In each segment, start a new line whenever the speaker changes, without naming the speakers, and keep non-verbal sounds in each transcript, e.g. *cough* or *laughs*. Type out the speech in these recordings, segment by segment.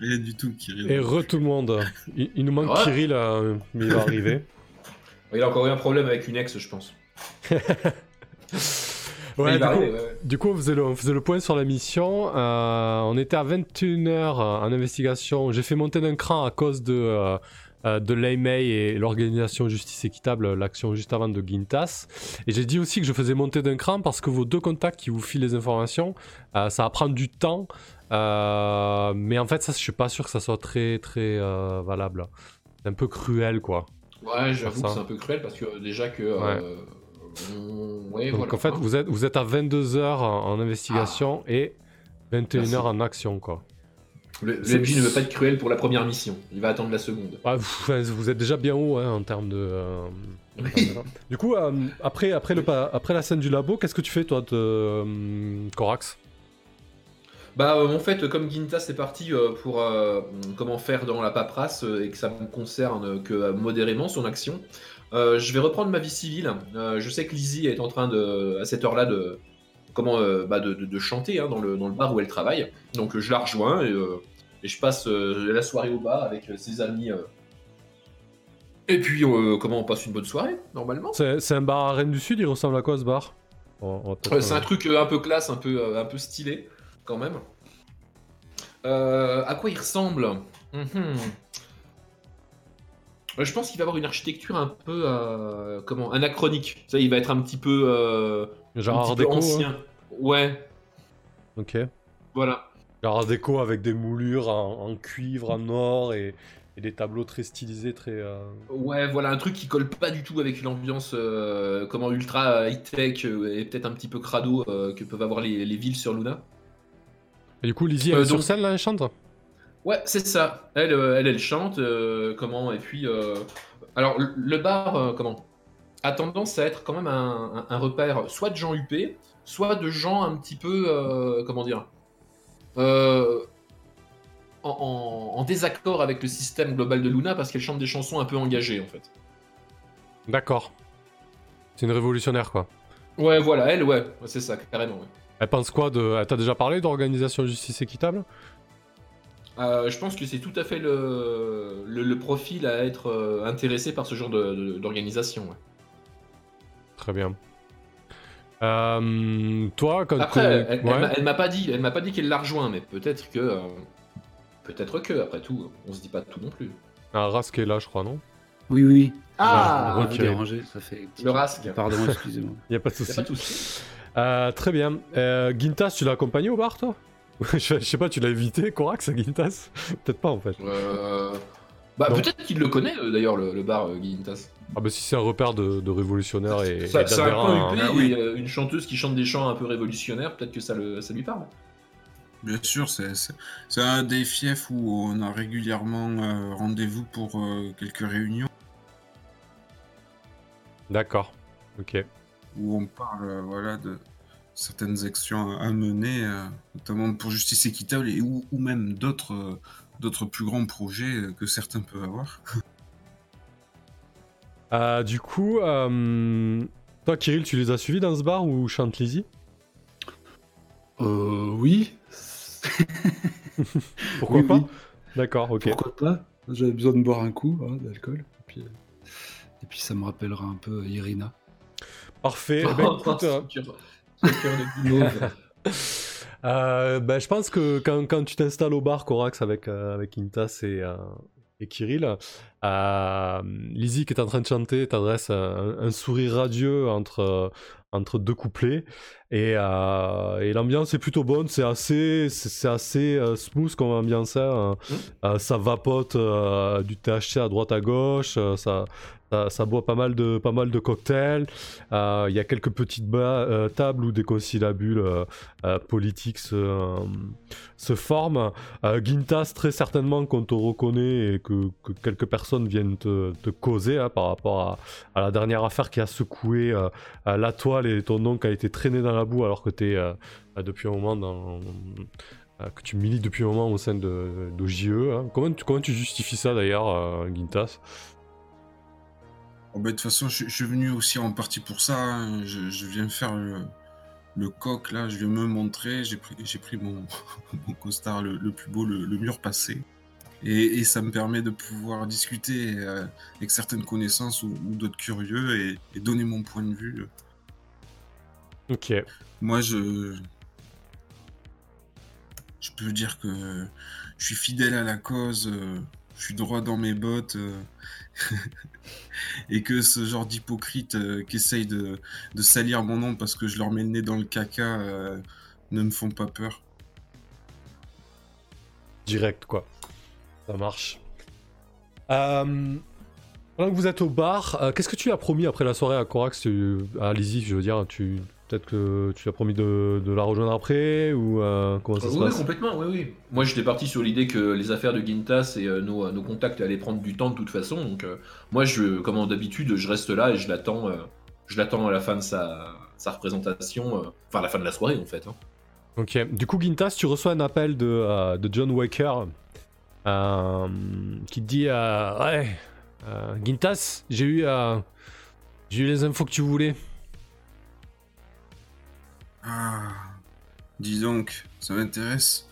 rien du tout, Kirill.
Et re tout le monde. Il, il nous manque
Ouais.
Kirill, euh, mais il va arriver. *laughs*
Il a encore eu un problème avec une ex, je pense. *laughs*
Ouais, du coup,
arriver, ouais, ouais.
du coup, on faisait le, on faisait le point sur la mission. Euh, on était à 21h en investigation. J'ai fait monter d'un cran à cause de, euh, euh, de l'AMA et l'organisation Justice Équitable, l'action juste avant de Gintas. Et j'ai dit aussi que je faisais monter d'un cran parce que vos deux contacts qui vous filent les informations, euh, ça va prendre du temps. Euh, mais en fait, ça, je suis pas sûr que ça soit très, très euh, valable. C'est un peu cruel, quoi.
Ouais, j'avoue que c'est un peu cruel parce que euh, déjà que. euh, ouais,
Donc
voilà.
en fait, vous êtes, vous êtes à 22h en, en investigation et 21h
Merci.
en action, quoi.
Le, le
c'est-
MJ ne veut pas être cruel pour la première mission. Il va attendre la seconde.
Ouais, vous, êtes déjà bien haut hein, en termes de. euh,
Oui.
Du coup, euh, après, après, le, après la scène du labo, qu'est-ce que tu fais, toi, de euh, Corax
Bah, euh, en fait, comme Ginta c'est parti euh, pour euh, comment faire dans la paperasse et que ça me concerne que modérément son action, je vais reprendre ma vie civile. Je sais que Lizzie est en train de, à cette heure-là, de comment, euh, bah, de, de- de chanter hein, dans, le, dans le bar où elle travaille. Donc, euh, je la rejoins et, euh, et je passe la soirée au bar avec ses amis. Et puis, comment on passe une bonne soirée, normalement
C'est un bar à Rennes du Sud, il ressemble à quoi ce bar?
C'est un truc un peu classe, un peu, un peu stylé, quand même. Euh, à quoi il ressemble? Mhm. Euh, Je pense qu'il va avoir une architecture un peu euh, comment anachronique. Ça, il va être un petit peu, euh,
Genre
un
art déco. hein.
ancien. Ouais,
Ok.
voilà.
Genre art déco avec des moulures en, en cuivre, en or et, et des tableaux très stylisés, très. euh,
Ouais, voilà un truc qui colle pas du tout avec l'ambiance euh, comment ultra high tech et peut-être un petit peu crado euh, que peuvent avoir les, les villes sur Luna.
Et du coup, Lizzie,
Euh,
elle est sur scène là, elle chante?
Ouais, c'est ça. Elle, euh, elle, elle chante, euh, comment, et puis... euh, Alors, le- bar, euh, comment? A tendance à être quand même un, un- un repère soit de gens huppés, soit de gens un petit peu, euh, comment dire, euh, en, en- en désaccord avec le système global de Luna, parce qu'elle chante des chansons un peu engagées, en fait.
D'accord. C'est une révolutionnaire, quoi.
Ouais, voilà, elle, ouais, c'est ça, carrément. ouais.
Elle pense quoi de. Elle t'a déjà parlé d'organisation justice équitable
Euh, je pense que c'est tout à fait le, le, le profil à être intéressé par ce genre de- de- d'organisation. ouais.
Très bien. Euh, toi, quand
Après, elle, elle
ouais.
m'a- elle m'a pas dit, elle m'a pas dit qu'elle l'a rejoint, mais peut-être que, euh, peut-être que, après tout, on se dit pas tout non plus.
Ah, Rask est là, je crois, non?
Oui, oui.
Ah,
vous déranger, ça fait.
Le rasque.
Pardon, *laughs* excusez-moi.
Il
Y a pas de souci.
Euh, très bien. Euh, Gintas, tu l'as accompagné au bar, toi? *laughs* Je, je sais pas, tu l'as évité, Corax, à Gintas? Peut-être pas, en fait.
Euh, Bah, peut-être qu'il le connaît d'ailleurs le, le bar euh, Guintas.
Ah, bah si c'est un repère de, de révolutionnaire et,
Ça-
et
C'est un coin
hein.
huppé,
Ah oui.
euh, une chanteuse qui chante des chants un peu révolutionnaires, peut-être que ça, le, ça lui parle.
Bien sûr, c'est c'est- c'est un des fiefs où on a régulièrement euh, rendez-vous pour euh, quelques réunions
D'accord. Ok.
où on parle euh, voilà, de certaines actions à, à mener, euh, notamment pour justice équitable et ou, ou même d'autres euh, d'autres plus grands projets que certains peuvent avoir. *laughs*
Euh, du coup, euh, toi, Kirill, tu les as suivis dans ce bar où chante Lizzie?
Euh, oui. *laughs*
Pourquoi
Oui,
pas?
oui.
D'accord, ok.
Pourquoi pas? J'avais besoin de boire un coup hein, d'alcool. Et puis, euh, et puis ça me rappellera un peu Irina.
Parfait. Eh *laughs* ben, écoute, euh,
cœur- guimauve. *laughs*
Euh, ben, je pense que quand, quand tu t'installes au bar Corax avec, euh, avec Intas et, euh, et Kirill, euh, Lizzie qui est en train de chanter t'adresse un, un sourire radieux entre, entre deux couplets. Et, euh, et l'ambiance est plutôt bonne, c'est assez, c'est, assez euh, smooth comme ambiance, hein. Euh, ça vapote du THC à droite à gauche, ça, ça, boit pas mal de, cocktails, Euh, il y a quelques petites euh, tables où des conciliabules euh, politiques se, forment. Gintas, très certainement qu'on te reconnaît et que, que quelques personnes viennent te, causer hein, par rapport à, la dernière affaire qui a secoué la toile et ton nom qui a été traîné dans la boue alors que tu es depuis un moment dans... que tu milites depuis un moment au sein de, JE. hein. Comment, tu, comment tu justifies ça d'ailleurs, Gintas
Bon, ben, de toute façon, je, je suis venu aussi en partie pour ça. hein. Je, je viens faire le, le coq, là, je vais me montrer. J'ai pris, j'ai pris mon, *laughs* mon costard le, le plus beau, le, le mur passé. Et, et ça me permet de pouvoir discuter euh, avec certaines connaissances ou, ou d'autres curieux et, et donner mon point de vue.
Ok.
Moi, je. Je peux dire que je suis fidèle à la cause, euh, je suis droit dans mes bottes, euh, *laughs* et que ce genre d'hypocrite euh, qui essaye de, salir mon nom parce que je leur mets le nez dans le caca euh, ne me font pas peur.
Direct, quoi. Ça marche. Euh, pendant que vous êtes au bar, euh, qu'est-ce que tu as promis après la soirée à Corax À Lizzie, je veux dire, tu... Peut-être que tu as promis de, de la rejoindre après ou euh, comment ça se
oui,
passe
complètement, oui, oui. Moi, j'étais parti sur l'idée que les affaires de Gintas et euh, nos, nos contacts allaient prendre du temps de toute façon. Donc, euh, moi, je, comme d'habitude, je reste là et je l'attends. je l'attends à la fin de sa, sa représentation, enfin à la fin de la soirée en fait. hein.
Ok. Du coup, Gintas, tu reçois un appel de, de John Waker qui te dit Ouais, Gintas, j'ai eu, j'ai eu les infos que tu voulais.
Ah, dis donc, ça m'intéresse.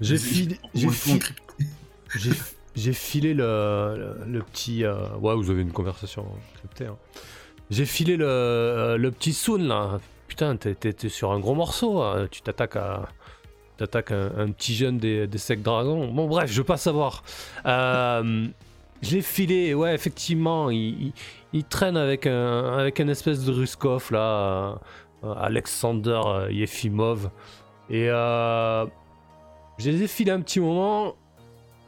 J'ai *laughs* filé, j'ai j'ai- le, le, le petit. euh, Ouais, vous avez une conversation cryptée. hein. J'ai filé le, le petit Soon là. Putain, t'es- sur un gros morceau. hein. Tu t'attaques à. T'attaques un, un petit jeune des, des secs dragons. Bon, bref, je veux pas savoir. Euh, *laughs* je l'ai filé, ouais, effectivement. Il, il- il traîne avec un, avec un espèce de Ruskov là. Euh, Alexander euh, Yefimov. Et euh, je les ai filés un petit moment.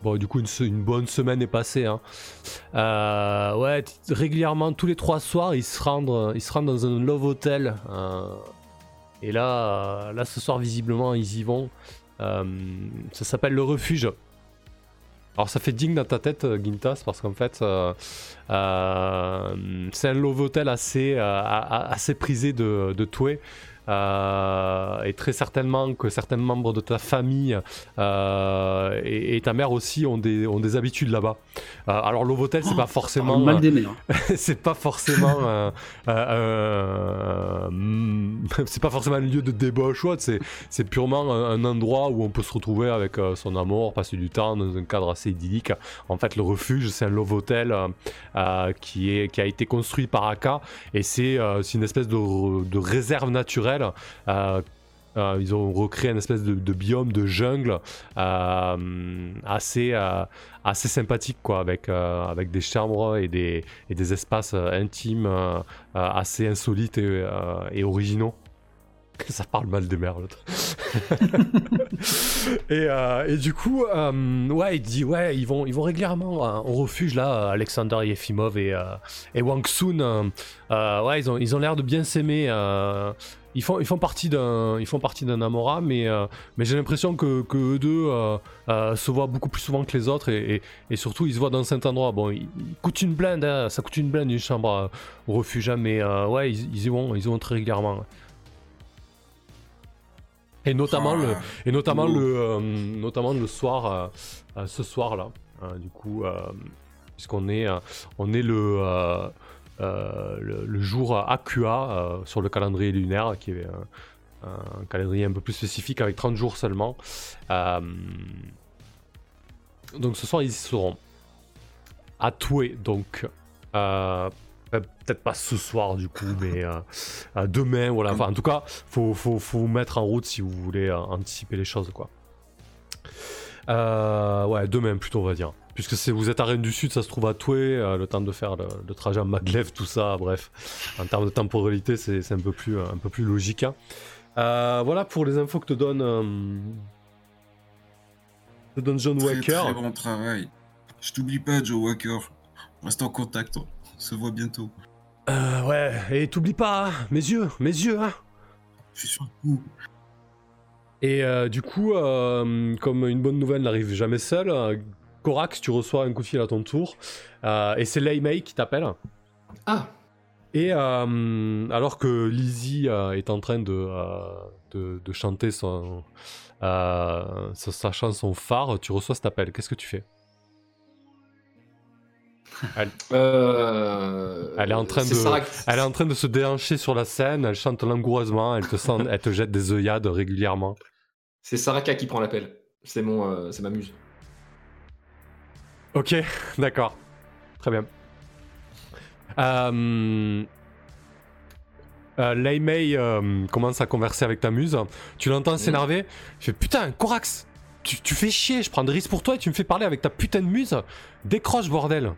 Bon, du coup, une, bonne semaine est passée. Hein. Ouais, régulièrement, tous les trois soirs, ils se rendent, ils se rendent dans un love hotel. et là, là, ce soir, visiblement, ils y vont. Ça s'appelle le refuge. Alors, ça fait digne dans ta tête, euh, Gintas, parce qu'en fait, euh, euh, c'est un love hotel assez, assez prisé de, de. Euh, et très certainement que certains membres de ta famille euh, et, et ta mère aussi ont des, ont des habitudes là-bas. Euh, alors Lovotel, *laughs* c'est pas forcément,
mal des mères.
c'est pas forcément, c'est pas forcément un lieu de débauche ou. C'est, c'est purement un, un endroit où on peut se retrouver avec son amour, passer du temps dans un cadre assez idyllique. En fait, le refuge, c'est un love hotel euh, qui est, qui a été construit par Aka et c'est, une espèce de, de réserve naturelle. Euh, euh, ils ont recréé une espèce de, biome de jungle euh, assez, sympathique quoi, avec, des chambres et des, espaces intimes assez insolites et originaux. *laughs* Ça parle mal des mères l'autre. *laughs* et, euh, et du coup, euh, ouais, il dit ouais, ils vont, ils vont régulièrement euh, au refuge là, Alexander Yefimov et, euh, et Wang euh, ouais, ils ont, ils ont l'air de bien s'aimer. ils font, ils font partie d'un, ils font partie d'un Amora, mais, mais j'ai l'impression que, que eux deux se voient beaucoup plus souvent que les autres et, et, surtout ils se voient dans cet endroit. Bon, il, coûte une blinde, hein, ça coûte une blinde une chambre au refuge, hein, mais ouais, ils, vont, ils y vont très régulièrement. Et notamment le,
Ah,
et notamment le, euh, notamment le soir, euh, euh, ce soir-là. hein, du coup, puisqu'on est, on est le, le, le jour AQA sur le calendrier lunaire, qui est un calendrier un peu plus spécifique avec 30 jours seulement. Donc ce soir, ils y seront. À Toué, donc. Euh, pe- Peut-être pas ce soir du coup, mais euh, euh, demain, voilà. Enfin, en tout cas, faut, faut, faut vous mettre en route si vous voulez euh, anticiper les choses, quoi. Euh, ouais, demain plutôt, on va dire. Puisque c'est- vous êtes à Rennes du Sud, ça se trouve à Toué, le temps de faire le, le trajet à Maglev, tout ça, bref. En termes de temporalité, c'est c'est un, peu plus, un peu plus logique. hein. Voilà pour les infos que te donne, te donne John
très,
Walker.
très bon travail. Je t'oublie pas, Joe Walker. Reste en contact. On se voit bientôt.
Euh, ouais, et t'oublies pas, hein, mes yeux, mes yeux, hein.
Je suis sur le coup.
Et euh, du coup, euh, comme une bonne nouvelle n'arrive jamais seule, Corax, tu reçois un coup de fil à ton tour. euh, et c'est Lei Mei qui t'appelle.
Ah,
Et euh, alors que Lizzie euh, est en train de, euh, de, de chanter son, euh, sa, sa chanson phare, tu reçois cet appel. Qu'est-ce que tu fais?
Euh,
Elle est en train de-
Sarah-
Elle est en train de se déhancher sur la scène, elle chante langoureusement, elle te, sent, *laughs* elle te jette des œillades régulièrement.
C'est Saraka qui prend l'appel. C'est mon, euh, c'est ma muse.
Ok, *laughs* d'accord. Très bien. Euh... Euh, Lei Mei euh, commence à converser avec ta muse. Tu l'entends s'énerver. Je fais putain, Corax, tu, tu fais chier, je prends des risques pour toi et tu me fais parler avec ta putain de muse. Décroche, bordel.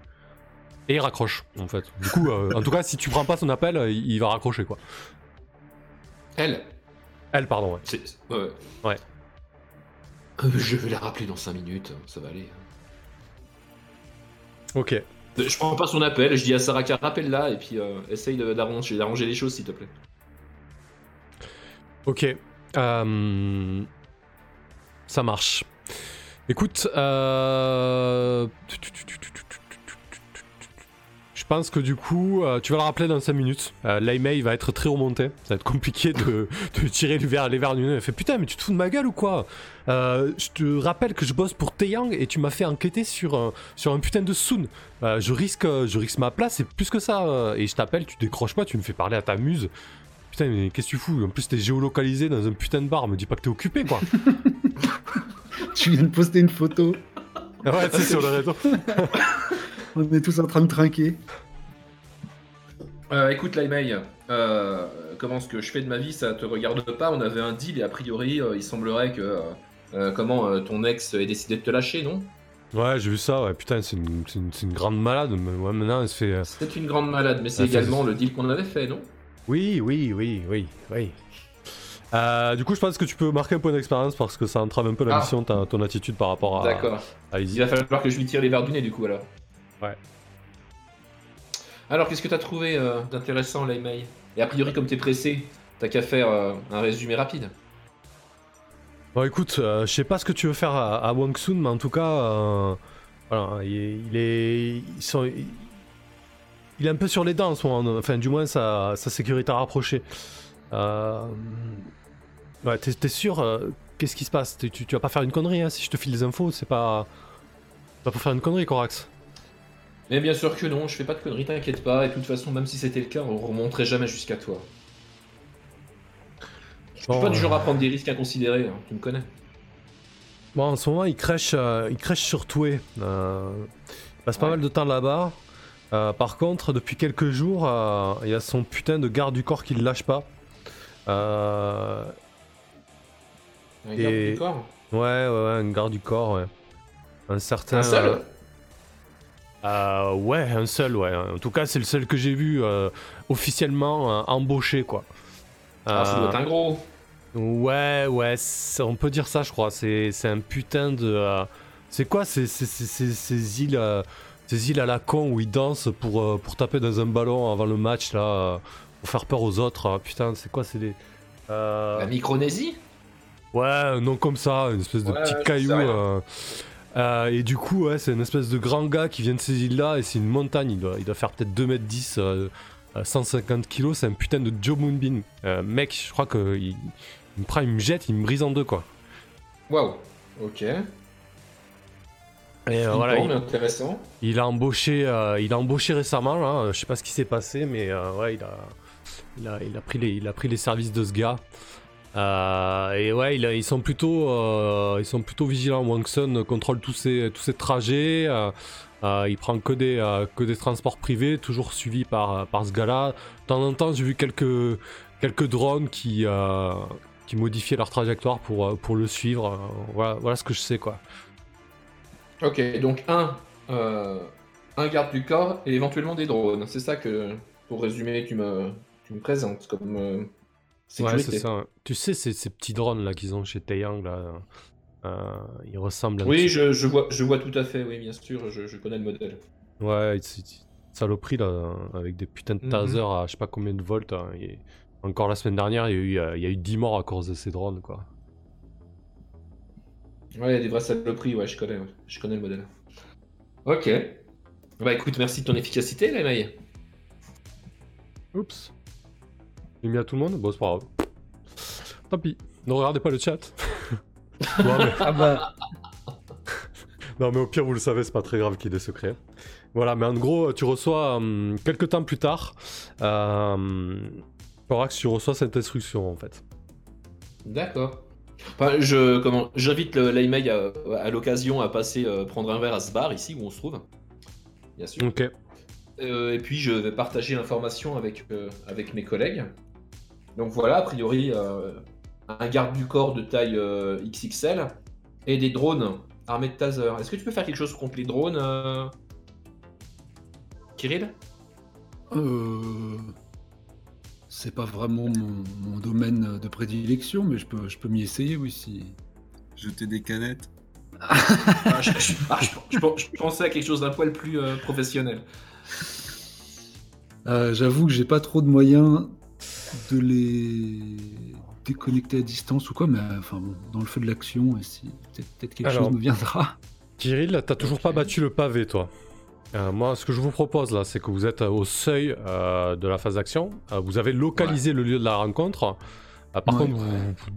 Et raccroche, en fait. Du coup, euh, en tout cas, si tu prends pas son appel, euh, il, il va raccrocher, quoi.
Elle.
Elle, pardon, ouais.
C'est... Ouais.
Ouais.
Euh, je vais la rappeler dans 5 minutes, ça va aller.
Ok.
Euh, Je prends pas son appel, je dis à Saraka, rappelle-la, et puis essaye d'arranger, d'arranger les choses, s'il te plaît.
Ok. Ça marche. Écoute, euh... je pense que du coup, euh, tu vas le rappeler dans 5 minutes. Euh, va être très remonté. Ça va être compliqué de, *laughs* de tirer les verres, les verres du nez. Elle fait putain, mais tu te fous de ma gueule ou quoi? Euh, Je te rappelle que je bosse pour Taeyang et tu m'as fait enquêter sur un, sur un putain de Soon. Euh, je, risque, je risque ma place et plus que ça. Et je t'appelle, tu décroches pas, tu me fais parler à ta muse. Putain, mais qu'est-ce que tu fous? En plus, t'es géolocalisé dans un putain de bar. Me dis pas que t'es occupé, quoi. *laughs*
Tu viens de poster une photo.
ouais, c'est sur le réseau. *laughs*
On est tous en train de trinquer.
Euh, écoute, Laimei, euh, comment ce que je fais de ma vie, ça te regarde pas. On avait un deal et a priori, euh, il semblerait que comment euh, ton ex ait décidé de te lâcher, non?
Ouais, j'ai vu ça. Ouais, putain, c'est une, grande malade. Mais ouais, maintenant, elle se fait. euh,
C'est une grande malade, mais c'est également le deal qu'on avait fait, non?
Oui, oui, oui, oui, oui. Euh, du coup, je pense que tu peux marquer un point d'expérience parce que ça entrave un peu la
Ah.
mission, ta- ton attitude par rapport à,
D'accord. Il va falloir que je lui tire les verres du nez, du coup, alors.
Ouais.
Alors, qu'est-ce que t'as trouvé euh, d'intéressant, Laimei Et a priori, comme t'es pressé, t'as qu'à faire euh, un résumé rapide.
Bon, écoute, euh, je sais pas ce que tu veux faire à, à Wang Sun, mais en tout cas, euh, voilà, il est, il est, ils sont- il, il est un peu sur les dents en ce moment. Enfin, du moins, sa, sa sécurité a rapproché. Euh, ouais, t'es, t'es sûr euh, Qu'est-ce qui se passe? Tu, tu, tu vas pas faire une connerie hein, si je te file des infos, c'est pas, c'est pas pour faire une connerie, Corax.
Mais bien sûr que non, je fais pas de conneries, t'inquiète pas. Et de toute façon, même si c'était le cas, on remonterait jamais jusqu'à toi. Je suis pas du genre à prendre des risques inconsidérés, hein, tu me connais.
Bon, en ce moment, il crèche, euh, il crèche sur Toué. Euh, il passe pas
Ouais.
mal de temps là-bas. Euh, par contre, depuis quelques jours, il y a son putain de garde du corps qui le lâche pas. Euh,
Un
Et-
garde du corps?
ouais, ouais, ouais, un garde du corps, ouais. Un certain.
Un seul?
Euh, Ouais, un seul, ouais. En tout cas, c'est le seul que j'ai vu euh, officiellement euh, embauché, quoi.
Ah, ça doit être un gros.
Ouais, ouais, on peut dire ça, je crois. C'est un putain de. c'est quoi ces, ces, ces- ces- ces îles, ces îles à la con où ils dansent pour, pour taper dans un ballon avant le match, là, pour faire peur aux autres. Ah, putain, c'est quoi C'est des. euh,
La Micronésie?
Ouais, un nom comme ça, une espèce de
Ouais,
petit caillou. euh, euh, et du coup, ouais, c'est une espèce de grand gars qui vient de ces îles-là et c'est une montagne. Il doit, il doit faire peut-être 2m10, euh, euh, 150 kilos. C'est un putain de Joe Moonbeam. Euh, mec, je crois que il, il me prend, il me jette, il me brise en deux, quoi.
Waouh. Ok.
Et euh, voilà, il,
intéressant.
il a embauché, euh, il a embauché récemment. Là, je sais pas ce qui s'est passé, mais euh, ouais, il a, il a, il a pris les, il a pris les services de ce gars. Euh, et ouais, ils sont plutôt, euh, ils sont plutôt vigilants. Wang Sun contrôle tous ses, tous ses trajets. euh, euh, il prend que des, euh, que des transports privés, toujours suivi par, par ce gars-là. De temps en temps, j'ai vu quelques, quelques drones qui, qui modifiaient leur trajectoire pour, pour le suivre. Voilà, voilà ce que je sais, quoi.
Ok, donc un, un garde du corps et éventuellement des drones. C'est ça que, pour résumer, tu me, tu me présentes comme
Ouais,
sécurité.
c'est ça. ouais. Tu sais, ces, ces petits drones là qu'ils ont chez Taeyang, là, euh, ils ressemblent un
oui, je, je vois, je vois tout à fait, oui, bien sûr, je, je connais le modèle.
Ouais, c'est saloperie là, avec des putains de
Mhm.
tasers à je sais pas combien de volts. hein, et encore la semaine dernière, il y, a eu, euh, il y a eu 10 morts à cause de ces drones, quoi.
Ouais, des vraies saloperies, ouais, je connais, ouais. je connais le modèle. Ok. Bah écoute, merci de ton efficacité, là.
Oups. J'ai mis à tout le monde Bon, c'est pas grave. Tant pis. Ne regardez pas le chat. *laughs* non, mais,
Ah bah,
Non, mais au pire, vous le savez, c'est pas très grave qu'il y ait des secrets. Voilà, mais en gros, tu reçois, euh, quelques temps plus tard, euh, Corax, tu reçois cette instruction en fait.
D'accord. Enfin, je, comment, j'invite le- l'Aimei à, à l'occasion à passer euh, prendre un verre à ce bar ici où on se trouve. Bien sûr.
Ok.
Euh, et puis je vais partager l'information avec, euh, avec mes collègues. Donc voilà, a priori, euh, un garde du corps de taille euh, XXL et des drones armés de taser. Est-ce que tu peux faire quelque chose contre les drones, euh, Kirill?
Euh, c'est pas vraiment mon, mon domaine de prédilection, mais je peux, je peux m'y essayer, oui. Si...
Jeter des canettes. *laughs*
Ah, je, je- ah, je- je- je pensais à quelque chose d'un poil plus euh, professionnel.
Euh, J'avoue que j'ai pas trop de moyens de les déconnecter à distance ou quoi, mais euh, enfin bon, dans le feu de l'action, si peut-être peut-être quelque
Alors.
chose me viendra.
Kirill, t'as toujours pas battu le pavé, toi. Euh, moi, ce que je vous propose là, c'est que vous êtes euh, au seuil euh, de la phase d'action. Euh, vous avez localisé le lieu de la rencontre. Par
Ouais.
contre, vous,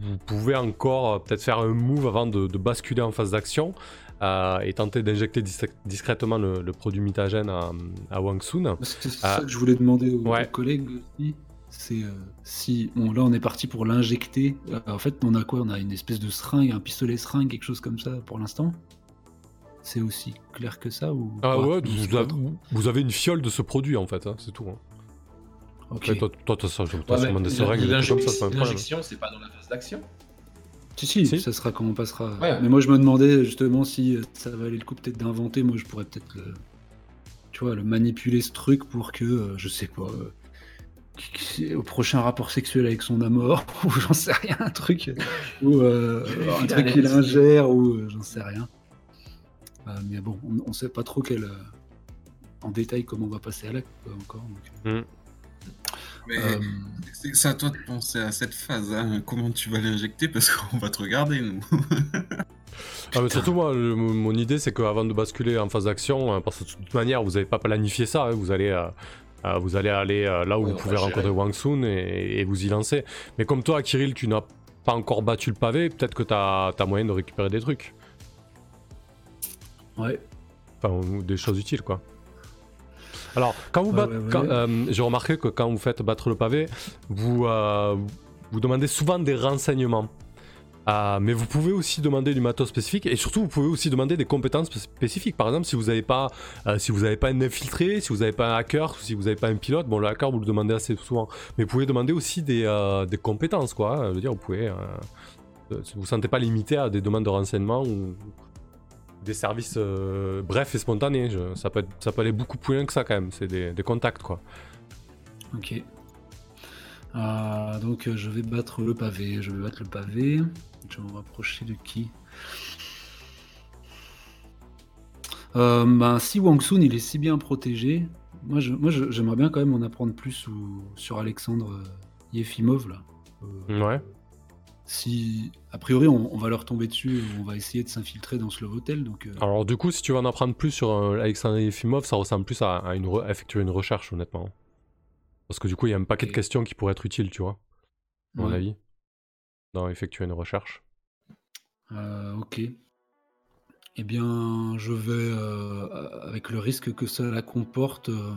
vous pouvez encore peut-être faire un move avant de, de basculer en phase d'action et tenter d'injecter dis- discrètement le, le produit mitagène à, à Wang Sun.
C'est ça que je voulais demander aux, aux collègues aussi. C'est euh, si bon là on est parti pour l'injecter. Euh, en fait, on a quoi? On a une espèce de seringue, un pistolet seringue, quelque chose comme ça pour l'instant. C'est aussi clair que ça ou
Ah ouais,
Je
vous avez,
trop.
vous avez une fiole de ce produit en fait, hein, c'est tout. hein.
Ok.
Après, toi, toi, t'as ça, t'as
Ouais,
des seringues, des trucs comme ça, c'est pas un problème.
L'injection, c'est pas dans la phase d'action?
Si, si,
Si.
ça sera quand on passera.
Ouais.
Mais moi, je me demandais justement si euh, ça valait le coup peut-être d'inventer. Moi, je pourrais peut-être le, tu vois, le manipuler ce truc pour que, euh, je sais pas, euh, au prochain rapport sexuel avec son amour, *laughs* ou j'en sais rien, un truc, ou euh, *laughs* un truc qu'il ingère, ou euh, j'en sais rien. Euh, mais bon, on, on sait pas trop quel, en détail comment on va passer à l'acte encore. donc,
Mais
euh,
c'est à toi de penser à cette phase. hein. Comment tu vas l'injecter Parce qu'on va te regarder, nous. *laughs*
Ah, mais surtout, moi, le- mon idée, c'est qu'avant de basculer en phase d'action, hein, parce que de toute manière, vous n'avez pas planifié ça, hein, vous, allez, euh, vous allez aller euh, là où
Oui,
vous pouvez rencontrer. Wang Sun et, et vous y lancer. Mais comme toi, Kirill, tu n'as pas encore battu le pavé, peut-être que tu as, moyen de récupérer des trucs.
ouais.
Enfin, des choses utiles, quoi. Alors, quand vous
Ouais,
bat-
ouais, ouais.
quand, euh, j'ai remarqué que quand vous faites battre le pavé, vous, euh, vous demandez souvent des renseignements. Euh, mais vous pouvez aussi demander du matos spécifique et surtout vous pouvez aussi demander des compétences spé- spécifiques. Par exemple, si vous n'avez pas, euh, si vous n'avez pas un infiltré, si vous n'avez pas un hacker, si vous n'avez pas un pilote, bon le hacker vous le demandez assez souvent. Mais vous pouvez demander aussi des, euh, compétences quoi. hein. Je veux dire, vous pouvez, euh, vous vous sentez pas limité à des demandes de renseignements ou des services brefs et spontanés. Ça peut être- ça peut aller beaucoup plus loin que ça quand même. C'est des, contacts quoi.
Ok. Donc je vais battre le pavé. Je vais battre le pavé. Je vais me rapprocher de qui? Euh, ben, si Wang Sun il est si bien protégé, moi je- moi, je- j'aimerais bien quand même en apprendre plus sur Alexandre euh, Yefimov là. Euh,
Ouais.
si a priori on, on va leur tomber dessus, on va essayer de s'infiltrer dans ce Love Hotel, donc euh,
Alors du coup, si tu veux en apprendre plus sur Alexandre Yefimov, ça ressemble plus à, à une re- à effectuer une recherche honnêtement. Parce que du coup, il y a un paquet de questions qui pourraient être utiles, tu vois, à mon
ouais.
avis, dans effectuer une recherche.
Euh, ok. Eh bien, je vais, euh, avec le risque que cela comporte. euh,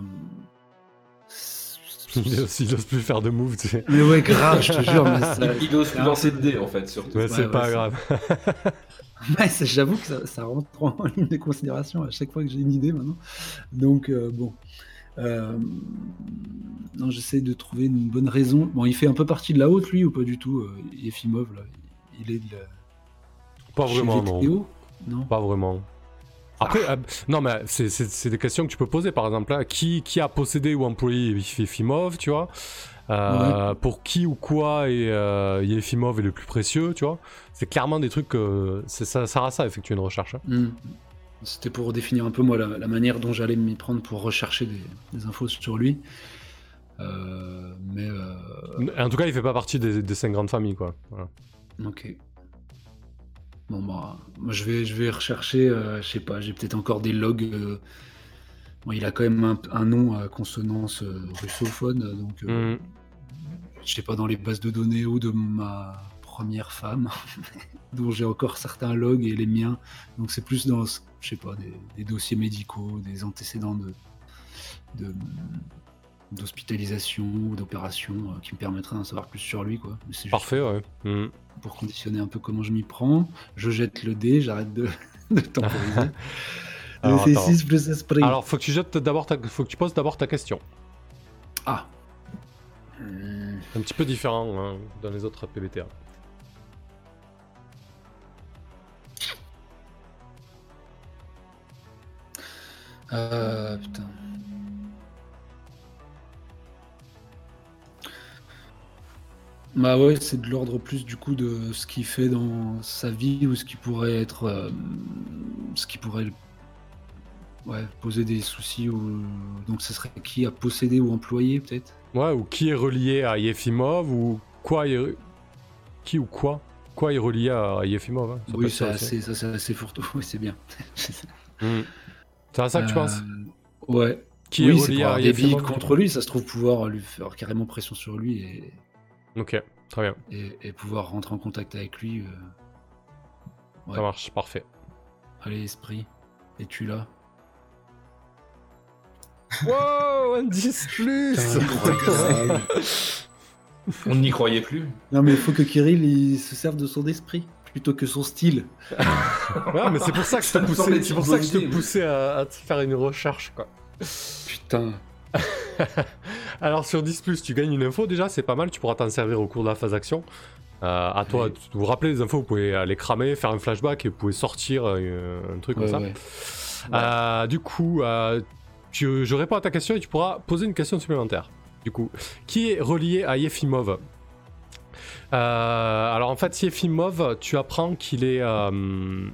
il ose il ose plus faire de tu sais.
Mais ouais, grave, je te jure. Mais ça...
Il ose plus lancer de dés en fait, surtout.
Mais
Ouais,
c'est
ouais,
pas grave. *laughs*
Ouais, c'est- J'avoue que ça, ça rentre en ligne de considération à chaque fois que j'ai une idée maintenant. Donc, euh, bon. Euh, Non, j'essaie de trouver une bonne raison. Bon, il fait un peu partie de la haute, lui, ou pas du tout euh, Yefimov, là. Il est de la...
Pas vraiment, non. Pas vraiment. Après, euh, non, mais c'est- des questions que tu peux poser, par exemple, là. Qui, qui a possédé ou employé Yefimov, tu vois? Euh, Pour qui ou quoi est euh, Yefimov est le plus précieux, tu vois? C'est clairement des trucs que c'est- ça sert à ça, effectuer une recherche. hein.
Hmm. C'était pour définir un peu moi la, la manière dont j'allais m'y prendre pour rechercher des, des infos sur lui. Euh, mais euh,
En tout cas, il fait pas partie des, des cinq grandes familles, quoi. Voilà.
ok. Bon bah, moi je vais je vais rechercher. euh, je sais pas, j'ai peut-être encore des logs. euh, bon, il a quand même un, un nom à consonance russophone, donc
Mhm.
je sais pas dans les bases de données ou de ma première femme, *laughs* dont j'ai encore certains logs et les miens. Donc c'est plus dans ce je sais pas, des, des dossiers médicaux, des antécédents de, de- d'hospitalisation ou d'opération euh, qui me permettraient d'en savoir plus sur lui, quoi. Mais
Parfait, ouais. Mhm.
pour conditionner un peu comment je m'y prends. Je jette le dé, j'arrête de, *laughs* de temporiser. *laughs*
Alors,
C'est
attends.
6 plus esprit.
Alors, faut que tu jettes d'abord ta... faut que tu poses d'abord ta question.
Ah.
Un petit peu différent hein, dans les autres PBTA.
Euh, putain. Bah ouais, c'est de l'ordre plus du coup de ce qu'il fait dans sa vie ou ce qui pourrait être, euh, ce qui pourrait, ouais, poser des soucis ou donc ce serait qui à posséder ou employer peut-être?
Ouais, ou qui est relié à Yefimov, ou quoi est... Qui ou quoi? Quoi est relié à Yefimov hein,
oui, c'est assez, fourre-tout. *laughs* Oui, c'est bien.
Mhm. C'est à ça que tu penses
Euh, Ouais.
Qui
oui,
est
c'est
relié
pour des contre lui, ça se trouve pouvoir lui faire carrément pression sur lui et,
Ok, très bien.
et, et pouvoir rentrer en contact avec lui. euh.
Ça marche, parfait.
Allez, esprit, es-tu là?
Wow, un 10 plus
Incroyable. *laughs*
On n'y croyait plus.
Non, mais il faut que Kirill il se serve de son esprit plutôt que son style. *laughs*
Ouais, mais c'est pour ça que je te poussais, c'est
une
pour ça
bonne
que je te
idée, oui.
poussais à, à te faire une recherche, quoi.
Putain. *laughs*
Alors sur 10+, tu gagnes une info déjà, c'est pas mal, tu pourras t'en servir au cours de la phase action. Euh, à toi,
Ouais.
de vous rappelez les infos, vous pouvez aller cramer, faire un flashback et vous pouvez sortir euh, un truc
Ouais,
comme ça.
ouais.
Euh, du coup, euh, tu- je réponds à ta question et tu pourras poser une question supplémentaire. Du coup, qui est relié à Yefimov? Euh, Alors en fait, Yefimov, tu apprends qu'il est... euh,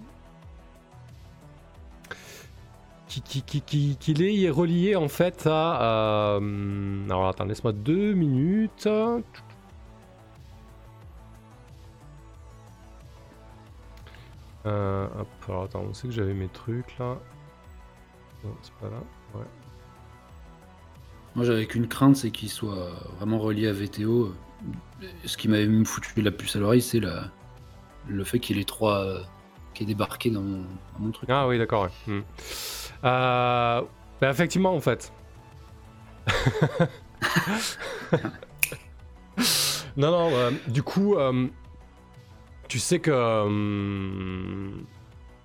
qui- qui- qui- qui- qu'il est, relié en fait à... euh, alors attends, laisse-moi deux minutes. Alors attends, on sait que j'avais mes trucs là? Non, c'est pas là. Ouais.
Moi, j'avais qu'une crainte, c'est qu'il soit vraiment relié à VTO. Ce qui m'avait même foutu la puce à l'oreille, c'est le fait qu'il ait trois. qui est débarqué dans mon, truc.
Ah oui, d'accord. ouais. Hmm. Euh, bah, effectivement, en fait. *laughs* non, non, euh, du coup, euh, tu sais que.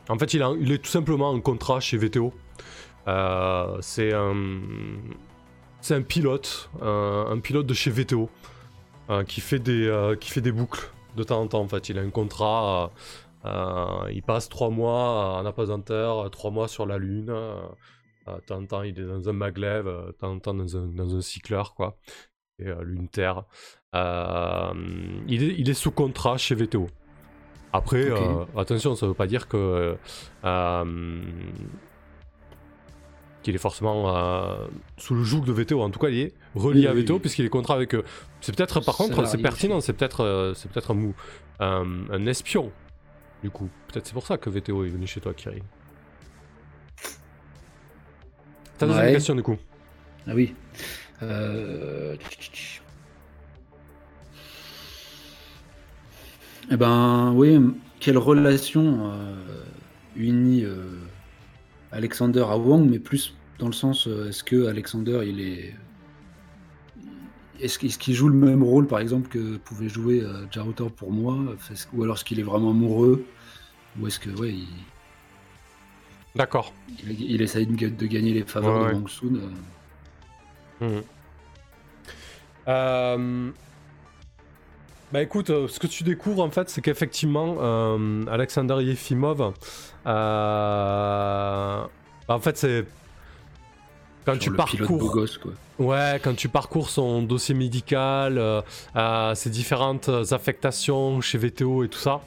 en fait, il, a- il est tout simplement en contrat chez VTO. C'est un. C'est un pilote, un, un pilote de chez VTO, euh, qui, fait des, euh, qui fait des boucles de temps en temps. En fait, il a un contrat. euh, il passe trois mois en apesanteur, trois mois sur la Lune. De temps en temps, il est dans un maglev, de temps en temps dans un, dans un cycleur, quoi. Et Lune-Terre. Euh, il, est, il est sous contrat chez VTO. Après, attention, ça veut pas dire que. Euh, qu'il est forcément euh, sous le joug de VTO. En tout cas, il est relié
Oui,
à VTO
oui.
puisqu'il est contrat avec eux. C'est peut-être, par contre, c'est pertinent, c'est peut-être, euh, c'est peut-être un, mou- un, un espion. Du coup, peut-être c'est pour ça que VTO est venu chez toi, Kiri. Ta deuxième
Ouais.
question, du coup.
Ah oui. Euh... Eh ben, oui, quelle relation euh, unit euh, Alexander à Wang, mais plus dans le sens, euh, est-ce que Alexander, il est. Est-ce qu'il joue le même rôle, par exemple, que pouvait jouer euh, Jaroutor pour moi? Ou alors est-ce qu'il est vraiment amoureux? Ou est-ce que, ouais, il,
D'accord.
il, il essaye de, ga- de gagner les faveurs
Ouais,
de
ouais.
Wang Sun euh.
Mhm. Euh, Bah écoute, euh, ce que tu découvres en fait, c'est qu'effectivement, euh, Alexander Yefimov, euh, bah, en fait, c'est quand
Genre
tu parcours,
gosse, quoi.
ouais, quand tu parcours son dossier médical, ses différentes affectations chez VTO et tout ça,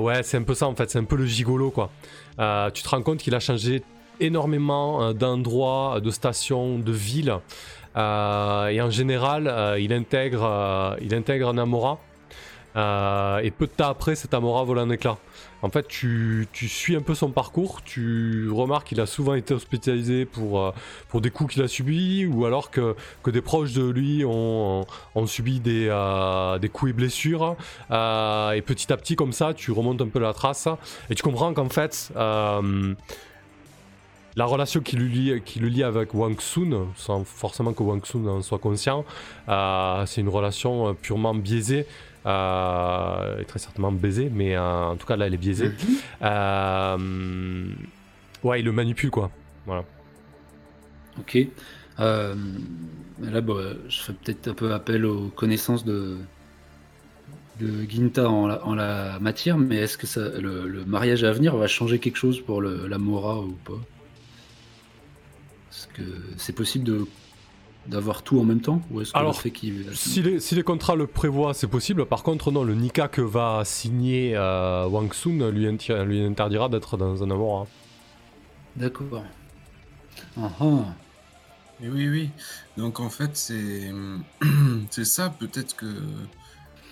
ouais, c'est un peu ça en fait, c'est un peu le gigolo quoi. Tu te rends compte qu'il a changé énormément d'endroits, de stations, de villes. Euh, et en général, euh, il, intègre, euh, il intègre Namora. Euh, et peu de temps après, cet Amora vole en éclat. En fait, tu, tu suis un peu son parcours, tu remarques qu'il a souvent été hospitalisé pour, pour des coups qu'il a subis, ou alors que, que des proches de lui ont, ont subi des, des coups et blessures. Et petit à petit, comme ça, tu remontes un peu la trace, et tu comprends qu'en fait, la relation qui, lui lie, qui le lie avec Wang Sun, sans forcément que Wang Sun en soit conscient, euh, c'est une relation euh, purement biaisée. Euh, et très certainement baisée, mais en tout cas là elle est biaisée. Euh, ouais, il le manipule quoi. Voilà.
Ok. Euh, là, bon, je ferai peut-être un peu appel aux connaissances de, de Ginta en la, en la matière, mais est-ce que ça, le, le mariage à venir va changer quelque chose pour le, la Mora ou pas? Est-ce que c'est possible de d'avoir tout en même temps ou est-ce que
Alors,
le fait qu'il
Si les, si les contrats le prévoient, c'est possible. Par contre, non, le Nika que va signer euh, Wang Sun lui, inti- lui interdira d'être dans un amour. hein.
D'accord. Ah ah.
Et oui, oui. Donc en fait, c'est *clears throat* c'est ça. Peut-être que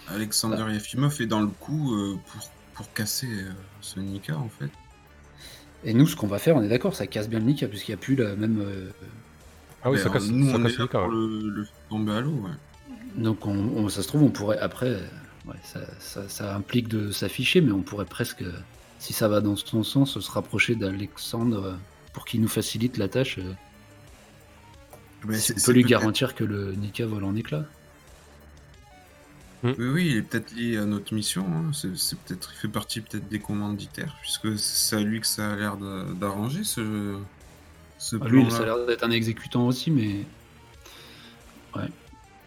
Alexander Yefimov est dans le coup euh, pour, pour casser euh, ce Nika, en fait.
Et nous, ce qu'on va faire, on est d'accord, ça casse bien le Nika puisqu'il n'y a plus la même. euh,
Ah oui,
Mais,
ça
euh,
casse,
nous,
ça
on
casse
est
le
là pour le, le faire tomber à l'eau, ouais.
Donc, on, on- ça se trouve, on pourrait après, euh, ouais, ça, ça- ça implique de s'afficher, mais on pourrait presque, euh, si ça va dans son sens, se rapprocher d'Alexandre euh, pour qu'il nous facilite la tâche. euh,
Mais
si
c'est-
on
c'est
peut lui
peut-être-
garantir que le Nika vole en éclats.
Oui, oui, il est peut-être lié à notre mission. hein. C'est c'est peut-être, il fait partie peut-être des commanditaires, puisque c'est à lui que ça a l'air de- d'arranger ce, ce
Ah, lui, ça a l'air d'être un exécutant aussi, mais. Ouais.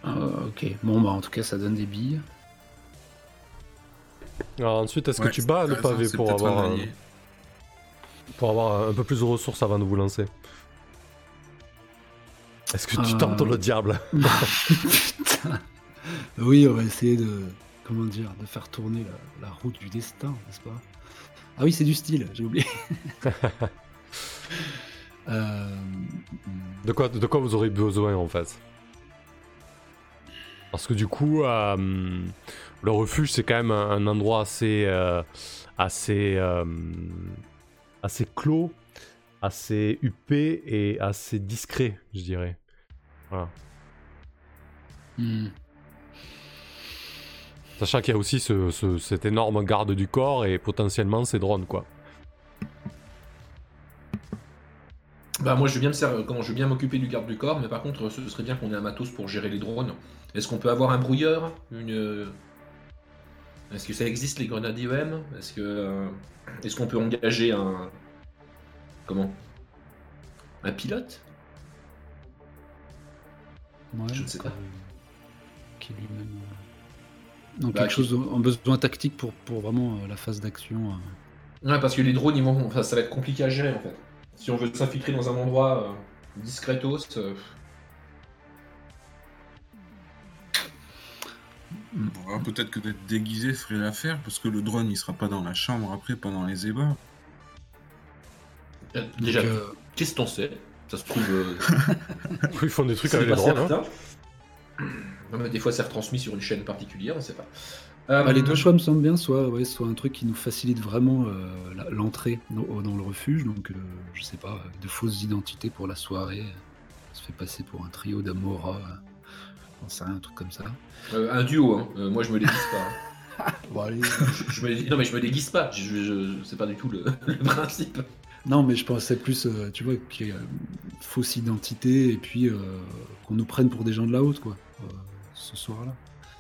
Euh, ok. Bon, bah, en tout cas, ça donne des billes.
Alors ensuite, est-ce
Ouais,
que tu bats le pavé pour avoir,
un
euh, pour avoir un peu plus de ressources avant de vous lancer? Est-ce que tu
Euh.
tentes le diable? *laughs* *laughs*
Putain. Oui, on va essayer de. Comment dire De faire tourner la, la route du destin, n'est-ce pas? Ah oui, c'est du style, j'ai oublié. *laughs* Euh,
de, quoi, de quoi vous aurez besoin en fait? Parce que du coup, euh, le refuge c'est quand même un, un endroit assez, euh, assez, euh, assez clos, assez huppé et assez discret, je dirais. Voilà.
hmm.
Sachant qu'il y a aussi ce, ce- cette énorme garde du corps et potentiellement ces drones quoi.
Bah moi je veux bien me servir, comment je veux bien m'occuper du garde du corps, mais par contre ce serait bien qu'on ait un matos pour gérer les drones. Est-ce qu'on peut avoir un brouilleur Une euh, Est-ce que ça existe les grenades IEM Est-ce que euh, est-ce qu'on peut engager un comment? Un pilote?
Ouais,
Je ne sais pas.
euh, Qui lui-même. Donc
Bah,
quelque chose en besoin tactique pour, pour vraiment euh, la phase d'action. euh.
Ouais parce que les drones ils vont, enfin, ça va être compliqué à gérer en fait. Si on veut s'infiltrer dans un endroit euh, discretos, euh,
Bon, peut-être que d'être déguisé ferait l'affaire, parce que le drone il sera pas dans la chambre après pendant les ébats.
déjà
euh,
qu'est-ce qu'on sait Ça se trouve. euh, *laughs*
Ils font des trucs avec les drones. hein.
Mais des fois c'est retransmis sur une chaîne particulière, on sait pas. Euh,
bah, les deux choix me semblent bien, soit, ouais, soit un truc qui nous facilite vraiment euh, l'entrée dans, dans le refuge, donc euh, je sais pas, euh, de fausses identités pour la soirée, euh, on se fait passer pour un trio d'Amora, euh, un truc comme ça.
euh, un duo, hein. Euh, moi je me déguise pas. hein. *laughs*
Bon, allez.
Je- je me- Non mais je me déguise pas, je, je- c'est pas du tout le, *laughs* le principe.
non, mais je pensais plus, euh, tu vois, qu'il y ait euh, une fausse identité et puis euh, qu'on nous prenne pour des gens de la haute, quoi, euh, ce soir-là.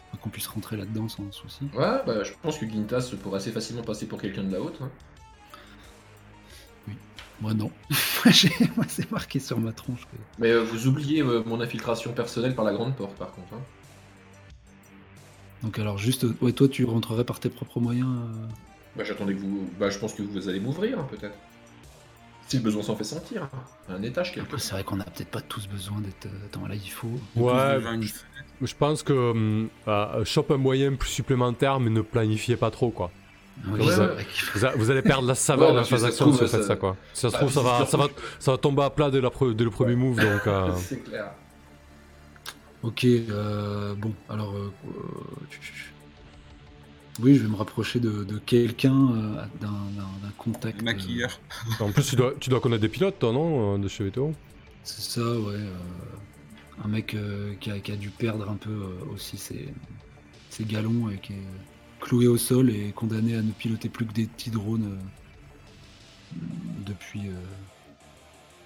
Enfin, Qu'on puisse rentrer là-dedans sans souci.
Ouais, bah, je pense que Gintas pourrait assez facilement passer pour quelqu'un de la haute. hein.
Moi, non. *laughs* Moi, c'est marqué sur ma tronche. que-
Mais euh, vous oubliez euh, mon infiltration personnelle par la grande porte par contre. hein.
Donc, alors, juste, euh, ouais, toi, tu rentrerais par tes propres moyens euh,
Bah j'attendais que vous. Bah je pense que vous allez m'ouvrir hein, peut-être. Si le besoin s'en fait sentir. hein. Un étage quelque part.
c'est vrai qu'on a peut-être pas tous besoin d'être. Attends, là, il faut.
Ouais, je pense que hum, euh, chope un moyen plus supplémentaire, mais ne planifiez pas trop quoi.
Oui, faut-
Vous, a- vous allez perdre la *laughs* saveur
Ouais,
de la phase d'action si vous faites
ça-
ça quoi. Si ça se
Bah,
trouve, ça va, ça, va, ça va tomber à plat dès, la pre- dès le premier move donc. euh, *laughs*
c'est clair.
Ok, euh, bon, alors. euh, euh, Oui, je vais me rapprocher de, de quelqu'un, euh, d'un contact. euh,
Maquilleur.
En plus, tu dois, tu dois connaître des pilotes, toi, non euh, De chez VTO
C'est ça, ouais. Un mec euh, qui, a, qui a dû perdre un peu euh, aussi ses, ses galons et qui est cloué au sol et condamné à ne piloter plus que des petits drones euh, depuis. euh,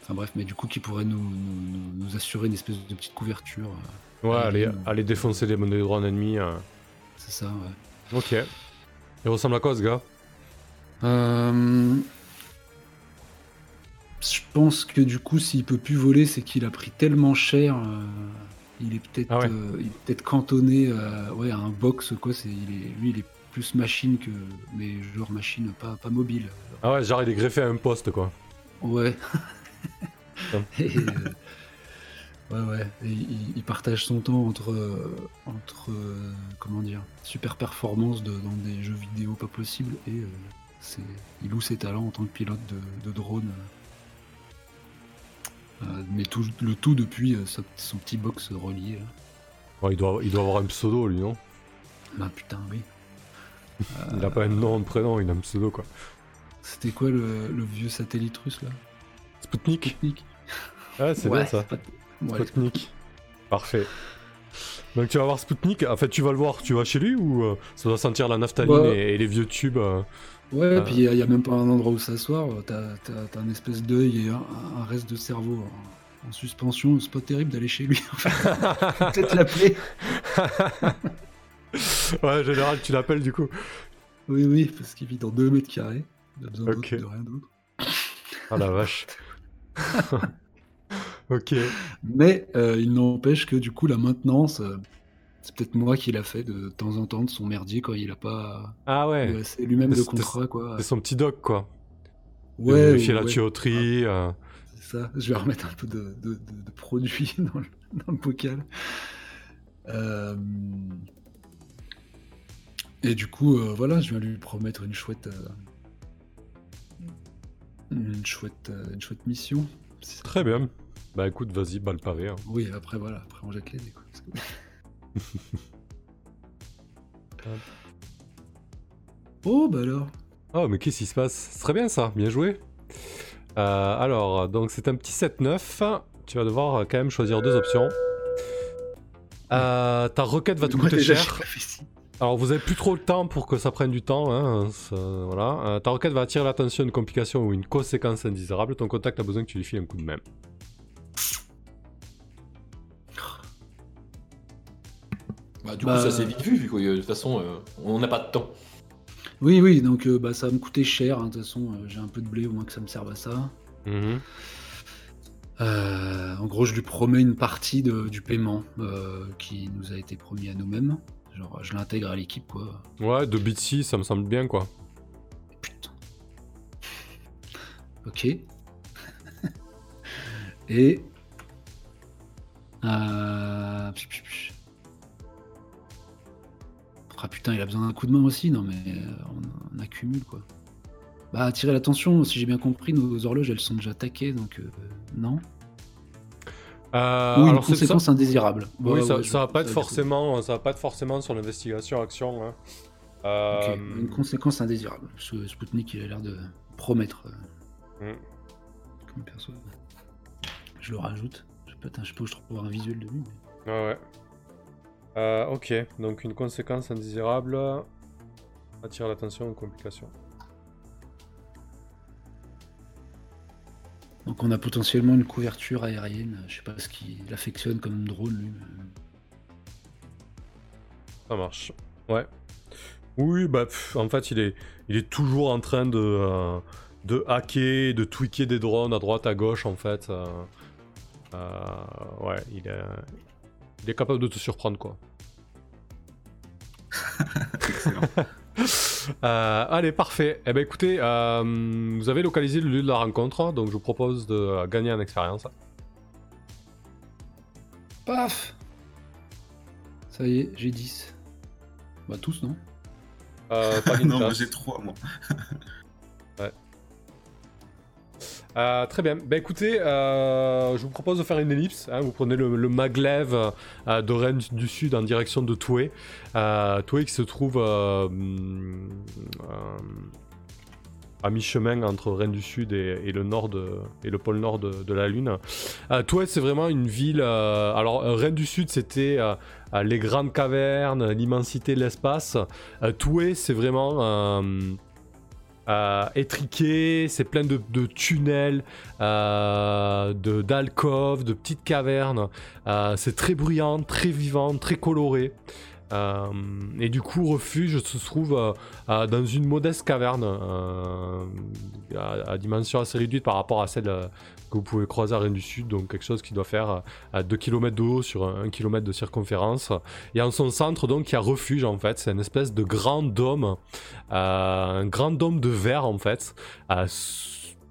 Enfin bref, mais du coup, qui pourrait nous, nous- nous- nous assurer une espèce de petite couverture. euh,
Ouais, aller, aller défoncer les, des drones ennemis. euh.
c'est ça, ouais.
Ok. Il ressemble à quoi, ce gars?
Euh, Je pense que du coup, s'il peut plus voler, c'est qu'il a pris tellement cher. euh, Il est peut-être
Ah ouais.
euh, il est peut-être cantonné à, ouais, à un box, quoi. C'est, il est, lui, il est plus machine que. Mais genre machine, pas, pas mobile.
Ah ouais, genre il est greffé à un poste, quoi.
Ouais. *laughs* Et, euh, ouais, ouais. Et il, il partage son temps entre, euh, entre euh, comment dire, super performance de- dans des jeux vidéo pas possibles et euh, c'est, il loue ses talents en tant que pilote de, de drone. Euh, mais tout, le tout depuis euh, son, son petit box relié. là.
Ouais, il, doit, il doit avoir un pseudo, lui, non?
Bah putain, oui. *laughs*
Il a pas un nom, un prénom, il a un pseudo, quoi.
C'était quoi le, le vieux satellite russe là?
Sputnik
Sputnik
Ouais, c'est
Ouais,
bien ça.
pas- ouais,
Sputnik. Parfait. Donc tu vas voir Sputnik. En fait, tu vas le voir, tu vas chez lui ou euh, ça doit sentir la naphtaline
Bah.
et, et les vieux tubes euh,
Ouais,
Euh.
puis il n'y a, même pas un endroit où s'asseoir. T'as t'as- un espèce d'œil et un, un reste de cerveau en, en suspension. C'est pas terrible d'aller chez lui. *laughs* Peut-être l'appeler. *laughs*
Ouais, en général, tu l'appelles du coup.
Oui, oui, parce qu'il vit dans 2 mètres carrés. Il a besoin de rien d'autre.
Ah la vache. *laughs* ok.
Mais euh, il n'empêche que du coup, la maintenance, euh, c'est peut-être moi qui l'a fait de temps en temps de son merdier quand il a pas.
Ah ouais.
C'est lui-même le contrat, quoi.
C'est son petit doc quoi.
Ouais,
Vérifier la
ouais,
tuyauterie. euh.
c'est ça. Je vais remettre un peu de, de- de- de produit *laughs* dans le, dans le bocal. Euh, Et du coup, euh, voilà, je viens lui promettre une chouette, une chouette, une chouette mission.
Très bien. Bah écoute, vas-y, balle pavé. hein.
Oui, après voilà, après on jette les dés, quoi. Oh bah alors.
Oh, mais qu'est-ce qui se passe? C'est très bien ça, bien joué. Euh, alors, donc c'est un petit 7-9. Tu vas devoir euh, quand même choisir deux options. Euh, ta requête va te
Moi,
coûter
déjà,
cher. Alors vous avez plus trop le temps pour que ça prenne du temps. Hein, ça- voilà. Euh, ta requête va attirer l'attention d'une complication ou une conséquence indésirable. Ton contact a besoin que tu lui files un coup de main.
Bah, du
Bah,
coup, ça c'est vite vu, vu que euh, de toute façon, euh, on n'a pas de temps.
Oui, oui, donc euh, bah, ça va me coûter cher. hein, De toute façon, euh, j'ai un peu de blé, au moins que ça me serve à ça.
Mhm.
Euh, en gros, je lui promets une partie de- du paiement euh, qui nous a été promis à nous-mêmes. Genre, je l'intègre à l'équipe, quoi.
Ouais, de Bitsy, ça me semble bien quoi.
Putain. Ok. *laughs* Et. Euh... pch, pch, pch. Ah putain, il a besoin d'un coup de main aussi Non, mais euh, on, on accumule quoi. Bah, attirer l'attention, si j'ai bien compris, nos horloges elles sont déjà taquées donc euh, non.
Euh,
Ou une
alors
conséquence indésirable.
Oui,
Ouais,
ça,
ouais,
ça
je-
va pas être forcément, ça va pas être forcément sur l'investigation action. hein. Euh,
Une conséquence indésirable. Ce Spoutnik, il a l'air de promettre.
Mm.
Comme perso. Je le rajoute. Je peux, attends, je sais pas où je trouve un visuel de lui. mais-
Ouais, ouais. Euh, ok, donc une conséquence indésirable attire l'attention aux complications.
Donc on a potentiellement une couverture aérienne. Je sais pas ce qu'il affectionne comme drone lui.
Ça marche. Ouais. Oui, bah pff, en fait, il est, il est toujours en train de, euh, de hacker, de tweaker des drones à droite, à gauche, en fait. euh, euh, ouais, il est, il est capable de te surprendre, quoi. *laughs*
Excellent. *laughs*
Euh, allez, parfait. Eh ben écoutez, euh, vous avez localisé le lieu de la rencontre, donc je vous propose de euh, gagner en expérience.
Paf Ça y est, j'ai 10. Bah tous non?
Euh, pas *laughs*
non, moi j'ai trois, moi.
Euh, très bien. Ben écoutez, euh, je vous propose de faire une ellipse. hein. Vous prenez le, le maglev euh, de Rennes du Sud en direction de Toué. Toué qui se trouve à mi-chemin entre Rennes du Sud et, le nord et le pôle nord de, la Lune. Euh, c'est vraiment une ville. alors, Rennes du Sud, c'était les grandes cavernes, l'immensité de l'espace. Toué, c'est vraiment. Euh, étriqué, c'est plein de, tunnels, euh, de d'alcôves, de petites cavernes. Euh, c'est très bruyant, très vivant, très coloré. Et du coup, refuge se trouve dans une modeste caverne à, à dimension assez réduite par rapport à celle que vous pouvez croiser à Rennes du Sud, donc quelque chose qui doit faire euh, 2 km de haut sur 1 km de circonférence. Et en son centre, donc, il y a refuge en fait, c'est une espèce de grand dôme, euh, un grand dôme de verre en fait, euh,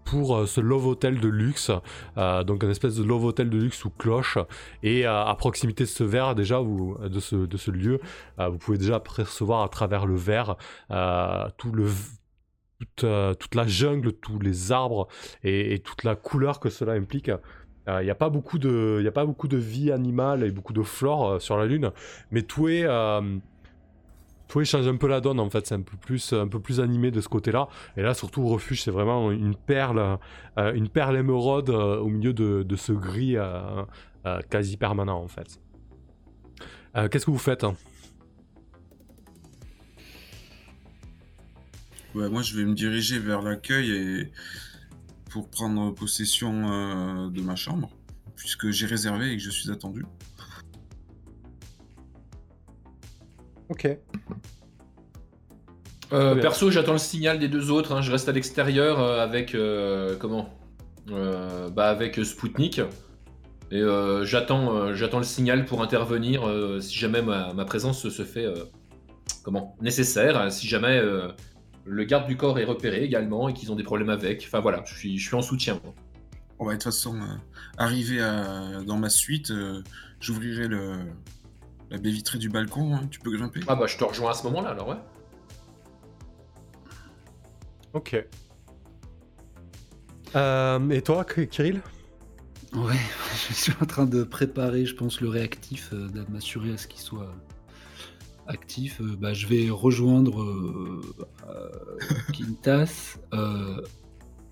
pour ce love hotel de luxe, donc un espèce de love hotel de luxe sous cloche. Et à proximité de ce verre, déjà, de, ce, lieu, vous pouvez déjà percevoir à travers le verre tout le, toute, euh, toute la jungle, tous les arbres et, toute la couleur que cela implique. Il n'y a, pas beaucoup de- a pas beaucoup de vie animale et beaucoup de flore euh, sur la Lune, mais tout est, euh, tout change un peu la donne en fait, c'est un peu plus, un animé de ce côté-là. Et là, surtout, Refuge, c'est vraiment une perle, euh, une perle émeraude euh, au milieu de, ce gris euh, euh, quasi permanent en fait. Euh, Qu'est-ce que vous faites hein?
Ouais, moi, je vais me diriger vers l'accueil et pour prendre possession euh, de ma chambre, puisque j'ai réservé et que je suis attendu.
Ok.
Euh, perso, j'attends le signal des deux autres. hein. Je reste à l'extérieur euh, avec euh, comment Euh, Bah avec Spoutnik. Et euh, j'attends, euh, j'attends le signal pour intervenir euh, si jamais ma, ma présence se fait euh, comment nécessaire. Si jamais euh, le garde du corps est repéré également et qu'ils ont des problèmes avec. Enfin voilà, je suis, je suis en soutien. moi.
Bon, bah, de toute façon, euh, arrivé à- dans ma suite, euh, j'ouvrirai le... la baie vitrée du balcon. hein. Tu peux grimper?
Ah bah je te rejoins à ce moment-là alors ouais.
Ok. Euh, et toi, Kirill?
Ouais, *laughs* je suis en train de préparer, je pense, le réactif, euh, de m'assurer à ce qu'il soit actif. Euh, bah, je vais rejoindre euh, euh, Quintas euh,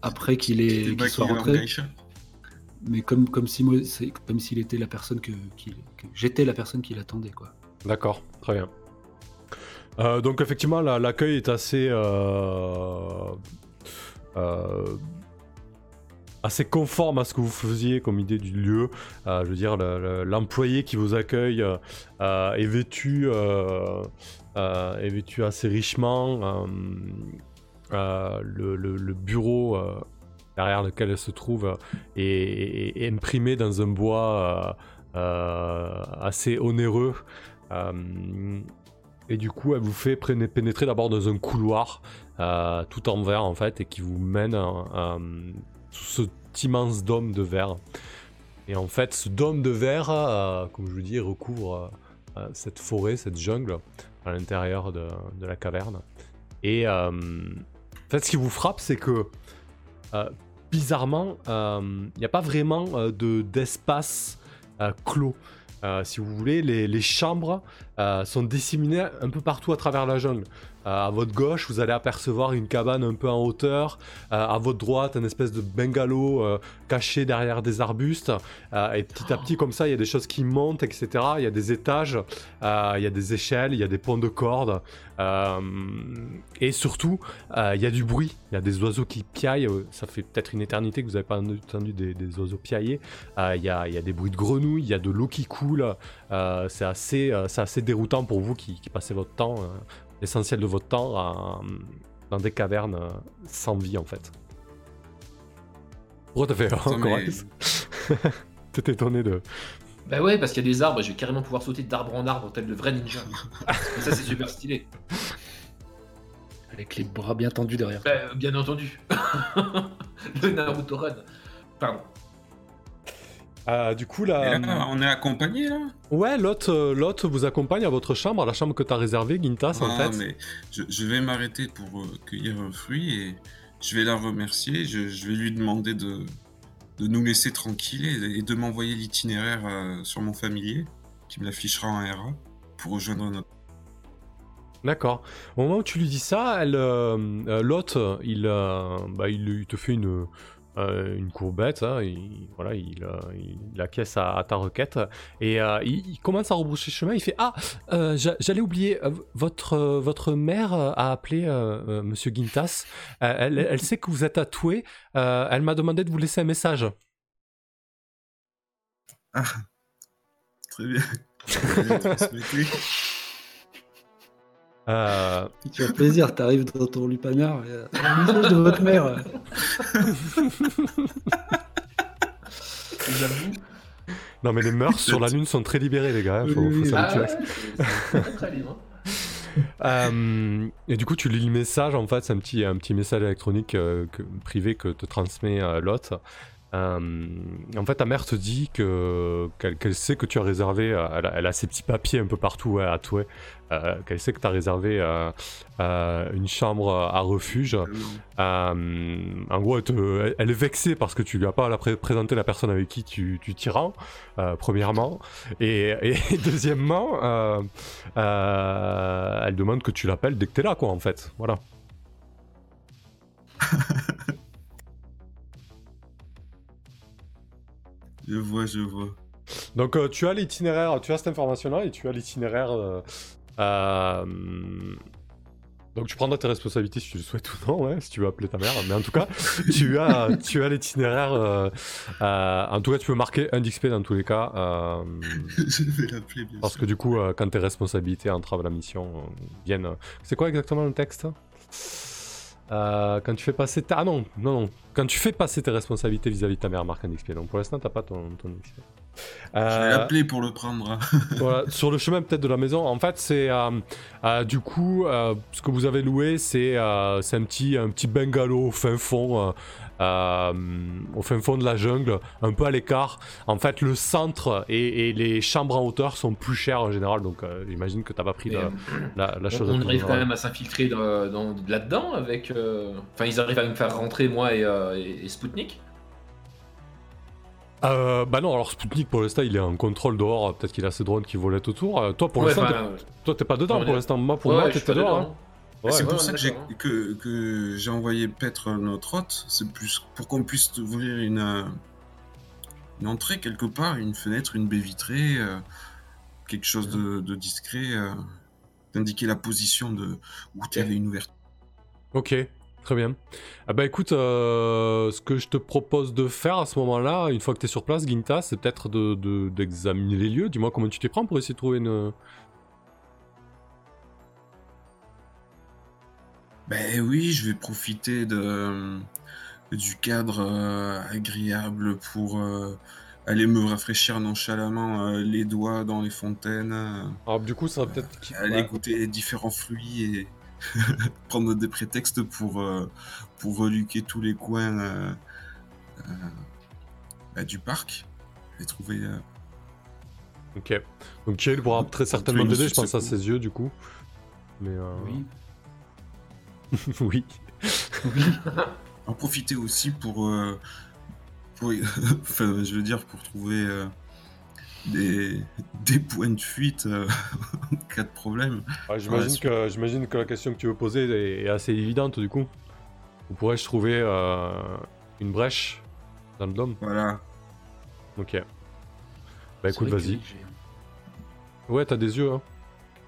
après qu'il est soit rentré, mais comme comme si moi, c'est comme s'il était la personne que, j'étais la personne qui l'attendait, quoi.
D'accord, très bien. Euh, donc effectivement, la- l'accueil est assez... euh, euh, assez conforme à ce que vous faisiez comme idée du lieu. Euh, je veux dire, le- le- l'employé qui vous accueille euh, est, vêtu, euh, est vêtu assez richement. le, bureau derrière lequel elle se trouve est, imprimé dans un bois assez onéreux. Et du coup, elle vous fait pénétrer d'abord dans un couloir tout en verre en fait, et qui vous mène cet immense dôme de verre. Et en fait, ce dôme de verre, euh, comme je vous dis, recouvre euh, euh, cette forêt, cette jungle à l'intérieur de, la caverne. Et en fait, ce qui vous frappe, c'est que bizarrement, il n'y a pas vraiment de d'espace clos. Si vous voulez, les, chambres sont disséminées un peu partout à travers la jungle. Euh, à votre gauche, vous allez apercevoir une cabane un peu en hauteur. Euh, à votre droite, un espèce de bungalow euh, caché derrière des arbustes. Et petit à petit, comme ça, il y a des choses qui montent, etc. Il y a des étages, il y a des échelles, il y a des ponts de cordes. Et surtout, il y a du bruit. Il y a des oiseaux qui piaillent. Ça fait peut-être une éternité que vous n'avez pas entendu des, oiseaux piailler. Il y, a, des bruits de grenouilles, il y a de l'eau qui coule. C'est assez, déroutant pour vous qui, passez votre temps, l'essentiel de votre temps, à- dans des cavernes euh, sans vie en fait. Pourquoi t'as fait encore
mais- *laughs*
T'es étonné de.
Bah ouais, parce qu'il y a des arbres, je vais carrément pouvoir sauter d'arbre en arbre tel de vrai ninja. Et *laughs* ça c'est super stylé.
Avec les bras bien tendus derrière.
Bah, euh, bien entendu. *laughs* le Naruto Run. Pardon.
Ah, du coup là.
là, on est accompagné là?
Ouais, l'hôte, euh, l'hôte vous accompagne à votre chambre, à la chambre que t'as réservée, Gintas en
Ah,
fait.
mais je, je vais m'arrêter pour euh, cueillir un fruit et je vais la remercier. Je, je vais lui demander de, de nous laisser tranquilles et, et de m'envoyer l'itinéraire euh, sur mon familier, qui me l'affichera en RA, pour rejoindre notre.
D'accord. Au moment où tu lui dis ça, elle, l'hôte, il, bah, il, il te fait une, euh, une courbette, hein, il, voilà, il, euh, il acquiesce à, ta requête et euh, il, commence à rebrousser chemin. Il fait Ah, euh, j'a- j'allais oublier, votre, votre mère a appelé Monsieur Gintas. Euh, elle, sait que vous êtes à Toué. Euh, elle m'a demandé de vous laisser un message.
Ah, très bien.
Euh,
Tu as plaisir, t'arrives dans ton lupanar, et, euh, un message de votre mère. *laughs*
J'avoue.
non, mais les mœurs sur la Lune sont très libérées, les gars. Faut, faut s'habituer.
Ah très, libre. hein. *laughs*
Euh, et du coup, tu lis le message. En fait, c'est un petit, un petit message électronique euh, que- privé que te transmet euh, l'hôte. Euh, en fait, ta mère te dit que qu'elle sait que tu as réservé. euh, elle, a, elle a ses petits papiers un peu partout à toi. euh, qu'elle sait que tu as réservé euh, une chambre à refuge. Euh, en gros, elle, te- elle est vexée parce que tu lui as pas la pré- présenté la personne avec qui tu, tu t'y rends, premièrement. Et, et *laughs* deuxièmement, elle demande que tu l'appelles dès que t'es là, quoi, en fait. Voilà. *laughs*
Je vois, je vois.
Donc, euh, tu as l'itinéraire, tu as cette information-là et tu as l'itinéraire. euh, euh, donc, tu prendras tes responsabilités si tu le souhaites ou non, ouais, si tu veux appeler ta mère. Mais en tout cas, *laughs* tu as, tu as l'itinéraire. en tout cas, tu peux marquer un d'XP dans tous les cas. *laughs*
je vais l'appeler, bien
Parce
sûr.
que du coup, quand tes responsabilités entravent la mission, viennent. C'est quoi exactement le texte? Euh, Quand tu fais passer ta. Ah non, non, non. Quand tu fais passer tes responsabilités vis-à-vis de ta mère, marque un XP. Donc pour l'instant, t'as pas ton, ton XP.
Je vais
Euh,
l'appeler pour le prendre. hein. *laughs*
voilà, sur le chemin peut-être de la maison, en fait, c'est euh, euh, du coup ce que vous avez loué, c'est un petit un petit bungalow fin fond, euh, au fin fond de la jungle, un peu à l'écart. En fait, le centre et, et les chambres en hauteur sont plus chères en général, donc euh, j'imagine que t'as pas pris la, chose.
on, arrive quand même à s'infiltrer dans- dans- là-dedans avec. euh, Enfin, ils arrivent à me faire rentrer moi et, et- et Spoutnik?
Euh, bah non, alors Sputnik pour l'instant il est en contrôle dehors, peut-être qu'il a ses drones qui volaient autour. Euh, toi pour
Ouais,
l'instant, toi t'es pas dedans pour l'instant. Moi pour
ouais,
moi t'étais dehors.
dedans.
hein. Ouais,
c'est
ouais,
pour ça que j'ai, que, que envoyé paître notre hôte. C'est plus pour qu'on puisse ouvrir une, euh, une entrée quelque part, une fenêtre, une baie vitrée, euh, quelque chose de, de discret, euh, d'indiquer la position de où il y avait une ouverture.
Ok, très bien. Ah bah écoute, euh, ce que je te propose de faire à ce moment-là, une fois que tu es sur place, Ginta, c'est peut-être de, de- d'examiner les lieux. Dis-moi comment tu t'y prends pour essayer de trouver une...
Ben oui, je vais profiter de, du cadre euh, agréable pour euh, aller me rafraîchir nonchalamment euh, les doigts dans les fontaines, euh,
Alors du coup, ça va peut-être...
aller
Ouais.
goûter les différents fruits et *laughs* prendre des prétextes pour, euh, pour reluquer tous les coins euh, euh, bah, du parc. Et trouver. euh,
Ok. Donc Kirill pourra très certainement t'aider, je pense à ses yeux du coup. Mais euh...
Oui. *laughs*
oui.
en profiter aussi pour. euh, pour *laughs* enfin, je veux dire, pour trouver. euh, des, des points de fuite euh, *laughs* en cas de problème.
Ouais, j'imagine,
Ouais,
que, j'imagine que la question que tu veux poser est, est assez évidente du coup. Où pourrais-je trouver euh, une brèche dans le dôme
Voilà.
Ok. Bah écoute, vas-y. Ouais, t'as des yeux, hein.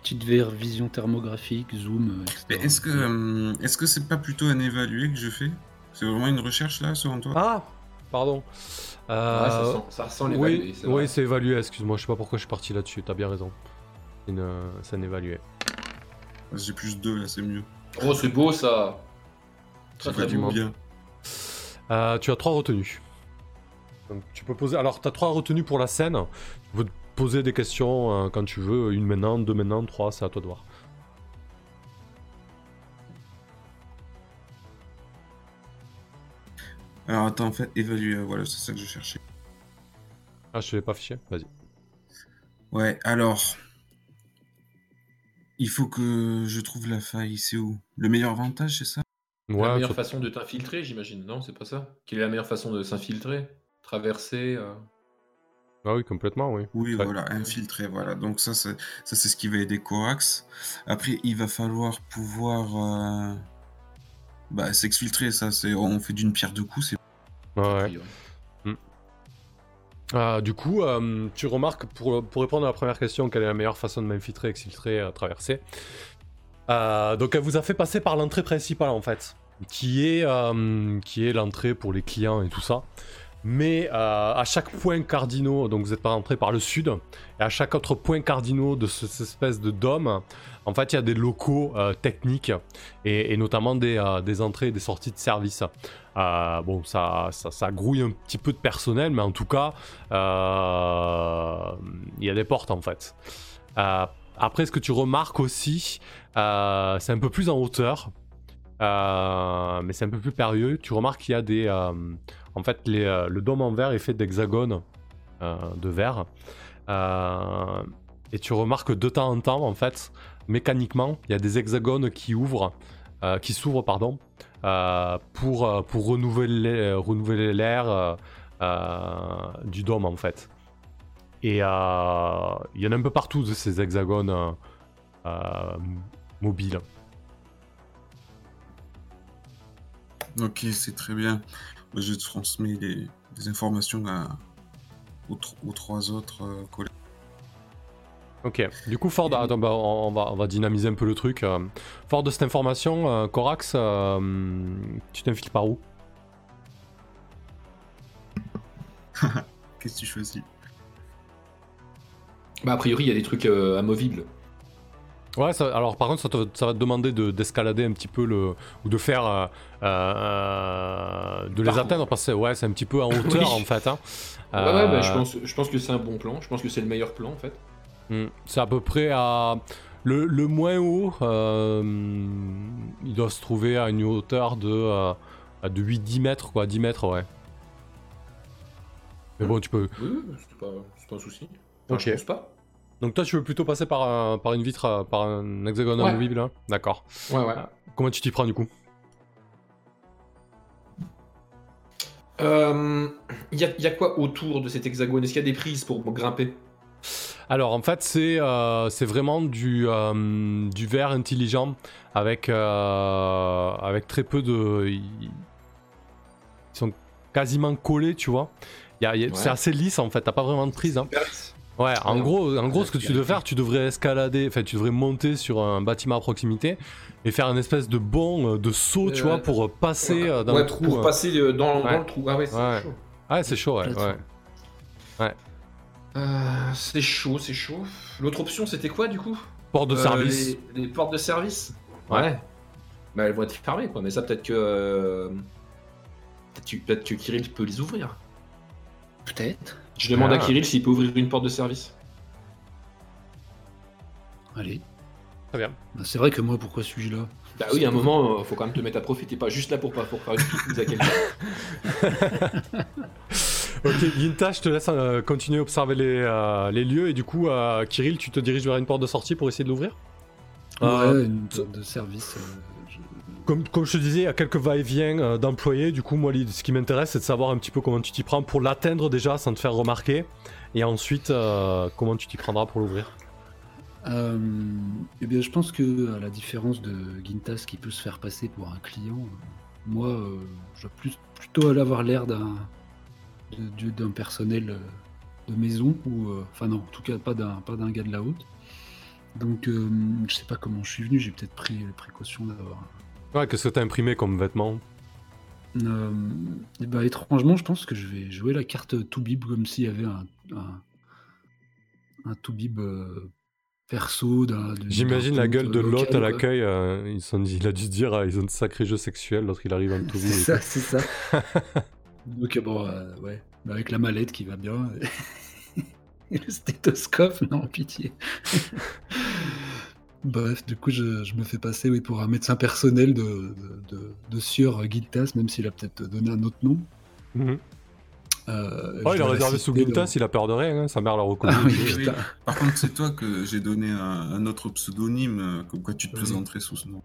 Petite VR vision thermographique, zoom, euh, etc.
Mais est-ce que euh, est-ce que c'est pas plutôt un évalué que je fais? C'est vraiment une recherche là, selon toi?
Ah Pardon. Euh,
Ouais, ça, sent, ça ressent les
oui,
c'est
oui,
vrai.
c'est évalué, excuse-moi, je sais pas pourquoi je suis parti là-dessus, t'as bien raison. C'est une, c'est un évalué.
J'ai plus deux là, c'est mieux.
Oh, c'est beau ça. Très très beau.
bien.
Euh, tu as trois retenues. Donc tu peux poser. Alors, tu as trois retenues pour la scène. Tu peux te poser des questions euh, quand tu veux. Une maintenant, deux maintenant, trois, c'est à toi de voir.
Alors attends, en fait, évaluer, euh, voilà, c'est ça que je cherchais.
Ah, je l'ai pas affiché Vas-y.
Ouais, alors. Il faut que je trouve la faille, c'est où? Le meilleur avantage, c'est ça?
La meilleure façon de t'infiltrer, j'imagine. Non, c'est pas ça? Quelle est la meilleure façon de s'infiltrer? Traverser. euh,
ah oui, complètement, oui.
Oui, voilà, infiltré, voilà. Donc ça, c'est ça, c'est ce qui va aider Corax. Après, il va falloir pouvoir euh, bah, s'exfiltrer. Ça, c'est on fait d'une pierre deux coups. C'est
Ouais,
priori.
Ah, du coup, euh, tu remarques, pour, pour répondre à la première question, quelle est la meilleure façon de m'infiltrer, exfiltrer, euh, traverser? Euh, Donc, elle vous a fait passer par l'entrée principale, en fait, qui est, euh, qui est l'entrée pour les clients et tout ça. Mais euh, à chaque point cardinaux, donc vous êtes pas rentré par le sud, et à chaque autre point cardinaux de ce- cette espèce de dôme, en fait, il y a des locaux euh, techniques et, notamment des, euh, des entrées et des sorties de service. Bon, ça, ça, grouille un petit peu de personnel, mais en tout cas, il y a des portes en fait. Après, ce que tu remarques aussi, c'est un peu plus en hauteur, euh, mais c'est un peu plus périlleux. Tu remarques qu'il y a des. euh, en fait, euh, le dôme en verre est fait d'hexagones de verre. Et tu remarques que de temps en temps, en fait, mécaniquement, il y a des hexagones qui ouvrent, qui s'ouvrent, pardon, pour, pour renouveler, renouveler l'air du dôme en fait. Et il y en a un peu partout de ces hexagones mobiles.
Ok, c'est très bien. Je transmets les, les informations à, aux, tr- aux trois autres euh, collègues.
Ok, du coup, fort de, attends, bah, on, on va, on va dynamiser un peu le truc. euh. fort de cette information, euh, Corax, euh, tu t'infiles par où? *laughs*
Qu'est-ce que tu choisis?
Bah, a priori, il y a des trucs euh, amovibles.
Ouais, ça- alors par contre, ça, te- ça va te demander de- d'escalader un petit peu le. ou de faire. euh, euh, de les atteindre parce que ouais, c'est un petit peu en hauteur
Oui.
en fait. hein.
Ouais, ouais, bah, je,
Euh,
pense, je pense que c'est un bon plan. Je pense que c'est le meilleur plan en fait.
Hmm, C'est à peu près à. Le, le moins haut, il doit se trouver à une hauteur de, de 8-10 mètres, quoi, 10 mètres, ouais. Mais bon, tu peux.
Oui, oui, c'est pas, pas un souci. Enfin,
Ok.
Je pense pas.
Donc toi, tu veux plutôt passer par, un- par une vitre, euh, par un hexagone
Ouais.
amovible, hein D'accord.
Ouais, ouais.
Comment tu t'y prends du coup?
Euh, Il y, a, il y a quoi autour de cet hexagone? Est-ce qu'il y a des prises pour grimper?
Alors en fait c'est euh, vraiment du, euh, du verre intelligent avec, euh, avec très peu de... Ils sont quasiment collés tu vois.
Ouais.
C'est assez lisse en fait, t'as pas vraiment de prise. hein. Ouais, en
Ouais.
gros, en gros ce que tu devrais faire, tu devrais escalader, enfin tu devrais monter sur un bâtiment à proximité et faire une espèce de bond euh, de saut tu
Euh,
vois pour euh, passer euh, dans
Ouais,
le trou.
Pour
euh.
passer euh, dans, le trou. Ah ouais, c'est
Ouais.
chaud.
Ouais c'est chaud ouais. Ouais.
Euh, c'est chaud, c'est chaud. L'autre option, c'était quoi du coup?
Porte de
Euh,
service.
les, les portes de service?
Ouais.
Bah elles vont être fermées quoi, mais ça peut-être que. euh, Peut-être que, peut-être que Kirill peut les ouvrir.
Peut-être.
Je demande
Ah.
à Kirill s'il peut ouvrir une porte de service.
Allez.
Très bien.
Bah, c'est vrai que moi, pourquoi suis-je là?
Bah oui, à un moment, euh, faut quand même te mettre à profiter, pas juste là pour, pas- pour faire une petite mise à quelqu'un. *laughs*
Ok, Ginta, je te laisse euh, continuer à observer les, euh, les lieux et du coup, euh, Kirill, tu te diriges vers une porte de sortie pour essayer de l'ouvrir? Euh,
Ouais, une sorte de service.
Comme, comme je te disais, il y a quelques va-et-vient euh, d'employés. Du coup, moi, ce qui m'intéresse, c'est de savoir un petit peu comment tu t'y prends pour l'atteindre déjà sans te faire remarquer. Et ensuite, euh, comment tu t'y prendras pour l'ouvrir.
Euh, eh bien, je pense que, à la différence de Gintas qui peut se faire passer pour un client, moi, je dois plus, plutôt aller avoir l'air d'un d'un personnel de maison, ou enfin non, en tout cas pas d'un pas d'un gars de la haute. Donc, je sais pas comment je suis venu, j'ai peut-être pris les précautions d'avoir.
Ouais, qu'est-ce que t'as imprimé comme vêtements
Euh, bah, étrangement, je pense que je vais jouer la carte Toubib comme s'il y avait un, un, un Toubib euh, perso.
J'imagine la gueule de l'hôte à l'accueil. euh, ils sont- il a dû se dire, ah, ils ont de sacrés jeux sexuels, l'autre il arrive en tout
C'est ça, *laughs* c'est ça. Donc bon, euh, ouais, Bah, avec la mallette qui va bien. *laughs* Et le stéthoscope, non, pitié. Bref, du coup, je, je me fais passer oui, pour un médecin personnel de, de, de, de Sieur Guiltas, même s'il a peut-être donné un autre nom.
Mhm.
Euh,
Oh,
je
il a
dois
réservé sous
dans-
Gintas, il a peur de rien, hein, sa mère l'a reconnu.
Ah oui,
Oui,
putain.
Par contre, c'est toi que j'ai donné un, un autre pseudonyme, euh, comme quoi tu te
Oui.
présenterais sous ce nom.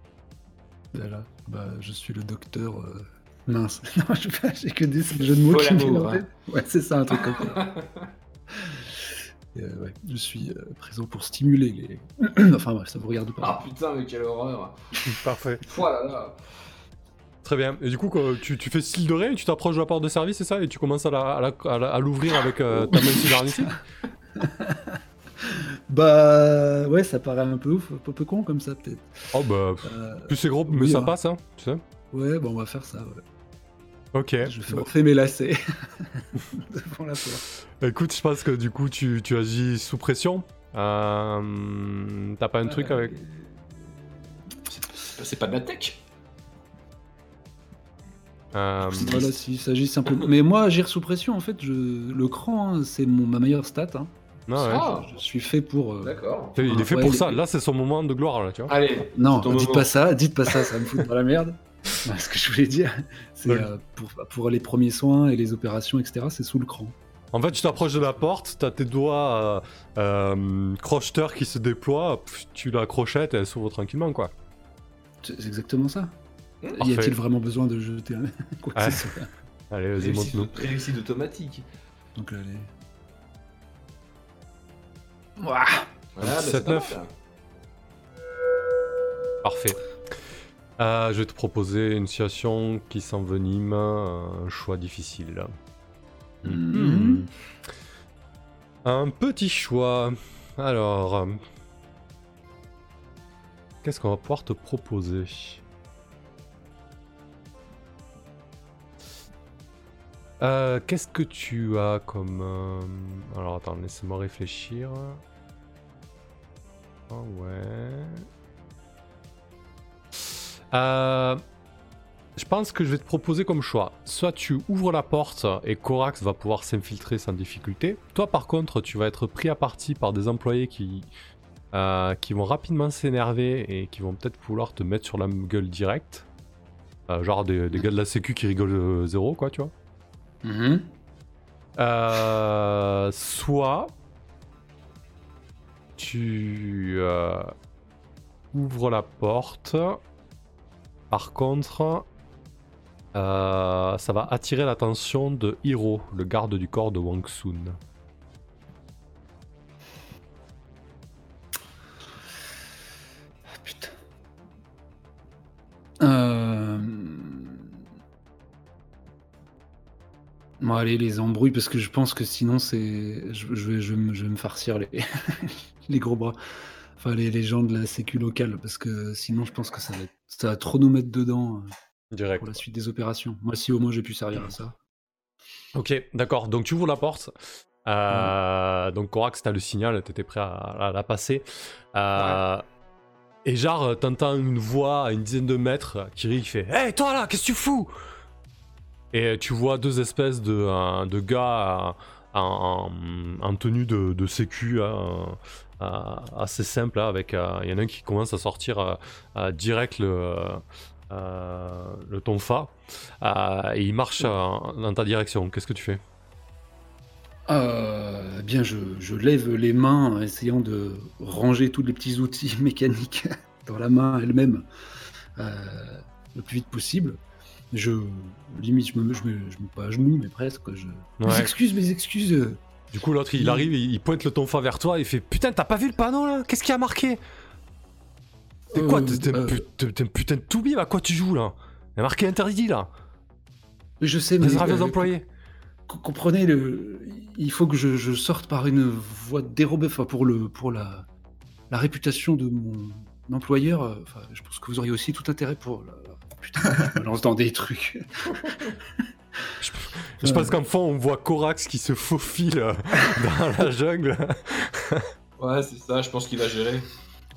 Voilà. Bah, je suis le docteur. euh, Mince. *laughs* Non, je sais pas, j'ai que des jeux de mots qui me en tête. Ouais, c'est ça, un truc comme ça. *laughs* Euh, ouais, je suis euh, présent pour stimuler les. *clears throat* enfin bref, ça vous regarde pas.
Ah putain, mais quelle horreur. *laughs*
Parfait.
Oh là là.
Très bien. Et du coup, quoi, tu, tu fais style de ré, tu t'approches de la porte de service, c'est ça Et tu commences à la- à la- à la- à l'ouvrir avec euh, ta main cybernétique *laughs*
Bah ouais, ça paraît un peu ouf, un peu con comme ça peut-être.
Oh bah,
Euh,
plus c'est gros, mais
oui,
ça
hein.
passe, hein, tu sais
ouais, bon, on va faire ça. Ouais.
Ok.
Je fais
Bah,
mes lacets *laughs* devant la porte.
écoute, je pense que du coup, tu, tu agis sous pression. Euh, T'as pas un truc avec...
C'est pas de la tech.
euh,
Voilà, s'il s'agit simplement. Mais moi, agir sous pression, en fait, je... le cran, hein, c'est mon... ma meilleure stat. hein.
non, ouais.
Ah,
Je suis fait pour. euh,
d'accord.
Il est fait
Ouais,
pour
les-
ça. Là, c'est son moment de gloire, là, tu vois.
Allez,
Non, dites
moment.
pas ça, dites pas ça, ça me fout dans la merde. *laughs* Ce que je voulais dire, c'est
Ouais.
euh, pour, pour les premiers soins et les opérations, etc., c'est sous le cran.
En fait, tu t'approches de la porte, t'as tes doigts euh, euh, crocheteurs qui se déploient, tu la crochettes et elle s'ouvre tranquillement, quoi.
C'est exactement ça.
Mmh.
Y a-il vraiment besoin de jeter un... *laughs* quoi que
Ouais.
ce soit?
Allez, vas-y,
réussite,
montre-nous.
réussite automatique.
Donc là, les...
Voilà, bah, c'est pas
7-9.
mal, ça.
Parfait. Euh, je vais te proposer une situation qui s'envenime, un choix difficile.
Mhm.
Un petit choix. Alors, qu'est-ce qu'on va pouvoir te proposer? Euh, Qu'est-ce que tu as comme... euh, Alors attends, laisse-moi réfléchir. Ah ouais. Euh, je pense que je vais te proposer comme choix. Soit tu ouvres la porte et Corax va pouvoir s'infiltrer sans difficulté. Toi, par contre, tu vas être pris à partie par des employés qui, euh, qui vont rapidement s'énerver et qui vont peut-être vouloir te mettre sur la gueule direct. Euh, genre des, des gars de la sécu qui rigolent euh, zéro, quoi, tu vois.
Mhm.
Euh, soit tu ouvres la porte. Par contre, euh, ça va attirer l'attention de Hiro, le garde du corps de Wang Sun.
Putain. Euh... Bon, allez, les embrouilles, parce que je pense que sinon, c'est. Je, vais, je vais me farcir les... *laughs* les gros bras. Enfin, les, les gens de la sécu locale, parce que sinon, je pense que ça va, être- ça va trop nous mettre dedans euh,
Direct.
pour la suite des opérations. Moi, si au moins j'ai pu servir à ça.
Ok, d'accord. Donc tu ouvres la porte. Euh, Donc Corax, t'as le signal, t'étais prêt à, à la passer. Euh, Et genre, t'entends une voix à une dizaine de mètres qui rit, qui fait Hey toi là, qu'est-ce que tu fous? Et tu vois deux espèces de, euh, de gars euh, en, en- en tenue de, de sécu euh, euh, assez simple, là, avec euh, il y en a un qui commence à sortir euh, euh, direct le, euh, le tonfa. Euh, et il marche euh, dans ta direction. Qu'est-ce que tu fais?
Euh, eh bien, je, je lève les mains en essayant de ranger tous les petits outils *laughs* mécaniques dans la main elle-même euh, le plus vite possible. Je limite, je me, je me, je me pas à genoux, mais presque. Je... *laughs* Mes excuses, mes excuses.
Du coup, l'autre, il arrive, il pointe le tonfa vers toi, il fait Putain, t'as pas vu le panneau là? Qu'est-ce qu'il y a marqué? T'es quoi
Euh,
T'es t'es un
euh,
un putain de toubib, à quoi tu joues là? Il y a marqué interdit là
je sais, mais
aux
euh,
employés
co- comprenez, le... il faut que je, je sorte par une voie dérobée, enfin pour le, pour la, la réputation de mon employeur. Enfin, je pense que vous auriez aussi tout intérêt pour. la- Putain, je me lance dans des trucs.
Je pense qu'en fond, on voit Corax qui se faufile euh, dans la jungle.
Ouais, c'est ça, je pense qu'il va gérer.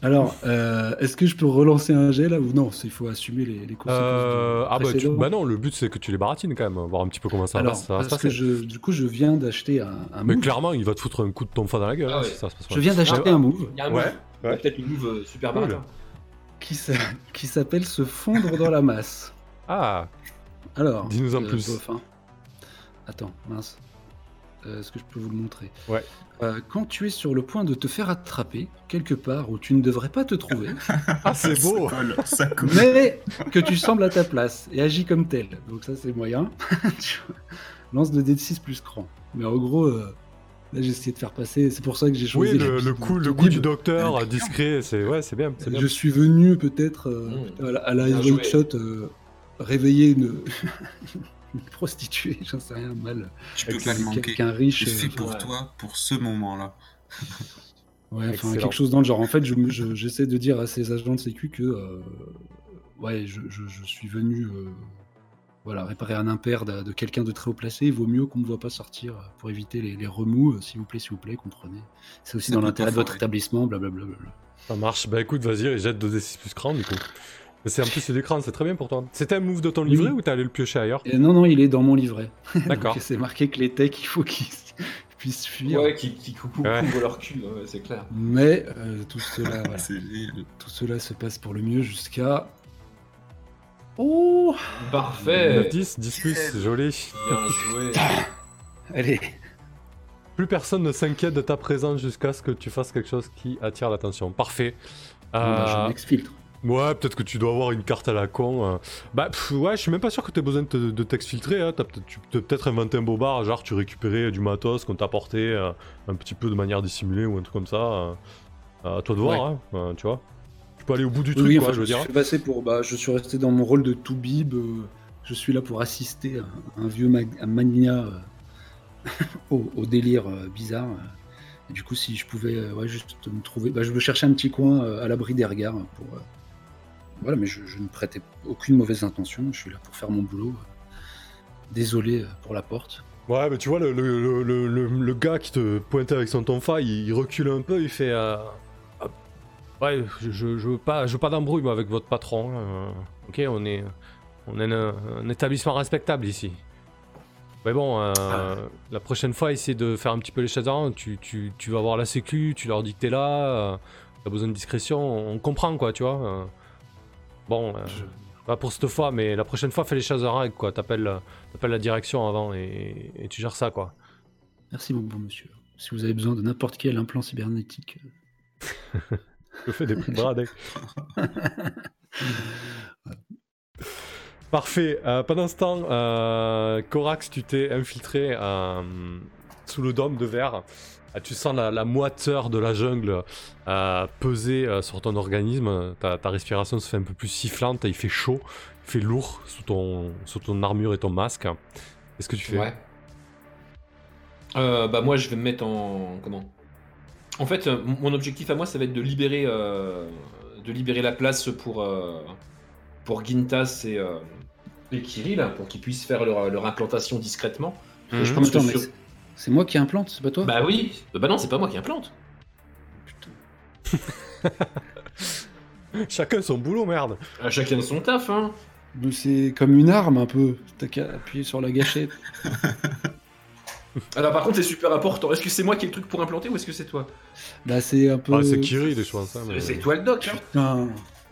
Alors, euh, est-ce que je peux relancer un jet là ou non Il faut assumer les, les conséquences.
Euh, ah bah, tu- bah non, le but c'est que tu les baratines quand même, voir un petit peu comment ça, va,
Alors,
ça va se
parce que je, du coup, je viens d'acheter un, un
Mais
move.
clairement, il va te foutre un coup de tonfa dans la gueule
Ah
hein,
ouais.
si ça se passe
Je viens d'acheter
Ah,
un move
Il y a un
Ouais,
move. Peut-être une move super
Cool.
baratin.
qui s'appelle se fondre dans la masse.
Ah,
Alors,
Dis-nous en
euh,
plus.
bof, hein. Attends, mince. euh, Est-ce que je peux vous le montrer?
Ouais.
Euh, quand tu es sur le point de te faire attraper, quelque part où tu ne devrais pas te trouver, *laughs*
Ah, c'est beau
Ça colle, ça colle.
mais que tu sembles à ta place et agis comme tel. Donc ça, c'est moyen. *laughs* Tu vois. Lance de D6 plus cran. Mais en gros, euh, là, j'ai essayé de faire passer. C'est pour ça que j'ai choisi.
Oui, le, le coup, le coup du docteur, euh, discret, c'est ouais, c'est bien.
Je suis venu peut-être euh,
Mmh.
à la, à la. Shot euh, réveiller une... *laughs* une prostituée, j'en sais rien, mal.
Tu peux pas le manquer.
quelqu'un riche.
C'est
euh,
pour
ouais.
toi, pour ce moment-là.
Ouais, enfin quelque chose dans le genre. En fait, je me- je- j'essaie de dire à ces agents de sécu que euh, ouais, je, je- je suis venu euh, voilà, réparer un impair de, de quelqu'un de très haut placé. Il vaut mieux qu'on ne me voit pas sortir pour éviter les, les remous. S'il vous plaît, s'il vous plaît, comprenez. C'est aussi
Ça
dans l'intérêt de votre établissement, blablabla.
Ça marche. Bah écoute, vas-y, jette 2d6 plus cran du coup. C'est en plus c'est d'écran, c'est très bien pour toi. C'était un move de ton
Oui.
livret ou t'es allé le piocher ailleurs?
Et non, non, il est dans mon livret. *laughs*
D'accord.
C'est marqué que les techs, il faut qu'ils *laughs* puissent fuir.
Ouais, qui, qui cou- cou-
Ouais.
couvrent leur cul, ouais, c'est clair.
Mais euh, tout, cela, *laughs* voilà, tout cela se passe pour le mieux jusqu'à. Oh
9,
Parfait
10, 10 plus, c'est joli.
Bien joué
Allez
Plus personne ne s'inquiète de ta présence jusqu'à ce que tu fasses quelque chose qui attire l'attention. Parfait. Euh,
Je m'exfiltre.
Ouais, peut-être que tu dois avoir une carte à la con. euh. Bah, pff, ouais, je suis même pas sûr que t'aies besoin de, te- de t'exfiltrer. Hein. T'as peut-être- tu peux peut-être inventer un bobard, genre tu récupérais du matos qu'on t'a apporté euh, un petit peu de manière dissimulée ou un truc comme ça. euh. à toi de voir, hein, tu vois. Tu peux aller au bout du
Oui,
truc,
oui,
quoi, je veux
me
dire.
suis fait passer pour. Bah, je suis resté dans mon rôle de Toubib. euh, je suis là pour assister un, un vieux mag- un mania euh, *laughs* au, au délire bizarre. Et du coup, si je pouvais ouais, juste me trouver. Bah, je veux chercher un petit coin à l'abri des regards. Pour, Voilà, mais je, je ne prêtais aucune mauvaise intention. Je suis là pour faire mon boulot. Désolé euh, pour la porte.
Ouais, mais tu vois, le, le, le, le- gars qui te pointait avec son tonfa, il, il recule un peu, il fait. euh, ah, ouais, je, je, je veux pas, je veux pas d'embrouille avec votre patron. euh, ok, on est, on est un, un établissement respectable ici. Mais bon, euh, la prochaine fois, essaie de faire un petit peu les choses avant. Tu, tu, tu vas voir la sécu, tu leur dis que t'es là, euh, t'as besoin de discrétion, on comprend quoi, tu vois. Bon, euh,
Je-
pas pour cette fois, mais la prochaine fois, fais les choses règle, quoi. T'appelles, euh, t'appelles la direction avant et, et tu gères ça, quoi.
Merci, mon bon monsieur. Si vous avez besoin de n'importe quel implant cybernétique. euh, *laughs*
Je fais des prix de bradé. *laughs* Parfait. Euh, pendant ce temps, euh, Corax, tu t'es infiltré sous le dôme de verre. Euh, tu sens la, la moiteur de la jungle euh, peser euh, sur ton organisme. Ta, ta respiration se fait un peu plus sifflante. Il fait chaud, il fait lourd sous ton, sous ton armure et ton masque. Qu'est-ce que tu fais?
Ouais. Euh, bah moi je vais me mettre en comment? En fait, euh, mon objectif à moi, ça va être de libérer, euh, de libérer la place pour euh, pour Gintas et, euh, et Kirill pour qu'ils puissent faire leur, leur implantation discrètement.
Mhm.
je pense que sur-
c'est- moi qui implante, c'est pas toi?
Bah oui. Bah non, c'est pas moi qui implante.
Putain. *laughs*
Chacun son boulot, merde.
À chacun son taf, hein.
Mais C'est comme une arme un peu. T'as qu'à appuyer sur la gâchette.
Alors par contre, c'est super important. Est-ce que c'est moi qui ai le truc pour implanter ou est-ce que c'est toi?
Bah c'est un peu.
Ah, c'est Kirill, je pense. hein, mais-
C'est toi le doc. Hein.
Putain.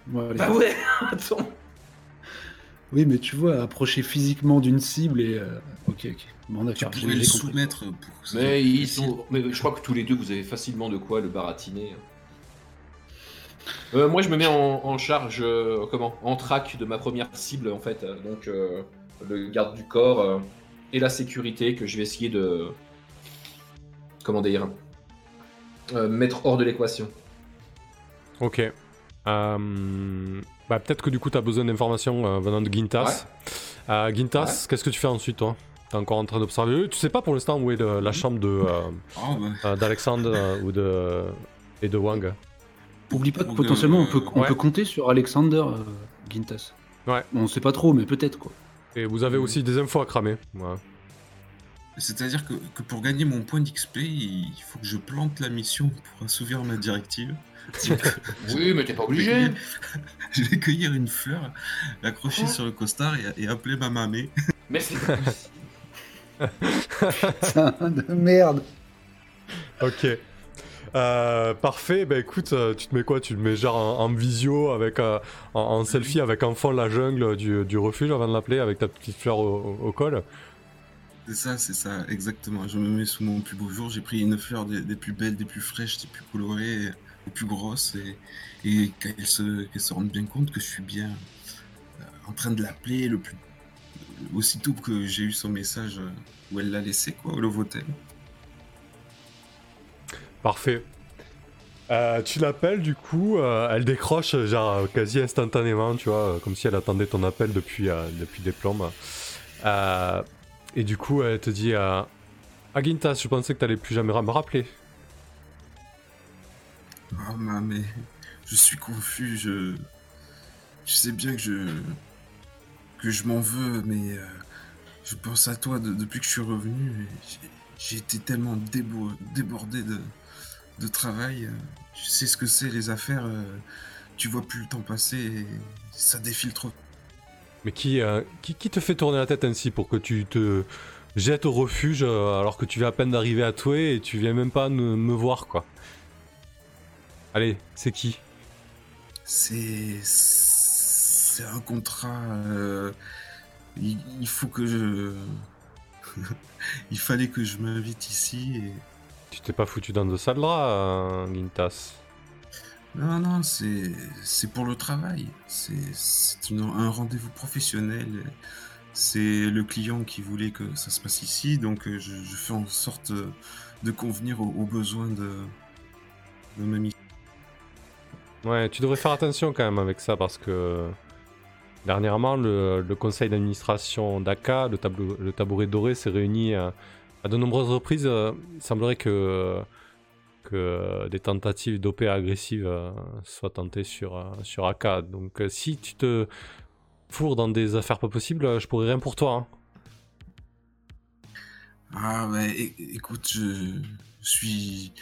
Bon, allez.
Bah ouais. *laughs* Attends.
Oui, mais tu vois, approcher physiquement d'une cible et. euh, Ok, ok. Bon,
Tu pourrais le soumettre pour que ça
Mais ils sont. Mais je crois que tous les deux, vous avez facilement de quoi le baratiner. Euh, moi, je me mets en, en charge, euh, comment? En track de ma première cible, en fait. Donc, euh, le garde du corps euh, et la sécurité que je vais essayer de. Comment dire euh, Mettre hors de l'équation.
Ok. Euh, bah, peut-être que du coup, tu as besoin d'informations euh, venant de Gintas. Euh, Gintas, qu'est-ce que tu fais ensuite, toi? T'es encore en train d'observer. Euh, Tu sais pas pour l'instant où est le- la chambre de euh,
Ah, bah,
euh, d'Alexandre euh, ou de et de Wang.
Oublie pas que
Ou de-
potentiellement on peut, on
Ouais.
peut compter sur Alexander euh, Gintas.
Ouais.
On sait pas trop, mais peut-être quoi.
Et vous avez aussi des infos à cramer. Ouais.
C'est-à-dire que, que pour gagner mon point d'XP, il faut que je plante la mission pour assouvir ma directive. *laughs*
Oui, mais t'es pas obligé. *laughs*
Je vais cueillir une fleur, l'accrocher
Oh.
sur le costard et, et appeler ma mamée.
Mais c'est. *laughs*
Putain de merde.
Ok. Euh, parfait, bah écoute, euh, tu te mets quoi? Tu te mets genre en, en visio, avec, euh, en, en selfie avec en fond la jungle du, du refuge avant de l'appeler, avec ta petite fleur au, au- au col?
C'est ça, c'est ça, exactement. Je me mets sous mon plus beau jour. J'ai pris une fleur des, des plus belles, des plus fraîches, des plus colorées, des plus grosses. Et, et qu'elle se, se rende bien compte que je suis bien euh, en train de l'appeler le plus. Aussitôt que j'ai eu son message euh, où elle l'a laissé, quoi, au Lovotel.
Parfait. Euh, tu l'appelles du coup, euh, elle décroche genre quasi instantanément, tu vois, comme si elle attendait ton appel depuis, euh, depuis des plombes. Et du coup, elle te dit Agintas, je pensais que t'allais plus jamais me rappeler.
Ah, ma, mais je suis confus. Je, je sais bien que je, que je m'en veux, mais euh, je pense à toi de- depuis que je suis revenu. j'ai- été tellement débo- débordé de, de travail. euh, Je sais ce que c'est les affaires. euh, Tu vois plus le temps passer et ça défile trop.
Mais qui, euh, qui, qui te fait tourner la tête ainsi pour que tu te jettes au refuge alors que tu viens à peine d'arriver à Toué et tu viens même pas me, me voir quoi? Allez, c'est qui?
C'est c'est un contrat. euh, il, il faut que je. *laughs* il fallait que je m'invite ici et.
Tu t'es pas foutu dans de sales draps, euh, Gintas
Non, non, c'est c'est pour le travail. C'est c'est une- un rendez-vous professionnel. C'est le client qui voulait que ça se passe ici, donc euh, je, je fais en sorte de, de convenir aux, aux besoins de, de ma mission.
Ouais, tu devrais faire attention quand même avec ça parce que dernièrement, le, conseil d'administration d'ACA, le, tabouret doré, s'est réuni à, à de nombreuses reprises. Euh, Il semblerait que, des tentatives d'OP agressives euh, soient tentées sur, euh, sur ACA. Donc euh, si tu te fourres dans des affaires pas possibles, euh, je pourrais rien pour toi. hein.
Ah, bah écoute, je, suis,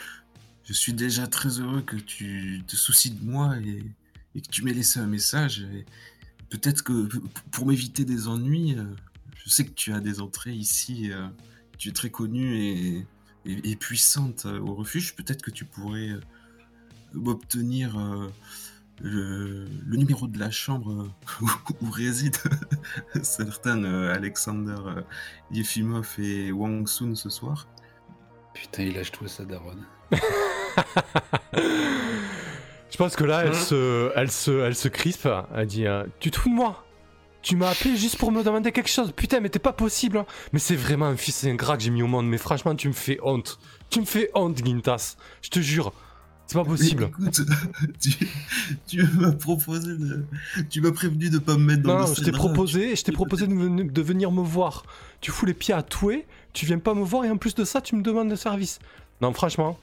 je suis déjà très heureux que tu te soucies de moi et, que tu m'aies laissé un message. Peut-être que pour m'éviter des ennuis, euh, je sais que tu as des entrées ici, euh, tu es très connue et, et- et puissante euh, au refuge. Peut-être que tu pourrais euh, m'obtenir euh, le, le numéro de la chambre *laughs* où, où résident *laughs* certains euh, Alexander euh, Yefimov et Wang Sun ce soir.
Putain, il lâche tout à sa daronne. *laughs*
Je pense que là, elle,
Hein
se, elle, se, elle se crispe. Elle dit euh, Tu te fous de moi? Tu m'as appelé juste pour me demander quelque chose. Putain, mais t'es pas possible. hein. Mais c'est vraiment un fils ingrat que j'ai mis au monde. Mais franchement, tu me fais honte. Tu me fais honte, Gintas. Je te jure. C'est pas possible.
Mais écoute, *laughs* tu, tu m'as proposé de. Tu m'as prévenu de pas me mettre dans
Non,
le
je t'ai proposé, je t'ai proposé de venir me voir. Tu fous les pieds à touer, tu viens pas me voir et en plus de ça, tu me demandes de service. Non, franchement,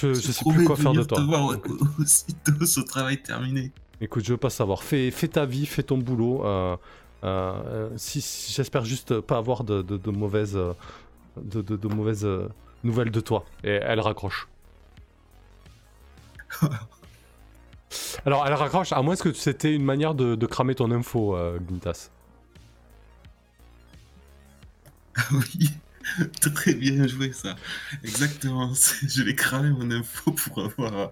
je, je sais plus quoi faire de toi.
te voir aussitôt *laughs* ce travail terminé.
Écoute, je veux pas savoir. Fais, fais ta vie, fais ton boulot. euh, euh, euh, si, si- J'espère juste pas avoir de, de- de mauvaises, de, mauvaises euh, nouvelles de toi. Et elle raccroche. *laughs* Alors, elle raccroche, à moins que c'était une manière de, de cramer ton info, Gintas.
oui, *laughs* très bien joué ça. Exactement. *laughs* Je vais cramer mon info pour avoir.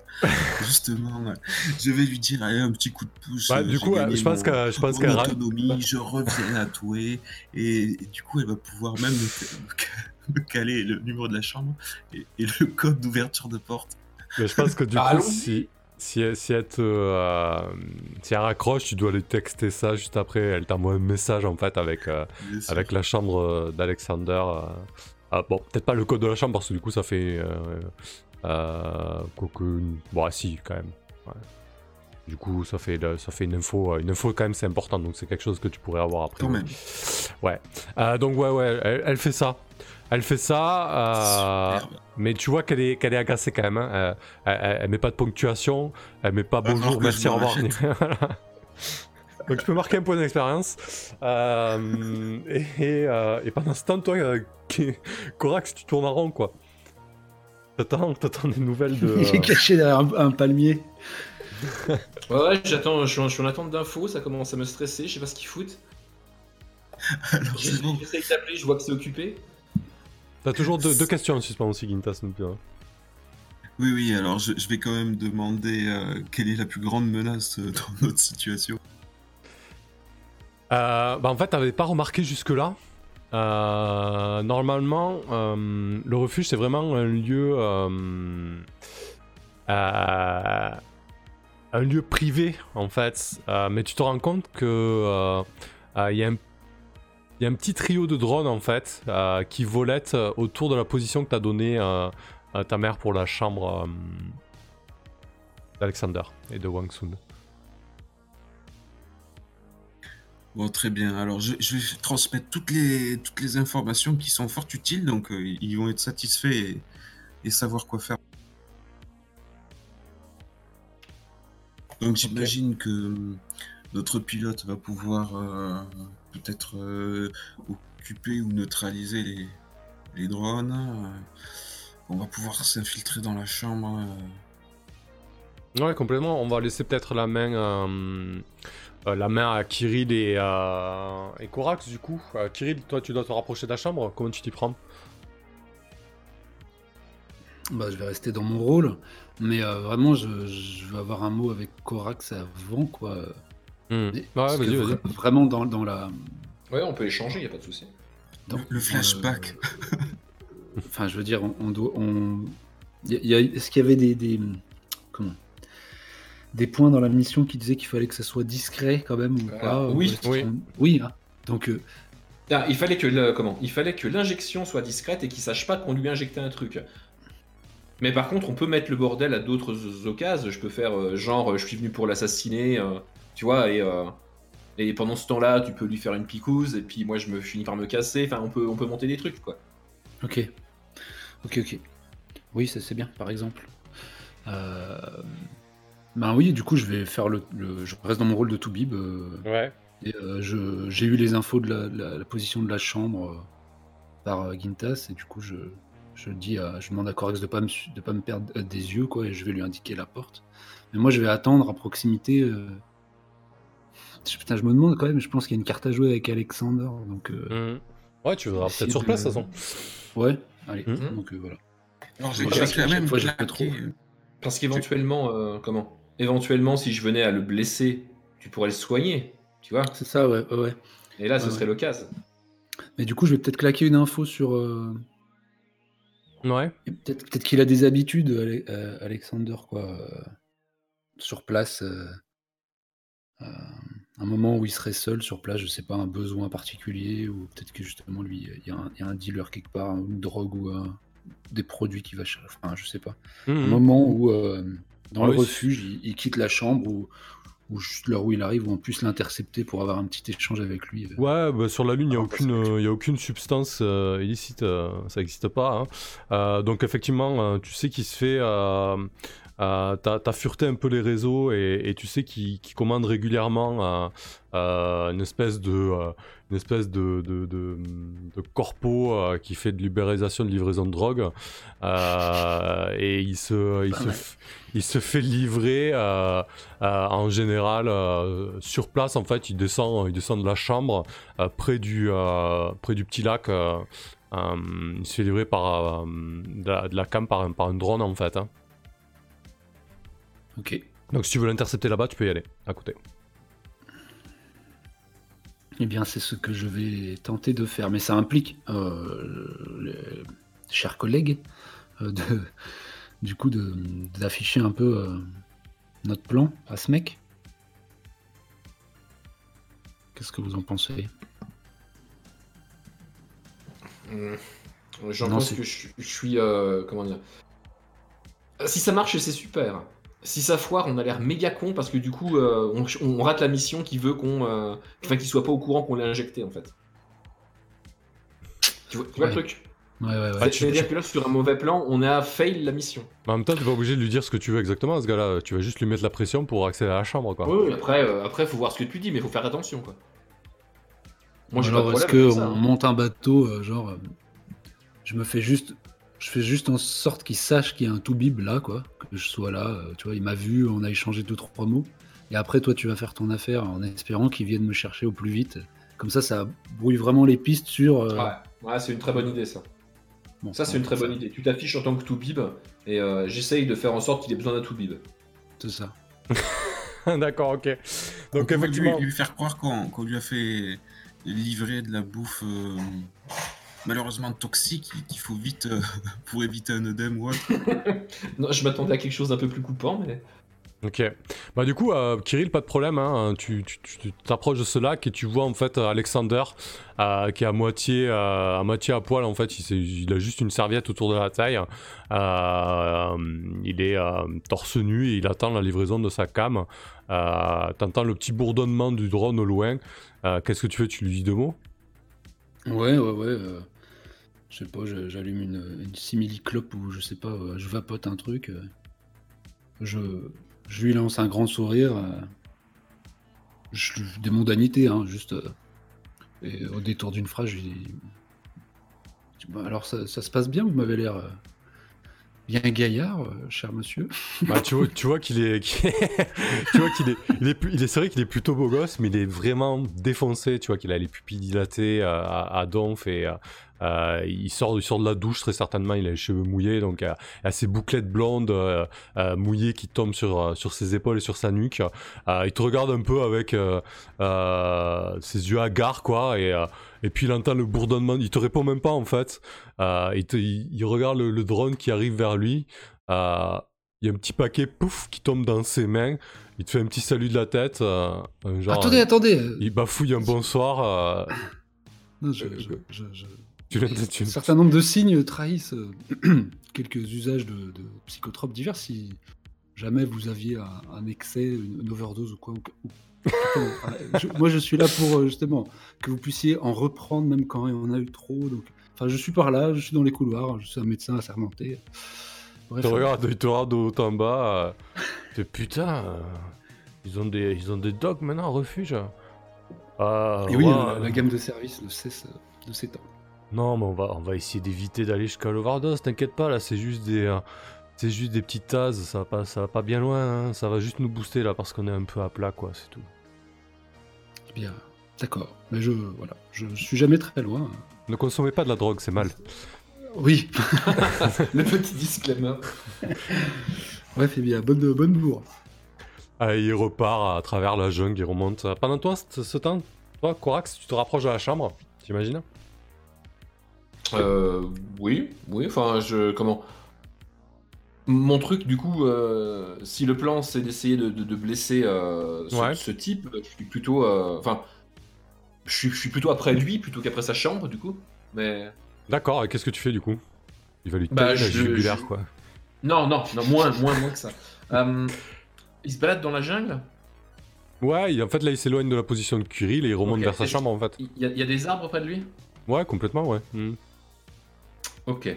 Justement, je vais lui dire allez, un petit coup de pouce.
Bah, du coup, je pense que- je pense
mon autonomie, je reviens à Toué. Et, et du coup, elle va pouvoir même me, caler le numéro de la chambre et, et le code d'ouverture de porte.
Mais je pense que du
Bah,
coup, si, si, elle- si elle te, euh, si elle raccroche, tu dois lui texter ça juste après. Elle t'envoie un message en fait avec, euh, avec la chambre euh, d'Alexander. Ah, bon, peut-être pas le code de la chambre parce que du coup ça fait. Quoique- Bon, ah, si, quand même. Ouais. Du coup, ça fait, ça fait une info. Une info, quand même, c'est important. Donc, c'est quelque chose que tu pourrais avoir après.
Quand même.
Ouais. Euh, donc, ouais, ouais, elle, elle fait ça. Elle fait ça. euh, mais tu vois qu'elle est, qu'elle est agacée quand même. hein. Euh, Elle, elle- elle met pas de ponctuation. Elle met pas
falloir
bonjour, merci, au revoir. *laughs* Donc tu peux marquer un point d'expérience. Euh, et, et, euh, et pendant ce temps, toi, euh, Corax, tu tournes en rond quoi. T'attends, t'attends des nouvelles de. *laughs*
Il est caché derrière un, un palmier. *laughs*
Ouais, ouais, j'attends, je suis, en, je suis en attente d'infos, ça commence à me stresser, je sais pas ce qu'ils foutent. J'essaie d'appeler, je vois que c'est occupé.
T'as toujours deux, deux questions en suspens aussi, plus, hein.
Oui, oui, alors je, je vais quand même demander euh, quelle est la plus grande menace euh, dans *laughs* notre situation.
Euh, bah en fait, t'avais pas remarqué jusque-là. Normalement, le refuge, c'est vraiment un lieu. un lieu privé, en fait. Mais tu te rends compte que. Il y, a un- il y a un petit trio de drones, en fait, euh, qui volettent euh, autour de la position que t'as donnée euh, à ta mère pour la chambre euh, d'Alexander et de Wang Sun.
Bon, très bien. Alors, je, je vais transmettre toutes les, toutes les informations qui sont fort utiles, donc ils vont être satisfaits et, et savoir quoi faire. Donc, j'imagine que notre pilote va pouvoir peut-être euh, occuper ou neutraliser les, les drones. euh, on va pouvoir s'infiltrer dans la chambre. euh,
Ouais, complètement. On va laisser peut-être la main, euh, euh, la main à Kirill et, euh, et Korax, du coup. Euh, Kirill, toi, tu dois te rapprocher de la chambre. Comment tu t'y prends?
Bah, je vais rester dans mon rôle, mais euh, vraiment, je, je vais avoir un mot avec Korax avant, quoi.
Ouais,
que vra- Vraiment dans, dans la.
Ouais, on peut échanger, y a pas de souci.
dans-
Le flashback.
Enfin, je veux dire, on, on doit. On... y a- y a- Est-ce qu'il y avait des, des. Comment? Des points dans la mission qui disaient qu'il fallait que ça soit discret quand même ou
Euh,
pas
oui.
Oui.
Oui, hein. Donc, euh,
Ah, il fallait que le- comment? Il fallait que l'injection soit discrète et qu'il sache pas qu'on lui a injecté un truc. Mais par contre, on peut mettre le bordel à d'autres occasions. Je peux faire euh, genre, euh, je suis venu pour l'assassiner, euh, tu vois, et, euh, et pendant ce temps-là, tu peux lui faire une picouse, et puis moi, je me finis par me casser. Enfin, on peut, on peut monter des trucs, quoi.
ok. Ok, ok. Oui, ça c'est bien, par exemple. Euh... Ben oui, du coup, je vais faire le. le- Je reste dans mon rôle de Toubib. euh,
Ouais.
Et euh, je- j'ai eu les infos de la, la- la position de la chambre euh, par euh, Gintas et du coup je, je dis à- je demande à Corex de pas me de pas me perdre euh, des yeux quoi et je vais lui indiquer la porte. Mais moi je vais attendre à proximité. Je- Putain je me demande quand même. Je pense qu'il y a une carte à jouer avec Alexander donc euh,
Hmm. Ouais, tu verras peut-être sur place, de toute façon.
ouais allez
Mhm.
donc euh, voilà. À
quand
chaque
même
fois, trop.
euh,
Parce qu'éventuellement, euh, comment? Éventuellement, si je venais à le blesser, tu pourrais le soigner, tu vois?
C'est ça ouais ouais.
Et là, ce
Ouais.
serait l'occasion.
Mais du coup je vais peut-être claquer une info sur. euh,
Ouais.
Peut-être peut qu'il a des habitudes, Ale- euh, Alexander, quoi, euh, sur place. euh, euh, un moment où il serait seul sur place, je sais pas, un besoin particulier, ou peut-être que justement, lui, il y, a un- il y a un dealer quelque part, une drogue ou un- des produits qu'il va chercher, enfin, je sais pas. Un
Hmm.
moment où, euh, dans
Ah
le
oui,
refuge, il, il quitte la chambre, ou, ou juste l'heure où il arrive, ou en plus l'intercepter pour avoir un petit échange avec lui. euh.
Ouais, bah, sur la Lune, il n'y a,
Ah,
aucune, euh, y a aucune substance euh, illicite, euh, ça n'existe pas. hein. Euh, donc effectivement, euh, tu sais qu'il se fait... Euh, T'as t'as fureté un peu les réseaux et, et tu sais qu'il qu'il commande régulièrement euh, euh, une espèce de... une espèce de, de, de, de corpo euh, qui fait de libéralisation de livraison de drogue. Euh, et il se, il, se, f- il se fait livrer euh, en général sur place. En fait il descend, il descend de la chambre près, du, près du petit lac il se fait livrer par de, la, de la cam par, un- par un drone en fait hein.
Ok.
donc si tu veux l'intercepter là-bas tu peux y aller à côté
Eh bien, c'est ce que je vais tenter de faire. Mais ça implique, euh, les chers collègues, euh, de, du coup, de- d'afficher un peu euh, notre plan à ce mec. Qu'est-ce que vous en pensez?
Hum. J'en pense que je, je suis. euh, comment dire? Si ça marche, c'est super. Si ça foire, on a l'air méga con parce que du coup, euh, on, on rate la mission qui veut qu'on. euh, Enfin, qu'il soit pas au courant qu'on l'a injecté en fait. Tu vois, tu vois
Ouais.
le truc?
Ouais, ouais, ouais.
Ah, tu-
C'est-à-dire que là, sur un mauvais plan, on a fail la mission.
Mais en même temps tu pas obligé de lui dire ce que tu veux exactement à ce gars-là tu vas juste lui mettre la pression pour accéder à la chambre quoi
Oui, oui, après, euh, après, faut voir ce que tu dis, mais faut faire attention quoi. Moi, j'ai
Alors, est-ce qu'on
hein.
monte un bateau, euh, genre, euh, je me fais juste, je fais juste en sorte qu'il sache qu'il y a un tout-bib là, quoi, que je sois là, euh, tu vois, il m'a vu, on a échangé deux, trois mots, et après, toi, tu vas faire ton affaire en espérant qu'il vienne me chercher au plus vite. Comme ça, ça brouille vraiment les pistes sur. euh,
Ouais, ouais c'est une très bonne idée ça.
bon,
Ça, c'est une très bonne idée. Tu t'affiches en tant que Toubib et euh, j'essaye de faire en sorte qu'il ait besoin d'un Toubib.
C'est ça. *laughs*
d'accord ok donc
lui,
effectivement
lui faire croire qu'on lui a fait livrer de la bouffe euh, malheureusement toxique qu'il faut vite euh, *laughs* pour éviter un œdème ou autre. *laughs*
non, je m'attendais à quelque chose d'un peu plus coupant, mais.
Ok. Bah du coup, euh, Kirill, pas de problème. Hein, tu t'approches de ce lac et tu vois en fait Alexander euh, qui est à moitié, euh, à moitié à poil. En fait, il, il, a juste une serviette autour de la taille. il est torse nu et il attend la livraison de sa cam. T'entends le petit bourdonnement du drone au loin. Qu'est-ce que tu fais? Tu lui dis deux mots?
Ouais, ouais, ouais. Je sais pas, j'allume une, une simili-clope ou je sais pas, je vapote un truc. Je, je lui lance un grand sourire. Euh, des mondanités, hein, juste. Euh, et au détour d'une phrase, je lui dis bah, Alors, ça, se passe bien Vous m'avez l'air euh, bien gaillard, cher monsieur.
Bah, tu vois, tu vois qu'il est, *laughs* tu vois qu'il est, il est, c'est vrai qu'il est plutôt beau gosse, mais il est vraiment défoncé. Tu vois qu'il a les pupilles dilatées à, à donf et euh, il, sort, de la douche très certainement, il a les cheveux mouillés, donc il a ses bouclettes blondes euh, euh, mouillées qui tombent sur, sur ses épaules et sur sa nuque. il te regarde un peu avec ses yeux hagards, quoi, et, et puis il entend le bourdonnement, il te répond même pas en fait. il, il, regarde le, drone qui arrive vers lui. il y a un petit paquet, pouf, qui tombe dans ses mains. Il te fait un petit salut de la tête. genre,
attendez, attendez.
Il bafouille un bonsoir.
Non, je, un certain nombre de signes trahissent euh, *clears throat* quelques usages de, psychotropes divers. Si jamais vous aviez un, excès, une, overdose ou quoi. moi, je suis là pour euh, justement que vous puissiez en reprendre même quand on a eu trop. Donc, enfin, je suis par là, je suis dans les couloirs, je suis un médecin assermenté.
Bref, tu regardes, il te regarde de haut en bas. Euh, putain, ils ont des, ils ont des dogs maintenant, refuge.
Ah, Et oui, la, gamme de services ne cesse de s'étendre.
Non, mais on va, on va essayer d'éviter d'aller jusqu'à l'overdose, t'inquiète pas, là, c'est juste des... Euh, c'est juste des petites tasses, ça va pas, ça va pas bien loin, hein. ça va juste nous booster là parce qu'on est un peu à plat quoi, c'est tout.
Bien, d'accord. Mais je, voilà, je, suis jamais très loin.
Ne consommez pas de la drogue, c'est mal.
Oui. *laughs*
Le petit disclaimer. *laughs*
Bref, eh bien, bonne, bonne bourre.
Allez, il repart à travers la jungle, il remonte. Pendant toi, ce temps, toi, Corax, tu te rapproches de la chambre, t'imagines?
Euh, oui, oui, enfin, je. Comment? Mon truc, du coup, euh, si le plan c'est d'essayer de, blesser euh, ce, type, je suis plutôt. Euh, enfin, je suis, plutôt après lui plutôt qu'après sa chambre, du coup. Mais.
D'accord, et qu'est-ce que tu fais du coup? Il va lui bah, taper la jugulaire, quoi.
Non, non, non, moins, moins, moins que ça. il se balade dans la jungle?
Ouais, en fait là il s'éloigne de la position de Kirill et il remonte vers sa chambre en fait.
Il y, a des arbres près de lui?
Ouais, complètement, ouais. Hmm.
Ok.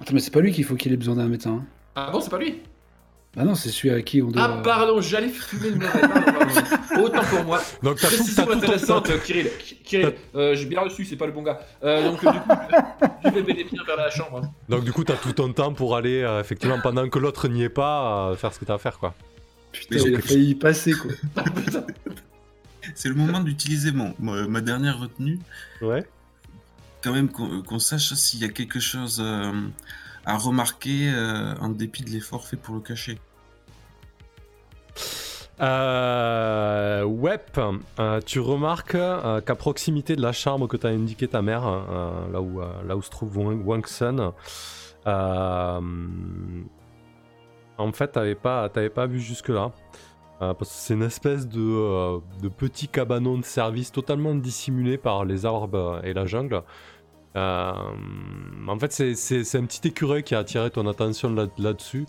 Attends, mais c'est pas lui qu'il faut qu'il ait besoin d'un médecin. Hein.
Ah bon, c'est pas lui?
Ah non, c'est celui à qui on doit.
Ah pardon, j'allais fumer le mauvais. Autant pour moi. *laughs* Donc t'as tout, intéressante, tout... Kirill. Kirill, euh, j'ai bien reçu, c'est pas le bon gars. Euh, donc du coup, je vais bel bien vers la chambre. Hein.
Donc du coup, t'as tout ton temps pour aller, euh, effectivement, pendant que l'autre n'y est pas, faire ce que t'as à faire, quoi.
Putain, il a failli y passer, quoi.
c'est le moment d'utiliser mon, ma dernière retenue.
Ouais
quand même qu'on sache s'il y a quelque chose euh, à remarquer euh, en dépit de l'effort fait pour le cacher.
Euh, euh, tu remarques qu'à proximité de la chambre que t'as indiqué ta mère, là, où, là où se trouve Wang Sun, en fait, t'avais pas, vu jusque-là. parce que c'est une espèce de, petit cabanon de service totalement dissimulé par les arbres et la jungle. Euh, en fait, c'est un petit écureuil qui a attiré ton attention là-dessus.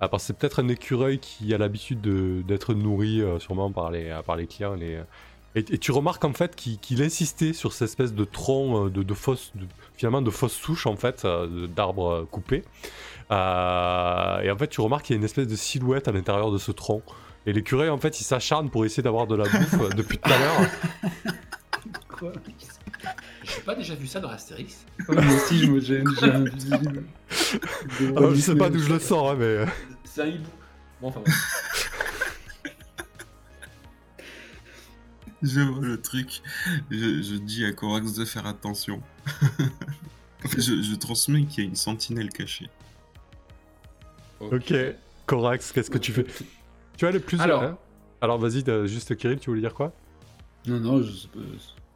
Là que c'est peut-être un écureuil qui a l'habitude d'être nourri euh, sûrement par les, par les clients. Et, tu remarques en fait qu'il insistait sur cette espèce de tronc euh, de, de fausse, finalement de fausse souche en fait, d'arbres coupés. et en fait, tu remarques qu'il y a une espèce de silhouette à l'intérieur de ce tronc. Et l'écureuil en fait, il s'acharne pour essayer d'avoir de la bouffe depuis tout à l'heure. *laughs*
J'ai pas déjà vu ça dans Astérix
Moi aussi, je me gêne, j'ai un visible.
Ah, je sais pas d'où je le sens, hein, mais. Euh.
C'est un hibou. Bon, enfin.
je vois le truc. Je, dis à Corax de faire attention. *laughs* je, transmets qu'il y a une sentinelle cachée.
Ok. Corax, qu'est-ce que tu fais? Tu as le plus.
Alors,
Alors vas-y, juste Kirill, tu voulais dire quoi?
Non, non, je,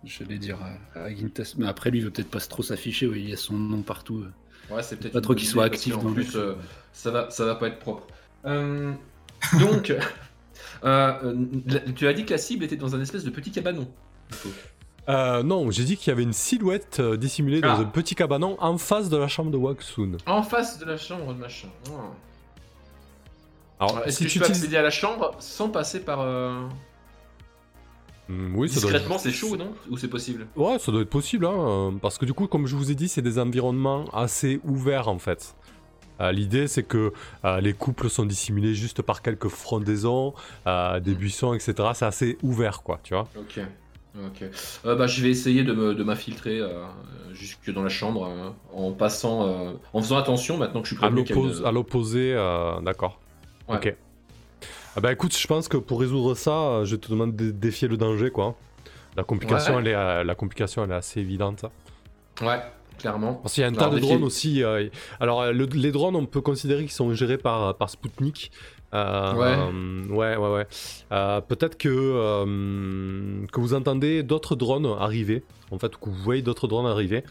J'allais dire à, à Gintas, mais après lui, il veut peut-être pas trop s'afficher. Oui, il y a son nom partout.
Ouais, c'est peut-être
Pas trop qu'il soit actif le
plus, euh, ça va, ça va pas être propre. Euh, donc, *laughs* euh, euh, tu as dit que la cible était dans un espèce de petit cabanon.
Euh, non, j'ai dit qu'il y avait une silhouette euh, dissimulée dans
Ah.
un petit cabanon en face de la chambre de Waksun.
En face de la chambre de machin. Ah.
Alors,
Est-ce
si
que
tu
peux
utilises-
accéder à la chambre sans passer par.
Hmm, oui,
Discrètement, c'est chaud, non? Ou c'est possible?
Ouais, ça doit être possible, hein, euh, parce que du coup, comme je vous ai dit, c'est des environnements assez ouverts en fait. Euh, L'idée, c'est que euh, les couples sont dissimulés juste par quelques frondaisons, euh, des buissons, etc. C'est assez ouvert, quoi, tu vois.
Ok. Ok. Bah, je vais essayer de m'infiltrer jusque dans la chambre euh, en passant, en faisant attention maintenant que je suis prévenu
à l'opposé, d'accord.
Ouais.
Ok. Ah bah écoute, je pense que pour résoudre ça, euh, je te demande de défier le danger, quoi. La complication,
Ouais.
elle est, euh, la complication, elle est assez évidente.
Ouais, clairement.
Parce qu'il y a un
Alors,
tas de drones aussi. euh, alors, le- les drones, on peut considérer qu'ils sont gérés par, par Sputnik. Euh,
Ouais.
euh, ouais, ouais, ouais. Peut-être que, que vous entendez d'autres drones arriver. En fait, que vous voyez d'autres drones arriver.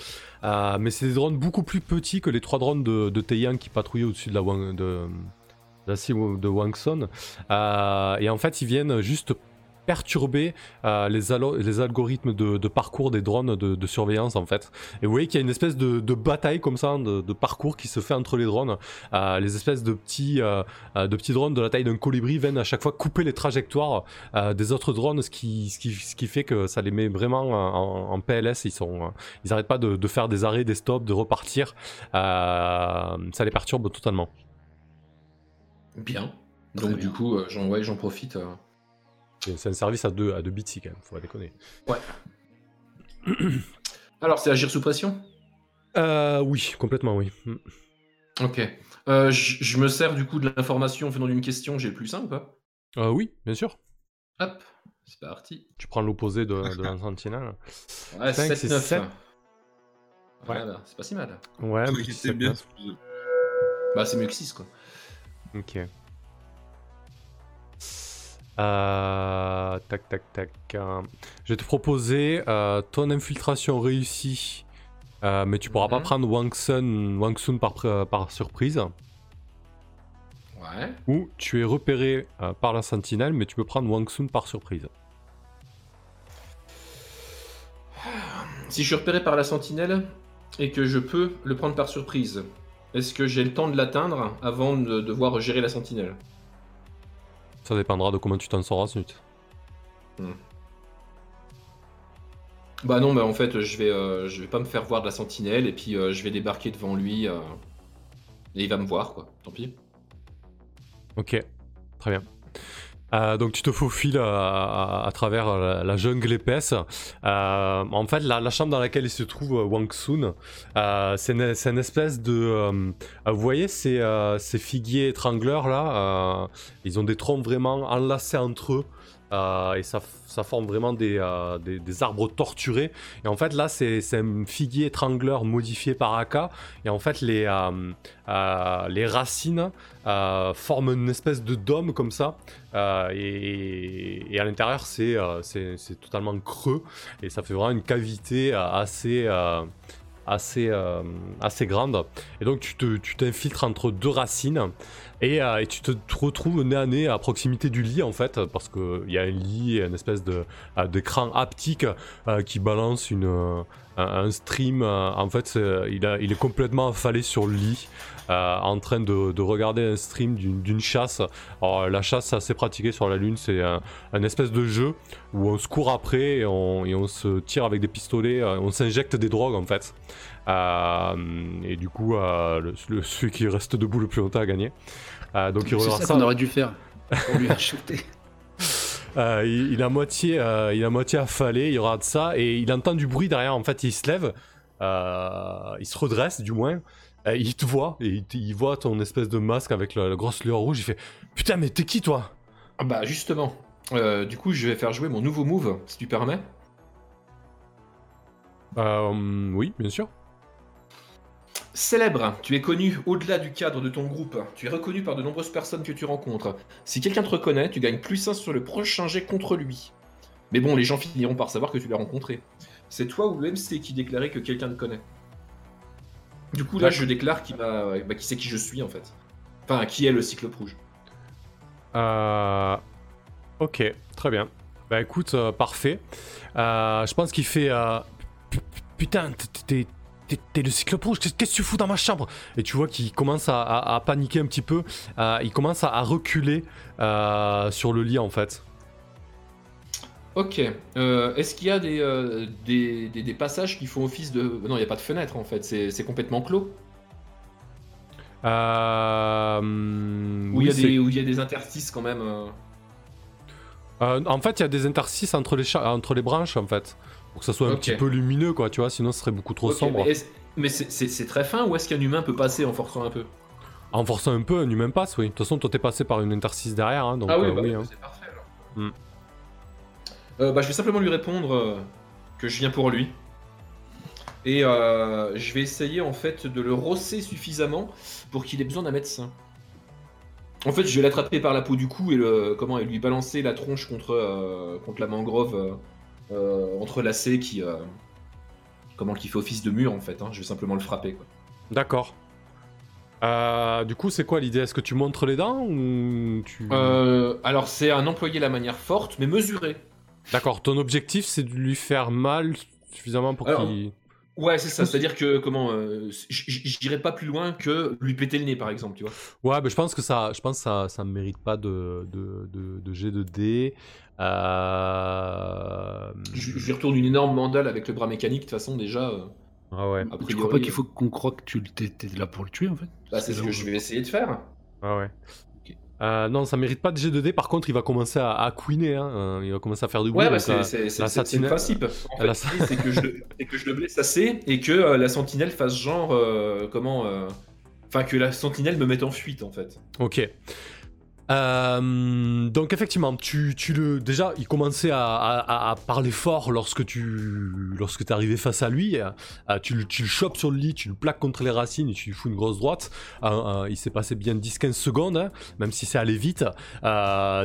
Mais c'est des drones beaucoup plus petits que les trois drones de, de qui patrouillaient au-dessus de la, de, de Wangson. Euh, et en fait, ils viennent juste perturber euh, les, les algorithmes de, parcours des drones de, surveillance en fait. Et vous voyez qu'il y a une espèce de, bataille comme ça, de, parcours qui se fait entre les drones. Euh, les espèces de petits, euh, de petits drones de la taille d'un colibri viennent à chaque fois couper les trajectoires des autres drones, ce qui, ce, qui, ce qui fait que ça les met vraiment en, en PLS. Ils sont, ils arrêtent pas de, faire des arrêts, des stops, de repartir. Ça les perturbe totalement.
Bien.
Très
Donc
bien.
du coup, euh, j'en ouais, j'en profite. euh.
C'est c'est un service à deux, à deux bits quand même, faut pas déconner. *clears throat*
Alors, c'est agir sous pression?
Euh, oui, complètement oui. Mm.
Ok. Euh, je me sers du coup de l'information venant d'une question, j'ai le plus simple ou pas
Euh, oui, bien sûr.
Hop, c'est parti.
Tu prends l'opposé de, de la sentinelle. *laughs*
Ouais,
Cinq,
7,
c'est
9.
sept.
Voilà, c'est pas si mal.
Ouais,
étais bien.
Bah, c'est mieux que 6 quoi.
Ok. Euh, tac, tac, tac. euh, je vais te proposer euh, ton infiltration réussie, mais tu pourras pas
Mhm.
prendre Wang Sun, Wang Sun par, par surprise.
Ouais.
Ou tu es repéré par la sentinelle, mais tu peux prendre Wang Sun par surprise.
Si je suis repéré par la sentinelle et que je peux le prendre par surprise, est-ce que j'ai le temps de l'atteindre avant de devoir gérer la sentinelle?
Ça dépendra de comment tu t'en sors ensuite.
Bah non, bah en fait, je vais, euh, je vais pas me faire voir de la sentinelle et puis euh, je vais débarquer devant lui euh, et il va me voir quoi. Tant pis.
Ok, très bien. Euh, donc tu te faufiles à, à- à travers la, la jungle épaisse. Euh, en fait, la, chambre dans laquelle il se trouve euh, Wang Sun, euh, c'est une, espèce de... euh, euh, vous voyez ces, euh, ces figuiers étrangleurs là euh, Ils ont des troncs vraiment enlacés entre eux. Euh, et ça, forme vraiment des, euh, des, des arbres torturés. Et en fait, là, c'est un figuier étrangleur modifié par Aka. Et en fait, les, euh, les racines forment une espèce de dôme comme ça. Et, à l'intérieur, c'est totalement creux. Et ça fait vraiment une cavité assez, assez, assez grande. Et donc, tu te- tu t'infiltres entre deux racines. Et, euh, et tu te retrouves nez à nez à proximité du lit en fait, parce qu'il y a un lit, et une espèce de euh, d'écran haptique euh, qui balance une, euh, un, stream. euh, en fait, c'est- il, a- il est complètement affalé sur le lit, euh, en train de, de regarder un stream d'une chasse. Alors, la chasse, c'est assez pratiqué sur la Lune, c'est un, un espèce de jeu où on se court après et on, et on se tire avec des pistolets, euh, on s'injecte des drogues en fait. Euh, et du coup, euh, le- le- celui qui reste debout le plus longtemps a gagné. Euh, donc il
ça. qu'on aurait dû faire pour lui *laughs* acheter.
Euh, il, à moitié, euh, il à moitié affalé, il regarde ça et il entend du bruit derrière. En fait, il se lève, euh, il se redresse du moins. Il te voit et il, voit ton espèce de masque avec la, la grosse lueur rouge. Il fait Putain, mais t'es qui toi?
Ah bah justement. Euh, du coup, je vais faire jouer mon nouveau move, si tu permets.
Euh, Oui, bien sûr.
Célèbre, tu es connu au-delà du cadre de ton groupe. Tu es reconnu par de nombreuses personnes que tu rencontres. Si quelqu'un te reconnaît, tu gagnes plus 1 sur le prochain jet contre lui. Mais bon, les gens finiront par savoir que tu l'as rencontré. C'est toi ou le MC qui déclarait que quelqu'un te connaît? Du coup, là, je déclare qui, bah, qui c'est qui je suis en fait. Enfin, qui est le Cyclope Rouge.
Euh... Ok, très bien. Bah écoute, euh, parfait. Euh, je pense qu'il fait... euh, pu- Putain, t'es- t'es le cyclope rouge, qu'est-ce que tu fous dans ma chambre? Et tu vois qu'il commence à, à- à paniquer un petit peu, Euh, il commence à, à reculer euh, sur le lit en fait.
Ok. Euh, Est-ce qu'il y a des, euh, des, des- des passages qui font office de. Non, il n'y a pas de fenêtre en fait, c'est complètement clos? Où
oui,
il y, a des- où il y a des interstices quand même.
en fait, il y a des interstices entre les, cha- entre les branches en fait, pour que ça soit un petit peu lumineux quoi, tu vois, sinon ce serait beaucoup trop sombre.
Mais, c'est- très fin ou est-ce qu'un humain peut passer en forçant un peu?
En forçant un peu, un humain passe, oui. De toute façon, toi t'es passé par une interstice derrière, hein, donc
Ah oui,
euh,
bah,
oui, hein.
c'est parfait alors.
Hmm.
Euh, bah, je vais simplement lui répondre euh, que je viens pour lui. Et euh, je vais essayer en fait de le rosser suffisamment pour qu'il ait besoin d'un médecin. En fait, je vais l'attraper par la peau du cou et le comment et lui balancer la tronche contre euh, contre la mangrove euh, entrelacée qui euh, comment qui fait office de mur en fait. hein. Je vais simplement le frapper quoi.
D'accord. Euh, du coup, c'est quoi l'idée? Est-ce que tu montres les dents ou tu...
Euh, alors c'est un employé la manière forte mais mesurée.
D'accord, ton objectif c'est de lui faire mal suffisamment pour qu'il...
Ouais, c'est ça. C'est-à-dire que comment, euh, j'irai pas plus loin que lui péter le nez, par exemple, tu vois.
Ouais, mais je pense que ça, je pense que ça, ça mérite pas de, de, de, de jet de dés. Euh...
Je, je lui retourne une énorme mandale avec le bras mécanique. De toute façon, déjà, euh,
Ah ouais,
a
Tu
priori,
crois pas qu'il faut qu'on croit que tu t'es là pour le tuer en fait?
Bah, c'est ce que je vais essayer de faire.
ah ouais. Euh, non, ça mérite pas de jet de dés. Par contre, il va commencer à, à couiner. Hein. euh, Il va commencer à faire du bruit.
Ouais, bah,
euh,
c'est c'est le principe. En fait,
la- *laughs*
c'est que, je le- c'est que je le blesse assez et que euh, la sentinelle fasse genre euh, comment. euh, Enfin, que la sentinelle me mette en fuite, en fait.
Ok. Euh, donc effectivement, tu, le déjà, il commençait à, parler fort lorsque tu lorsque arrivé face à lui. Euh, tu, le- chopes sur le lit, tu le plaques contre les racines et tu lui fous une grosse droite. Euh, il s'est passé bien 10-15 secondes, hein, même si c'est allé vite.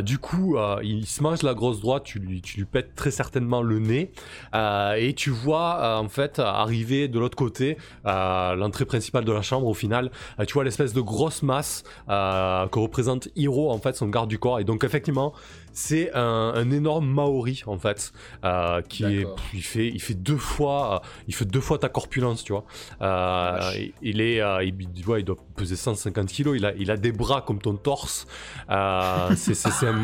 Du coup, il se mange la grosse droite, tu lui, pètes très certainement le nez et tu vois en fait arriver de l'autre côté l'entrée principale de la chambre au final. Tu vois l'espèce de grosse masse que représente Hiro en fait son garde du corps. Et donc effectivement c'est un, un énorme Maori en fait euh, qui est pff, il fait il fait deux fois euh, il fait deux fois ta corpulence tu vois. Euh, il- il est euh, il, tu vois, il doit peser 150 kilos. Il a il a des bras comme ton torse. *laughs* C'est un,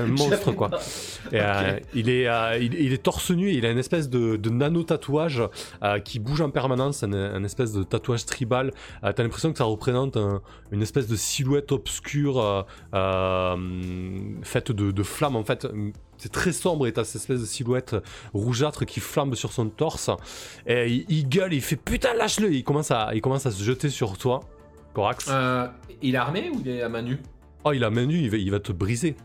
un- monstre quoi. *laughs* Et, il, est, il, il est torse nu. Et il a une espèce de, de nano-tatouage euh, qui bouge en permanence, un, un espèce de tatouage tribal. T'as l'impression que ça représente un- une espèce de silhouette obscure euh, de, de flammes en fait. C'est très sombre et t'as cette espèce de silhouette rougeâtre qui flambe sur son torse. Et il, il gueule, il fait putain lâche-le il commence, à, il commence à se jeter sur toi, Corax.
Euh, il est armé ou il est à main nue?
Oh il a main nue, il va, il va te briser.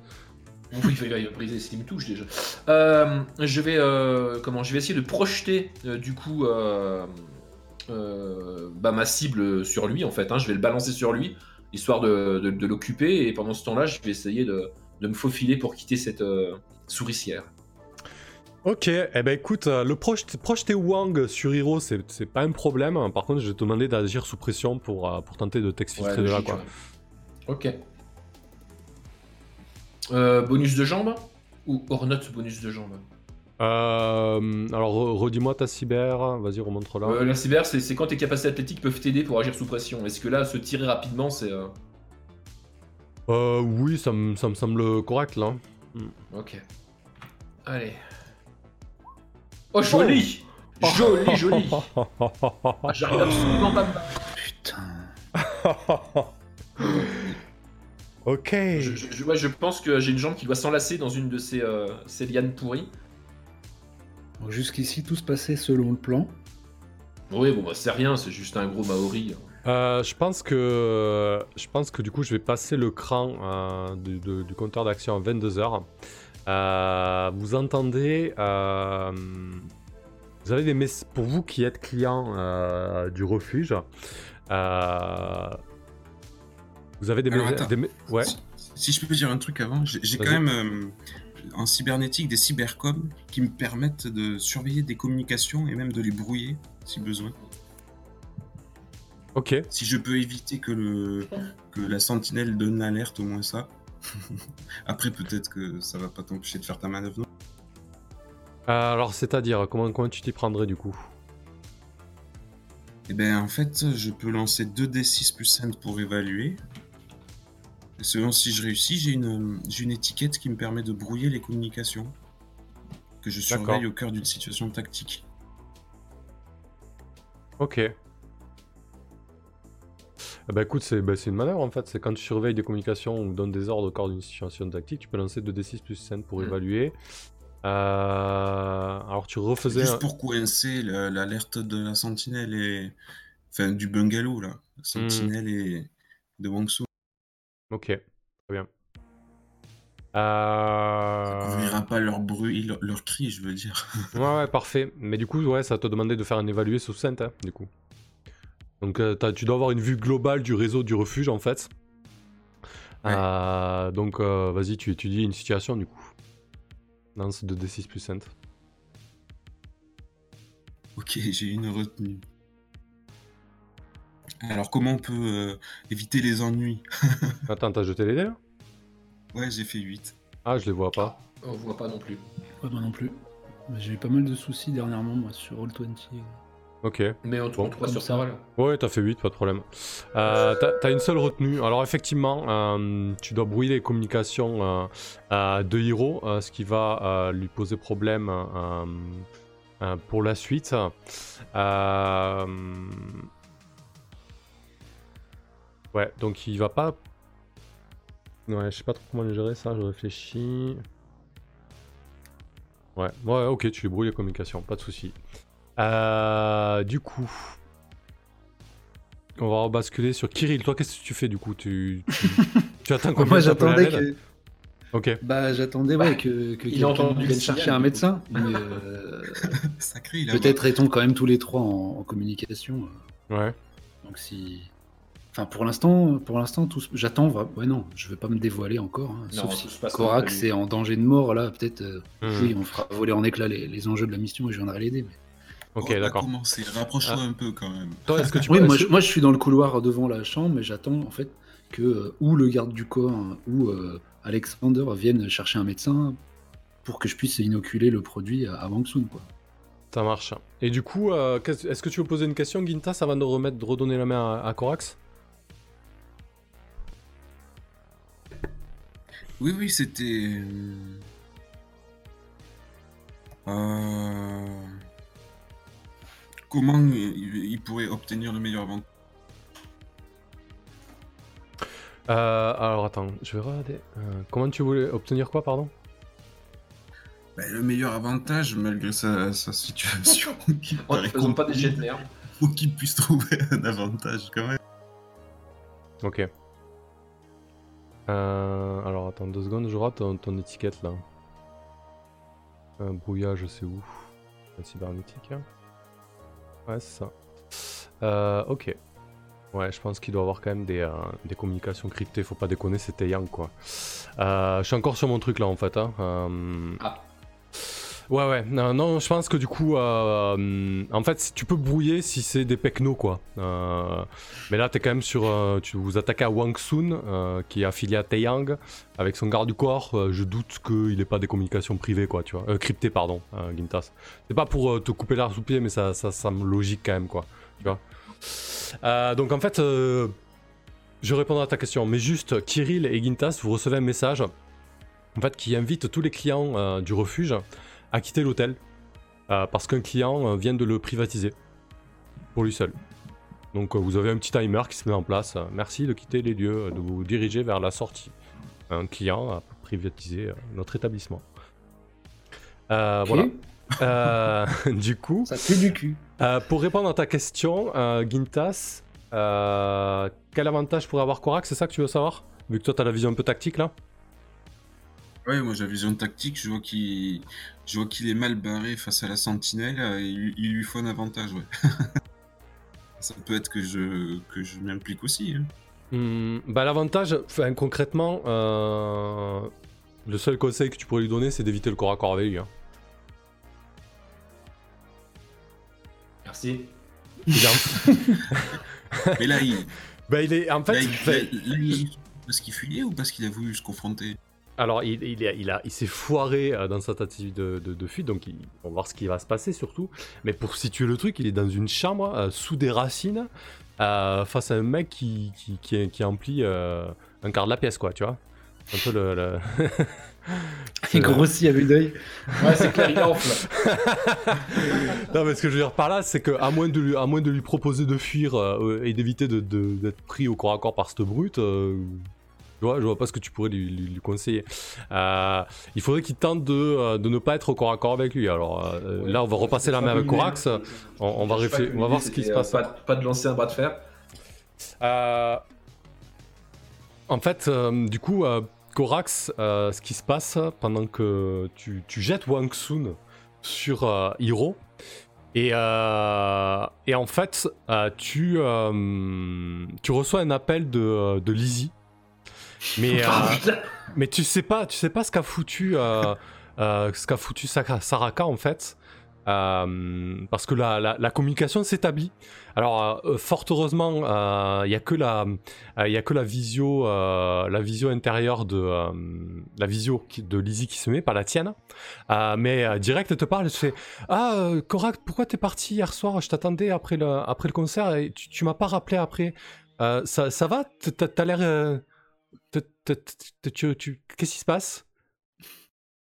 Oui, il va, il va briser s'il me touche déjà. Euh, je vais euh, comment Je vais essayer de projeter du coup bah, ma cible sur lui en fait. hein. Je vais le balancer sur lui histoire de, de- de l'occuper et pendant ce temps-là, je vais essayer de, de me faufiler pour quitter cette euh, souricière.
Ok, eh ben écoute, euh, le projeter, Wang sur Hiro, c'est pas un problème. Par contre, je vais te demander d'agir sous pression pour, euh, pour tenter de t'exfiltrer
Ouais,
de là,
logique,
quoi.
ouais. Ok. Euh, bonus de jambe ou hors note bonus de jambe?
Euh, alors, re- redis-moi ta cyber, vas-y, remontre là.
Euh, La cyber, c'est c'est quand tes capacités athlétiques peuvent t'aider pour agir sous pression. Est-ce que là, se tirer rapidement, c'est. Euh,
oui, ça me ça me semble correct là.
Ok. Allez. Oh, joli Joli, joli *laughs* Ah, J'arrive absolument pas à me battre.
Putain.
ok.
je, je- je- ouais, je pense que j'ai une jambe qui doit s'enlacer dans une de ces, euh, ces lianes pourries.
Donc, Jusqu'ici, tout se passait selon le plan.
Oui, bon, bah, c'est rien, c'est juste un gros Maori.
Euh, je pense que je pense que du coup je vais passer le cran euh, du, de- du compteur d'action à 22h. vous entendez euh, vous avez des mess- pour vous qui êtes client euh, du refuge euh, vous avez des,
Alors,
me-
attends.
des me- ouais
Si, si je peux dire un truc avant, j'ai quand même. euh, en cybernétique des cybercoms qui me permettent de surveiller des communications et même de les brouiller si besoin.
Ok.
Si je peux éviter que, le, que la sentinelle donne l'alerte, au moins ça. *laughs* Après, peut-être que ça va pas t'empêcher de faire ta manœuvre. non?
Euh, alors, c'est-à-dire, comment, comment tu t'y prendrais du coup?
Eh ben, en fait, je peux lancer 2d6 plus 5 pour évaluer. Et selon si je réussis, j'ai une, j'ai une étiquette qui me permet de brouiller les communications. Que je
D'accord.
surveille au cœur d'une situation tactique.
Ok. Ben écoute, c'est ben, c'est une manœuvre en fait. C'est quand tu surveilles des communications ou donnes des ordres au corps d'une situation tactique, tu peux lancer 2d6 plus 5 pour
Mm.
évaluer. Euh, Alors tu refaisais.
Juste pour coincer la- l'alerte de la sentinelle et. Enfin, du bungalow, là. La sentinelle et de Wangsu.
Ok, très bien. Euh...
Ça couvrira pas leur bruit, leur, leur cri, je veux dire.
Ouais, ouais, parfait. Mais du coup, ouais, ça te demandait de faire un évalué sous scène, hein, du coup. Donc, euh, t'as- tu dois avoir une vue globale du réseau du refuge, en fait.
Ouais.
Euh, donc, euh, vas-y, tu étudies une situation, du coup. Lance 2d6 plus 5.
Ok, j'ai une retenue. Alors, comment on peut euh, éviter les ennuis? *laughs*
Attends, t'as jeté les dés, là?
Ouais, j'ai fait 8.
Ah, je les vois pas.
On voit pas non plus.
Ouais, moi non plus. J'ai eu pas mal de soucis dernièrement, moi, sur Roll20.
Ok.
Mais on
Bon,
trouve pas
comme
sur
ça.
Ouais, t'as fait 8, pas de problème. Euh, t'as- T'as une seule retenue. Alors, effectivement, euh, tu dois brouiller les communications euh, euh, de Hiro, euh, ce qui va euh, lui poser problème euh, euh, pour la suite. Euh, Ouais, donc il va pas. Ouais, je sais pas trop comment le gérer ça, je réfléchis. Ouais, ouais, ok, tu brouilles les communications, pas de souci. Euh, du coup, on va rebasculer sur Kirill. Toi, qu'est-ce que tu fais du coup? Tu, tu, *laughs* tu attends qu'on
Moi j'attendais que.
Ok.
Bah j'attendais ouais, que, que
il a
quelqu'un
entendu le
vienne chercher un médecin. *laughs* Mais euh,
Sacré, il a
peut-être est-on quand même tous les trois en, en communication. euh,
Ouais.
Donc si. Enfin pour l'instant, pour l'instant, tout j'attends. Ouais non, je vais pas me dévoiler encore. hein,
Non,
sauf si
se passe
Korax
comme prévu.
est en danger de mort là, peut-être. euh,
Mhm.
Oui, on fera voler en éclats les, les enjeux de la mission et je viendrai l'aider. mais-
Ok,
va
d'accord.
commencer. Rapproche-toi
Ah.
un peu quand même.
Toi, est-ce que tu
Oui, moi je,
que-
moi je suis dans le couloir devant la chambre, mais j'attends en fait que euh, ou le garde du corps hein, ou euh, Alexander viennent chercher un médecin pour que je puisse inoculer le produit à, à Wang Sun, quoi.
Ça marche. Et du coup, euh, est-ce que tu veux poser une question, Gintas, avant de remettre, de redonner la main à, à Korax
Oui, oui, c'était. Euh... Comment il, il pourrait obtenir le meilleur avantage
Euh, alors attends, je vais regarder. Euh, comment tu voulais obtenir quoi, pardon?
Ben, Le meilleur avantage, malgré sa, sa situation, *laughs* qui paraît
faisant pas des jets de merde.
faut qu'il puisse trouver un avantage quand même.
Ok. Euh, alors attends deux secondes, je rate ton, ton étiquette là. Un brouillage, c'est où La cybernétique. hein Ouais, c'est ça. Euh, ok. Ouais, je pense qu'il doit avoir quand même des, euh, des communications cryptées, faut pas déconner, c'était Yang quoi. Euh, je suis encore sur mon truc là en fait. Hein. Euh,
Ah.
Ouais, ouais, non, je pense que du coup, euh, hum, en fait, tu peux brouiller si c'est des pecnos, quoi. Euh, mais là, t'es quand même sur. euh, tu vous attaquez à Wang Sun, euh, qui est affilié à Taeyang, avec son garde du corps. euh, je doute qu'il n'ait pas des communications privées, quoi, tu vois. Euh, cryptées, pardon, euh, Gintas. C'est pas pour euh, te couper l'arbre sous pied, mais ça, ça semble logique quand même, quoi. Tu vois. Euh, donc, en fait, euh, je répondrai à ta question, mais juste, Kirill et Gintas, vous recevez un message, en fait, qui invite tous les clients euh, du refuge à quitter l'hôtel euh, parce qu'un client euh, vient de le privatiser pour lui seul. Donc euh, vous avez un petit timer qui se met en place. Merci de quitter les lieux, de vous diriger vers la sortie. Un client a privatisé notre établissement. Euh. Voilà. Euh, *laughs* du coup,
Ça pue du cul.
euh, pour répondre à ta question, Gintas, quel avantage pourrait avoir Korak C'est ça que tu veux savoir? Vu que toi, tu as la vision un peu tactique là?
Ouais, moi j'ai la vision tactique, je vois qu'il je vois qu'il est mal barré face à la sentinelle, euh, il, il lui faut un avantage, ouais. *laughs* Ça peut être que je, que je m'implique aussi. hein.
Hmm, bah, L'avantage, enfin, concrètement, euh, Le seul conseil que tu pourrais lui donner, c'est d'éviter le corps à corps avec lui. hein.
Merci.
En- *laughs*
Mais là, il,
bah, il est en fait.
là, il-
fait-
là, là, il- parce qu'il fuyait ou parce qu'il a voulu se confronter?
Alors, il, il, est- il, a, il s'est foiré euh, dans sa tentative de, de, de fuite, donc il- on va voir ce qui va se passer surtout. Mais pour situer le truc, il est dans une chambre euh, sous des racines euh, face à un mec qui, qui, qui, qui emplit euh, un quart de la pièce, quoi, tu vois. Un peu le. le- *laughs*
Il grossit à vue d'œil.
Ouais, c'est clair, il enfle. *laughs*
non, mais ce que je veux dire par là, c'est qu'à moins, de lui- à moins de lui proposer de fuir euh, et d'éviter de- de- d'être pris au corps à corps par cette brute, euh, je, vois, je vois pas ce que tu pourrais lui, lui- lui conseiller. Euh, il faudrait qu'il tente de, euh, de ne pas être au corps à corps avec lui. Alors euh, là, on va repasser la main avec Corax. On, on va, réfléchir- on voir ce qui se passe.
Pas, pas de lancer un bras de fer.
Euh, en fait, du coup, Corax, ce qui se passe pendant que tu, tu jettes Wang Sun sur Hiro, et, et en fait, tu, tu reçois un appel de, de Lizzie. Mais, euh,
Ah, putain.
mais tu sais pas, tu sais pas ce qu'a foutu, euh, euh, ce qu'a foutu Saraka en fait, Euh, parce que la, la- la communication s'établit. Alors euh, fort heureusement, il y a que la, il a que la visio, euh, la visio intérieure de euh, la visio qui- de Lizzie qui se met, pas la tienne. Euh, mais euh, direct, elle te parle, te fait ah euh, Korak, pourquoi t'es parti hier soir? Je t'attendais après le après le concert et tu, tu m'as pas rappelé après. Euh, ça, ça va? T'as l'air Qu'est-ce qui se passe?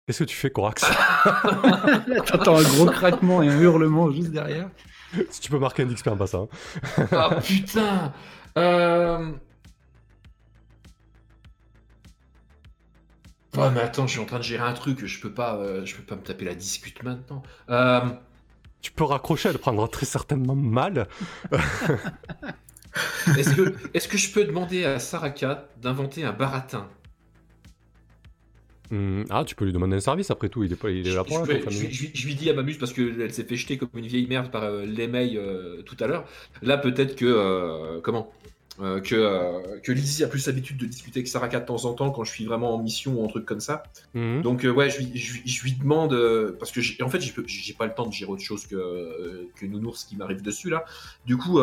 Qu'est-ce que tu fais, Corax? *laughs*
T'entends un gros craquement et un hurlement juste derrière.
Si tu peux marquer un XP en passant. hein.
Ah putain euh... Ouais mais attends, je suis en train de gérer un truc, je peux pas, euh, je peux pas me taper la discute maintenant. Euh...
Tu peux raccrocher, elle prendra très certainement mal. *laughs*
Est-ce que, je peux demander à Saraka d'inventer un baratin?
Hmm, ah, tu peux lui demander un service après tout, il est, pas, il est là
je,
pour
je, je-
famille.
je- je lui dis à Mamuse parce qu'elle s'est fait jeter comme une vieille merde par euh, l'émail euh, tout à l'heure. Là, peut-être que. euh, comment? Euh, que, que Lizzie a plus l'habitude de discuter avec Saraka de temps en temps quand je suis vraiment en mission ou un truc comme ça.
Mhm.
Donc, ouais, je lui, demande. parce que, en fait, j'ai pas le temps de gérer autre chose que, que Nounours qui m'arrive dessus là. Du coup,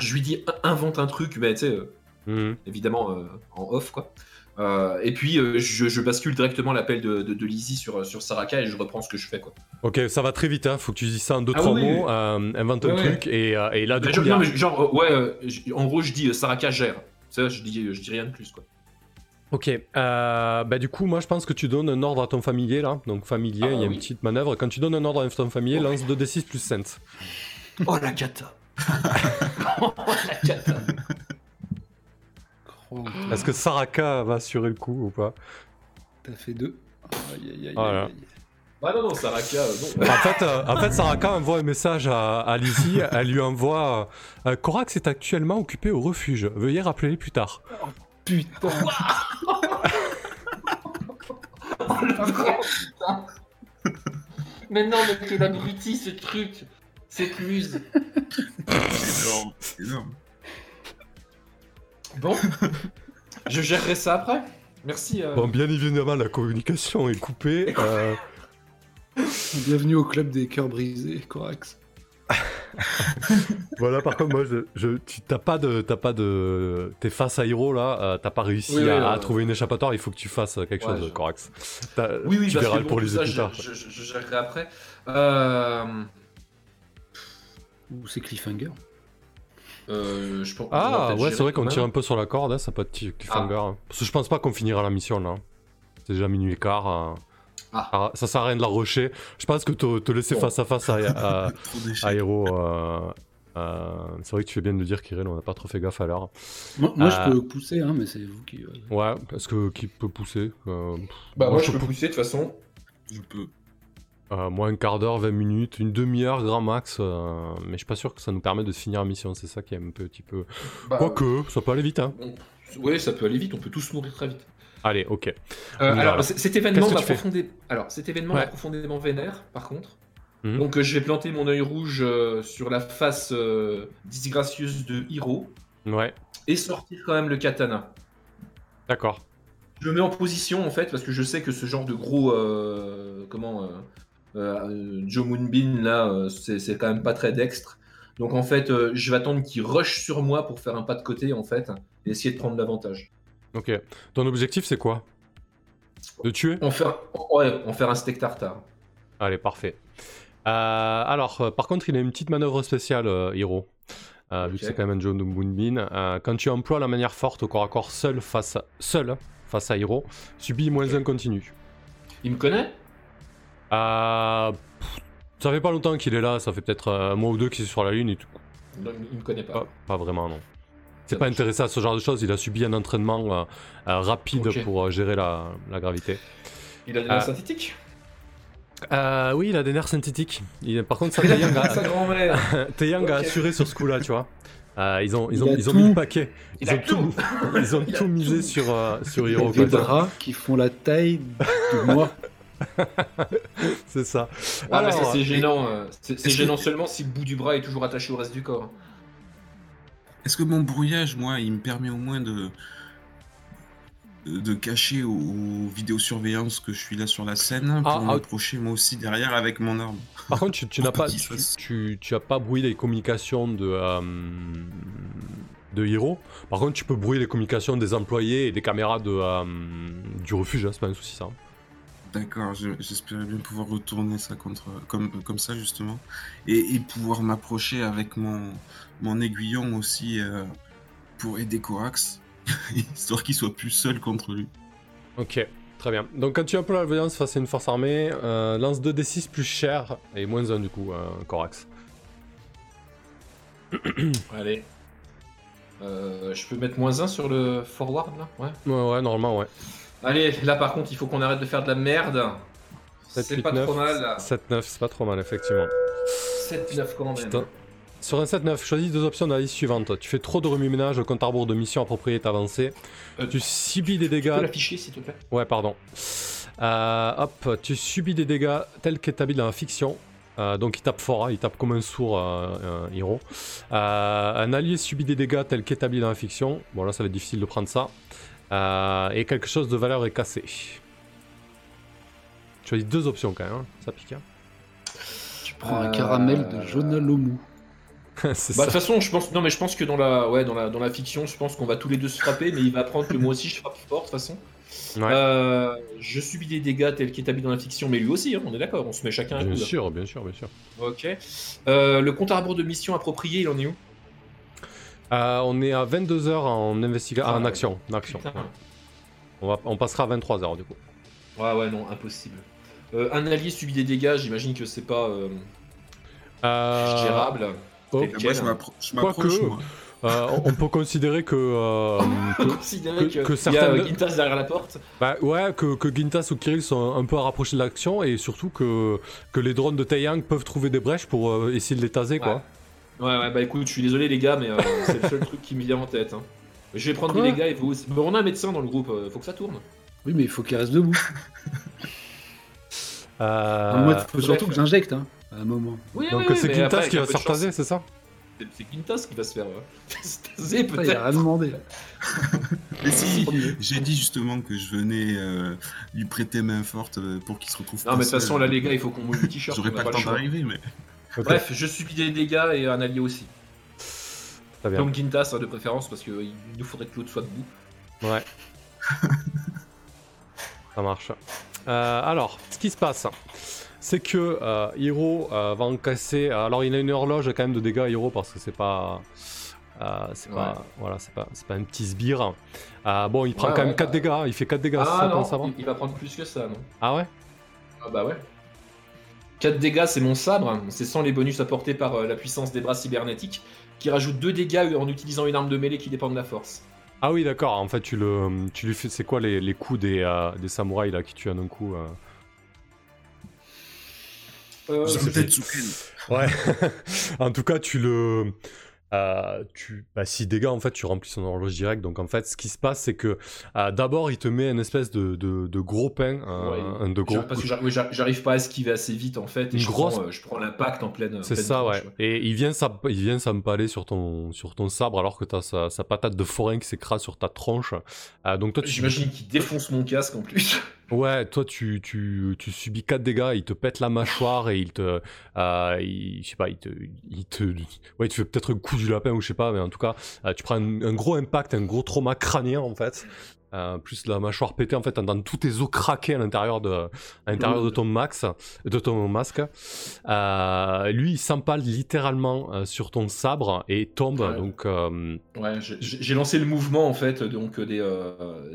je lui dis invente un truc, mais tu sais. euh,
Mhm.
évidemment euh, en off quoi. Euh, et puis euh, je, je bascule directement l'appel de, de, de Lizzie sur, sur Saraka et je reprends ce que je fais quoi.
Ok, ça va très vite, hein. faut que tu dises ça en deux,
Ah
trois
oui, oui,
mots, euh, invente un
Ouais,
truc, et, et là, du coup,
genre,
a-
non, ouais, en gros je dis Saraka gère. Ça je dis, je dis rien de plus quoi.
Ok, euh, bah du coup, moi je pense que tu donnes un ordre à ton familier là. Donc familier,
Ah,
il y a
oui.
une petite manœuvre. Quand tu donnes un ordre à ton familier,
Ok.
lance 2d6 plus sense.
Oh la cata. Oh.
Est-ce que Saraka va assurer le coup ou pas
T'as fait deux. Aïe, aïe, aïe,
Voilà.
aïe, aïe.
Ah non non Saraka euh, non.
en fait, euh, en fait, Saraka envoie un message à, à Lizzie. Elle lui envoie euh, Korax est actuellement occupé au refuge. Veuillez rappeler plus tard.
Putain. *laughs*
mais non mais quelle abruti ce truc, cette muse.
C'est énorme. C'est énorme.
Bon, je gérerai ça après. Merci. euh.
Bon, bien évidemment, la communication est coupée. euh,
Bienvenue au club des cœurs brisés, Corax. *laughs*
voilà, par contre, moi, je, je- tu t'as pas de, t'as pas de, t'es face à Hiro là, euh, t'as pas réussi
Oui, oui,
à, à
ouais.
trouver une échappatoire. Il faut que tu fasses quelque
Ouais,
chose,
je-
Corax.
Oui, oui,
tu
parce
verras
que
le
bon,
pour les
ça,
plus
je,
tard.
je, je- je gérerai après. Euh,
Ou c'est Cliffhanger.
euh, je pense-
Ah ouais, c'est vrai qu'on tire un peu sur la corde, hein, ça peut être cliffhanger. hein. Parce que je pense pas qu'on finira la mission là. C'est déjà minuit et quart. hein.
Ah.
Ah, ça sert à rien de la rusher. Je pense que te, te laisser
Bon.
face à face à, à, *laughs* Hiro, euh, euh, c'est vrai que tu fais bien de le dire, Kirill, on n'a pas trop fait gaffe à l'heure.
Moi, moi,
Euh.
je peux pousser, hein, mais c'est vous qui.
Ouais, est-ce que qui peut pousser Euh,
Bah, moi, je
peux
peux pousser de toute façon.
Je peux.
Euh, moi, un quart d'heure, 20 minutes, une demi-heure, grand max. euh, mais je suis pas sûr que ça nous permet de finir la mission. C'est ça qui est un petit peu.
Bah,
Quoique, ça peut aller vite, hein.
on- Ouais, ça peut aller vite, on peut tous mourir très vite.
Allez, ok.
Euh, alors, cet événement m'a profondé... Alors, cet événement
Ouais.
profondément vénère, par contre.
Mhm.
Donc, euh, je vais planter mon œil rouge sur la face disgracieuse de Hiro
Ouais,
et sortir quand même le katana.
d'accord.
je me mets en position en fait parce que je sais que ce genre de gros comment Joe Moonbeam là euh, c'est quand même pas très dextre. Donc en fait euh, je vais attendre qu'il rush sur moi pour faire un pas de côté en fait et essayer de prendre l'avantage.
Ok. Ton objectif, c'est quoi? De tuer?
En faire ouais, en faire un steak tartare.
Allez, parfait. Euh, alors, euh, par contre, il a une petite manœuvre spéciale, euh, Hiro. Euh, Vu que c'est quand même un John. Euh, quand tu emploies la manière forte au corps à corps seul face à, seul, face à Hiro, subis moins un continu.
Il me connaît?
Euh, pff, ça fait pas longtemps qu'il est là, ça fait peut-être euh, un mois ou deux qu'il est sur la lune et tout.
Non, Il me connaît pas.
Pas, pas vraiment, non. C'est pas intéressé à ce genre de choses, il a subi un entraînement euh, euh, rapide pour euh, gérer la, la gravité.
Il a des nerfs synthétiques?
Euh, oui, il a des nerfs synthétiques. Il- par contre, ça, *laughs* Taeyang a, *laughs* assuré sur ce coup-là, tu vois. Euh, ils ont, ils
Il
ont,
a
ils ont
tout.
mis le paquet. Ils
Il
ont tout, ils ont
Il
tout misé
tout.
sur, euh, sur
Il y a
Hiro.
des bras qui font la taille de moi. *laughs* *laughs*
C'est ça.
Ah, mais ça
Alors,
c'est gênant. euh, C'est gênant
que-
seulement si le bout du bras est toujours attaché au reste du corps.
Est-ce que mon brouillage, moi, il me permet au moins de, de, cacher aux, aux vidéosurveillances que je suis là sur la scène pour
Ah, ah.
m'approcher moi aussi derrière avec mon arme?
Par contre, tu, tu n'as pas, tu,
fasse-
tu, tu as pas brouillé les communications de, euh, de Hiro. Par contre, tu peux brouiller les communications des employés et des caméras de, euh, du refuge. hein, c'est pas un souci ça.
D'accord, je- j'espérais bien pouvoir retourner ça contre, comme, comme ça justement, et, et pouvoir m'approcher avec mon, mon aiguillon aussi euh, pour aider Corax, *laughs* histoire qu'il soit plus seul contre lui.
Ok, très bien. Donc quand tu emploies la violence face à une force armée, euh, lance 2d6 plus cher et moins 1 du coup, euh, Corax. *clears throat*
Allez. Euh, je peux mettre moins 1 sur le forward là? Ouais.
Ouais, ouais, normalement, ouais.
Allez, là par contre, il faut qu'on arrête de faire de la merde.
7,
C'est
8,
pas
9,
trop mal.
7-9, c'est pas trop mal, effectivement.
7-9 quand même.
Putain. Sur un 7-9, choisis deux options dans la liste suivante. Tu fais trop de remue-ménage au compte à rebours de mission appropriée est avancé.
Euh,
Tu subis des
Tu peux
dégâts.
l'afficher s'il te plaît
Ouais, pardon. Euh, hop, tu subis des dégâts tels qu'établis dans la fiction. Euh, donc il tape fort, hein, il tape comme un sourd euh, un héros. Un allié subit des dégâts tels qu'établis dans la fiction. Bon là ça va être difficile de prendre ça. Euh, et quelque chose de valeur est cassé. Tu choisis deux options quand même, hein, ça pique. hein.
Tu prends un
Euh,
caramel de Jonah Lomu. *laughs*
C'est
Bah de toute façon, je pense non mais je pense que dans la ouais dans la dans la fiction, je pense qu'on va tous les deux se frapper mais il va apprendre que moi aussi je frappe fort de toute façon.
Ouais.
Euh, je subis des dégâts tels qu'établis dans la fiction mais lui aussi hein, on est d'accord, on se met chacun un
Bien
coup. là.
sûr, bien sûr, bien sûr.
OK. Euh, le compte à rebours de mission approprié, il en est où?
Euh, on est à 22h en, investiga-
Ah,
en action. en action. On, va, on passera à 23h du coup.
Ouais ouais non, impossible. Euh, un allié subit des dégâts, j'imagine que c'est pas euh,
Euh,
gérable.
oh,
Et
Moi,
quel
je m'approche, moi.
euh, on peut considérer que, euh, *laughs* que-
Considérer
que-
que,
que
il y a Gintas derrière la porte.
Bah ouais, que, que Gintas ou Kirill sont un peu à rapprocher de l'action et surtout que, que les drones de Taeyang peuvent trouver des brèches pour euh, essayer de les taser quoi.
Ouais, ouais, bah écoute, je suis désolé les gars, mais euh, *laughs* c'est le seul truc qui me vient en tête. hein. Je vais prendre
Quoi
des dégâts et vous aussi. Bah, on a un médecin dans le groupe, euh, faut que ça tourne.
Oui, mais il faut qu'il reste debout. *laughs*
Euh,
Moi, il faut
bref.
surtout que j'injecte hein, à un moment.
Oui,
donc
oui, oui,
c'est Gintas
après,
qui va se
chance,
c'est ça?
C'est Gintas qui va se faire se taser
Après, il a
peut-être.
rien demandé. *laughs*
Mais si, j'ai dit justement que je venais euh, lui prêter main forte pour qu'il se retrouve
Non, mais de toute façon, là, les gars, il faut qu'on mouille le t-shirt.
J'aurais pas le temps d'arriver, mais...
Bref, je subis des dégâts et un allié aussi.
bien.
Donc Gintas, de préférence, parce qu'il nous faudrait que l'autre soit debout.
Ouais. *laughs* Ça marche. Euh, alors, ce qui se passe, c'est que euh, Hiro euh, va encaisser. Alors, il a une horloge quand même de dégâts, Hiro, parce que c'est pas. euh, c'est pas, voilà, c'est pas, c'est pas un petit sbire. Euh, bon, il prend
Ouais,
quand
ouais,
même 4
bah.
dégâts, il fait 4 dégâts,
Ah
ça
non,
pense avant.
il, il va prendre plus que ça, non?
Ah ouais?
Ah bah ouais. 4 dégâts, c'est mon sabre, c'est sans les bonus apportés par euh, la puissance des bras cybernétiques, qui rajoute 2 dégâts en utilisant une arme de mêlée qui dépend de la force.
Ah oui, d'accord, en fait, tu, le, tu lui fais. C'est quoi les, les coups des, euh, des samouraïs là qui tuent en un coup euh
Euh.
Ouais. *laughs* en tout cas, tu le. Euh, tu, bah, si dégâts, en fait, tu remplis son horloge direct. Donc, en fait, ce qui se passe, c'est que euh, d'abord, il te met une espèce de, de, de gros pain. un-
Ouais,
un de gros.
Parce que j'arrive pas à esquiver assez vite en fait. Et
Une
je,
grosse-
prends, euh, je prends l'impact en pleine.
C'est ça, ouais. Et il vient, s'am- il vient s'empaler sur ton, sur ton sabre alors que t'as sa, sa patate de forain qui s'écrase sur ta tronche. Donc toi, tu,
J'imagine qu'il défonce mon casque en plus.
Ouais, toi, tu, tu, tu subis 4 dégâts, il te pète la mâchoire et il te, euh, il, je sais pas, il te, il te, ouais, il te fait peut-être un coup du lapin ou je sais pas, mais en tout cas, euh, tu prends un, un gros impact, un gros trauma crânien en fait. Euh, plus la mâchoire pétée en fait, tous tes os craquer à l'intérieur de, à l'intérieur de ton max, de ton masque. Euh, lui, il s'empale littéralement euh, sur ton sabre et tombe.
Ouais.
Donc,
Ouais, j'ai- lancé le mouvement en fait, donc des,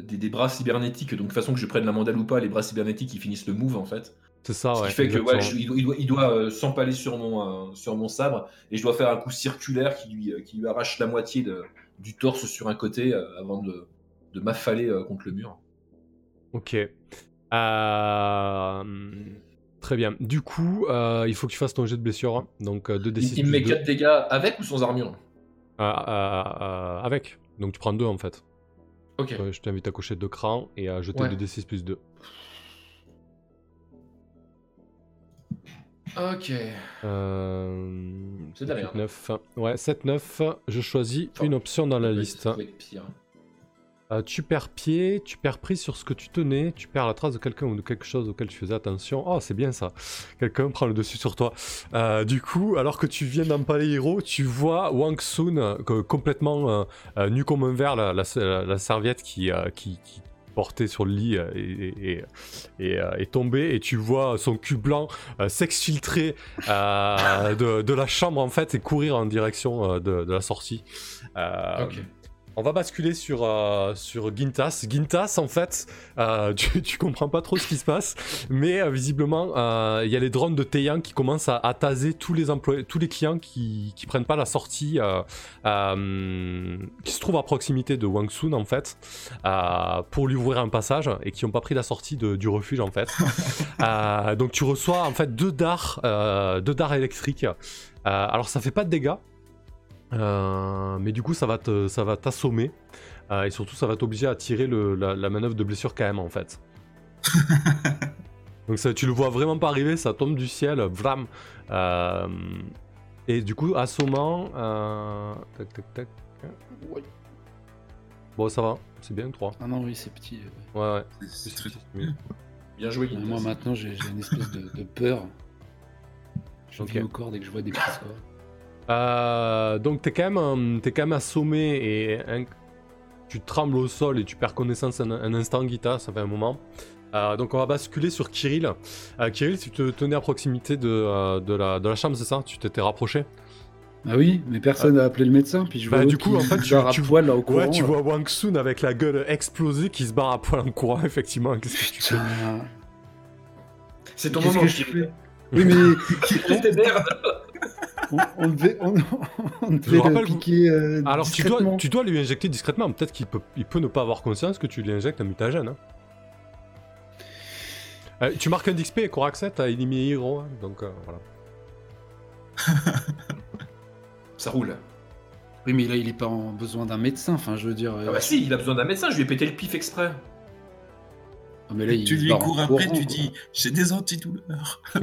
des, des bras cybernétiques. Donc de façon que je prenne la mandale ou pas, les bras cybernétiques ils finissent le move en fait.
c'est ça,
Ce
ouais.
qui fait que ouais,
exactement.
je- il doit, il doit, euh, s'empaler sur mon, euh, sur mon sabre et je dois faire un coup circulaire qui lui, qui lui arrache la moitié de- du torse sur un côté euh, avant de, de m'affaler euh, contre le mur.
Ok. Euh, Très bien. Du coup, euh, il faut que tu fasses ton jet de blessure. Donc 2d6
Il, il me met
2.
4 dégâts avec ou sans armure?
Avec. Donc tu prends 2 en fait.
Ok.
Je t'invite à cocher 2 crans et à jeter
Ouais.
2d6 plus 2.
Ok.
Euh...
C'est de la merde.
9. Ouais, 7-9. Je choisis
Enfin,
une option dans la liste.
pire.
Euh, tu perds pied, tu perds prise sur ce que tu tenais, tu perds la trace de quelqu'un ou de quelque chose auquel tu faisais attention. Oh, c'est bien ça. Quelqu'un prend le dessus sur toi. Euh, du coup, alors que tu viens d'empaler Hiro, tu vois Wang Sun euh, complètement nu comme un verre, la, serviette qui, qui, qui portait sur le lit et, est tombée et tu vois son cul blanc s'exfiltrer de, la chambre en fait et courir en direction de, la sortie. On va basculer sur, euh, sur Gintas. Gintas, en fait, euh, *laughs* tu, tu comprends pas trop ce qui se passe, mais euh, visiblement, il y a les drones de Taeyang qui commencent à, à taser tous les employés, tous les clients qui, qui prennent pas la sortie, qui se trouvent à proximité de Wang Sun, en fait, pour lui ouvrir un passage et qui n'ont pas pris la sortie de- du refuge, en fait. *laughs* Donc tu reçois, en fait, deux dards, deux dards électriques. Alors ça fait pas de dégâts. Euh, mais du coup, ça va te, ça va t'assommer Euh, et surtout, ça va t'obliger à tirer le- la, la manœuvre de blessure quand même en fait. *laughs* Donc ça, tu le vois vraiment pas arriver, ça tombe du ciel, vlam. Euh, et du coup, assommant, euh, tac tac tac. Bon, ça va, c'est bien 3.
Ah non, oui, c'est petit. euh.
Ouais, ouais.
C'est très.
Bien joué.
Moi maintenant, j'ai une espèce de, de peur. Je
Ok.
viens au corps dès que je vois des petits scores.
Euh, donc t'es quand même, t'es quand même assommé et hein, tu trembles au sol et tu perds connaissance un, un instant, Guita, ça fait un moment. Euh, donc on va basculer sur Kirill. Euh, Kirill, tu te tenais à proximité de, euh, de, la, de la chambre, c'est ça? Tu t'étais rapproché?
Ah oui, mais personne n'a appelé le médecin, puis je
Bah,
vois
du coup, en fait, tu-
poil là au courant.
Ouais, tu
là.
vois Wang Sun avec la gueule explosée qui se barre à poil en courant, *laughs* effectivement. Qu'est-ce que tu fais?
Putain.
C'est ton moment,
que je fais? Oui, mais. *laughs* on, on devait, on, *laughs* on devait le
rappelle-
piquer euh,
Alors tu dois,
discrètement.
tu dois lui injecter discrètement. Peut-être qu'il peut, il peut ne pas avoir conscience que tu lui injectes un mutagène. hein. Euh, tu marques un d'XP et Koraxet a éliminé Hiro, hein, donc euh, voilà. *laughs*
Ça roule.
Oui, mais là, il est pas en besoin d'un médecin. Enfin, je veux dire. euh,
Ah bah si, il a besoin d'un médecin, je lui ai pété le pif exprès.
ah, mais là, il
Tu lui cours après,
courant,
tu
quoi.
dis j'ai des antidouleurs. *laughs*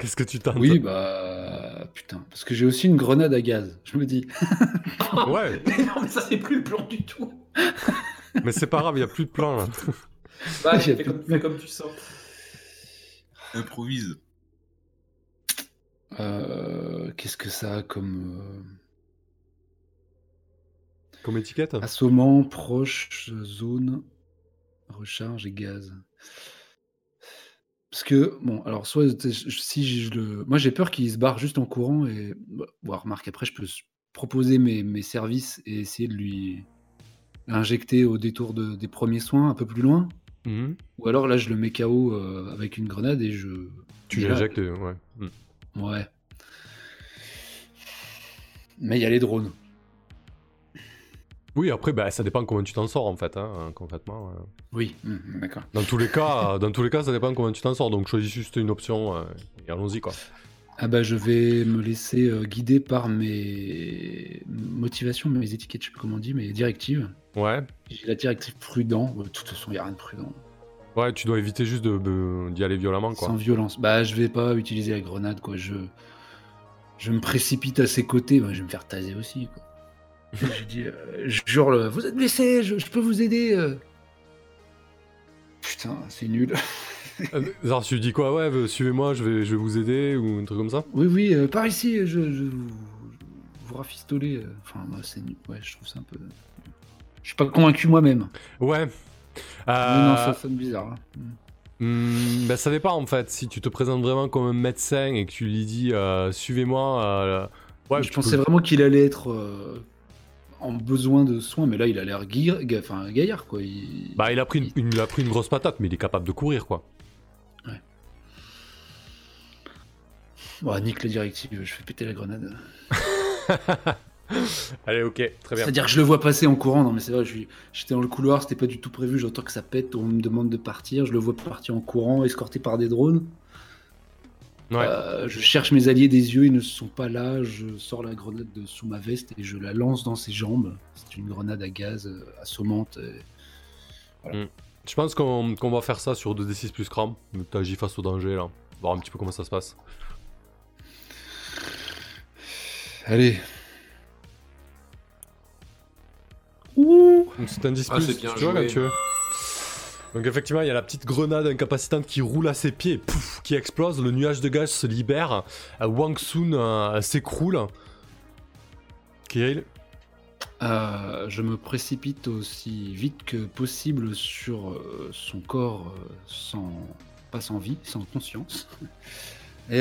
Qu'est-ce que tu tentes
Oui, bah. Putain. Parce que j'ai aussi une grenade à gaz. Je me dis. *laughs*
Ouais, *laughs*
Mais non, mais ça c'est plus le plan du tout. *laughs*
mais c'est pas grave, il y a plus de plan là.
Bah,
J'ai
fais
plus
comme, fais comme tu sens.
Improvise.
euh, Qu'est-ce que ça a comme. euh,
Comme étiquette?
Assommant, proche, zone, recharge et gaz? Parce que, bon, alors, soit si je le. Moi, j'ai peur qu'il se barre juste en courant et. Bah, bon, remarque, après, je peux proposer mes, mes services et essayer de lui injecter au détour de- des premiers soins un peu plus loin.
Mhm.
Ou alors, là, je le mets KO euh, avec une grenade et je.
Tu l'injectes, ouais. Mhm.
Ouais. Mais il y a les drones.
Oui, après, bah, ça dépend comment tu t'en sors en fait, hein, concrètement. euh.
Oui, hum, d'accord.
Dans tous les cas, euh, dans tous les cas, ça dépend comment tu t'en sors. Donc choisis juste une option euh, et allons-y quoi.
Ah bah je vais me laisser euh, guider par mes motivations, mes étiquettes, je sais plus comment on dit, mes directives.
Ouais.
J'ai la directive prudent. De toute façon, il n'y a rien de prudent.
Ouais, tu dois éviter juste de- de- d'y aller violemment, quoi.
Sans violence. Bah je vais pas utiliser la grenade, quoi. Je, je me précipite à ses côtés. Bah, je vais me faire taser aussi, quoi. Je dis, euh, je jure, le- vous êtes blessé, je, je peux vous aider. euh. Putain, c'est nul.
Euh, Genre, tu lui dis quoi Ouais, euh, suivez-moi, je vais, je vais vous aider, ou un truc comme ça?
Oui, oui, euh, par ici, je, je vous, je vous rafistoler. euh. Enfin, moi, c'est nul. Ouais, je trouve ça un peu. Je suis pas convaincu moi-même.
Ouais. Euh,
non, ça sonne bizarre. hein.
Hmm, ben, ça dépend en fait. Si tu te présentes vraiment comme un médecin et que tu lui dis euh, suivez-moi, euh, ouais,
je
tu
pensais
peux-
vraiment qu'il allait être euh, en besoin de soins, mais là, il a l'air enfin, gaillard, quoi. Il...
Bah, il a, pris une, une- il a pris une grosse patate, mais il est capable de courir quoi.
Bon, nique la directive, je fais péter la grenade. *laughs*
Allez, ok, très bien.
C'est-à-dire que je le vois passer en courant. Non, mais c'est vrai, j'étais dans le couloir, c'était pas du tout prévu. J'entends que ça pète, on me demande de partir. Je le vois partir en courant, escorté par des drones.
Ouais.
Euh, je cherche mes alliés des yeux, ils ne sont pas là. Je sors la grenade de sous ma veste et je la lance dans ses jambes. C'est une grenade à gaz euh, assommante. et-
Je pense qu'on va faire ça sur 2d6 plus cram. T'agis face au danger là. Voir un petit peu comment ça se passe.
Allez. Ouh
Donc c'est un 10
Ah,
plus,
bien
tu vois quand tu veux. Donc effectivement, il y a la petite grenade incapacitante qui roule à ses pieds, pouf, qui explose, le nuage de gaz se libère, euh, Wang Sun euh, s'écroule. Kirill
Euh, je me précipite aussi vite que possible sur euh, son corps sans pas sans vie, sans conscience. *laughs* Et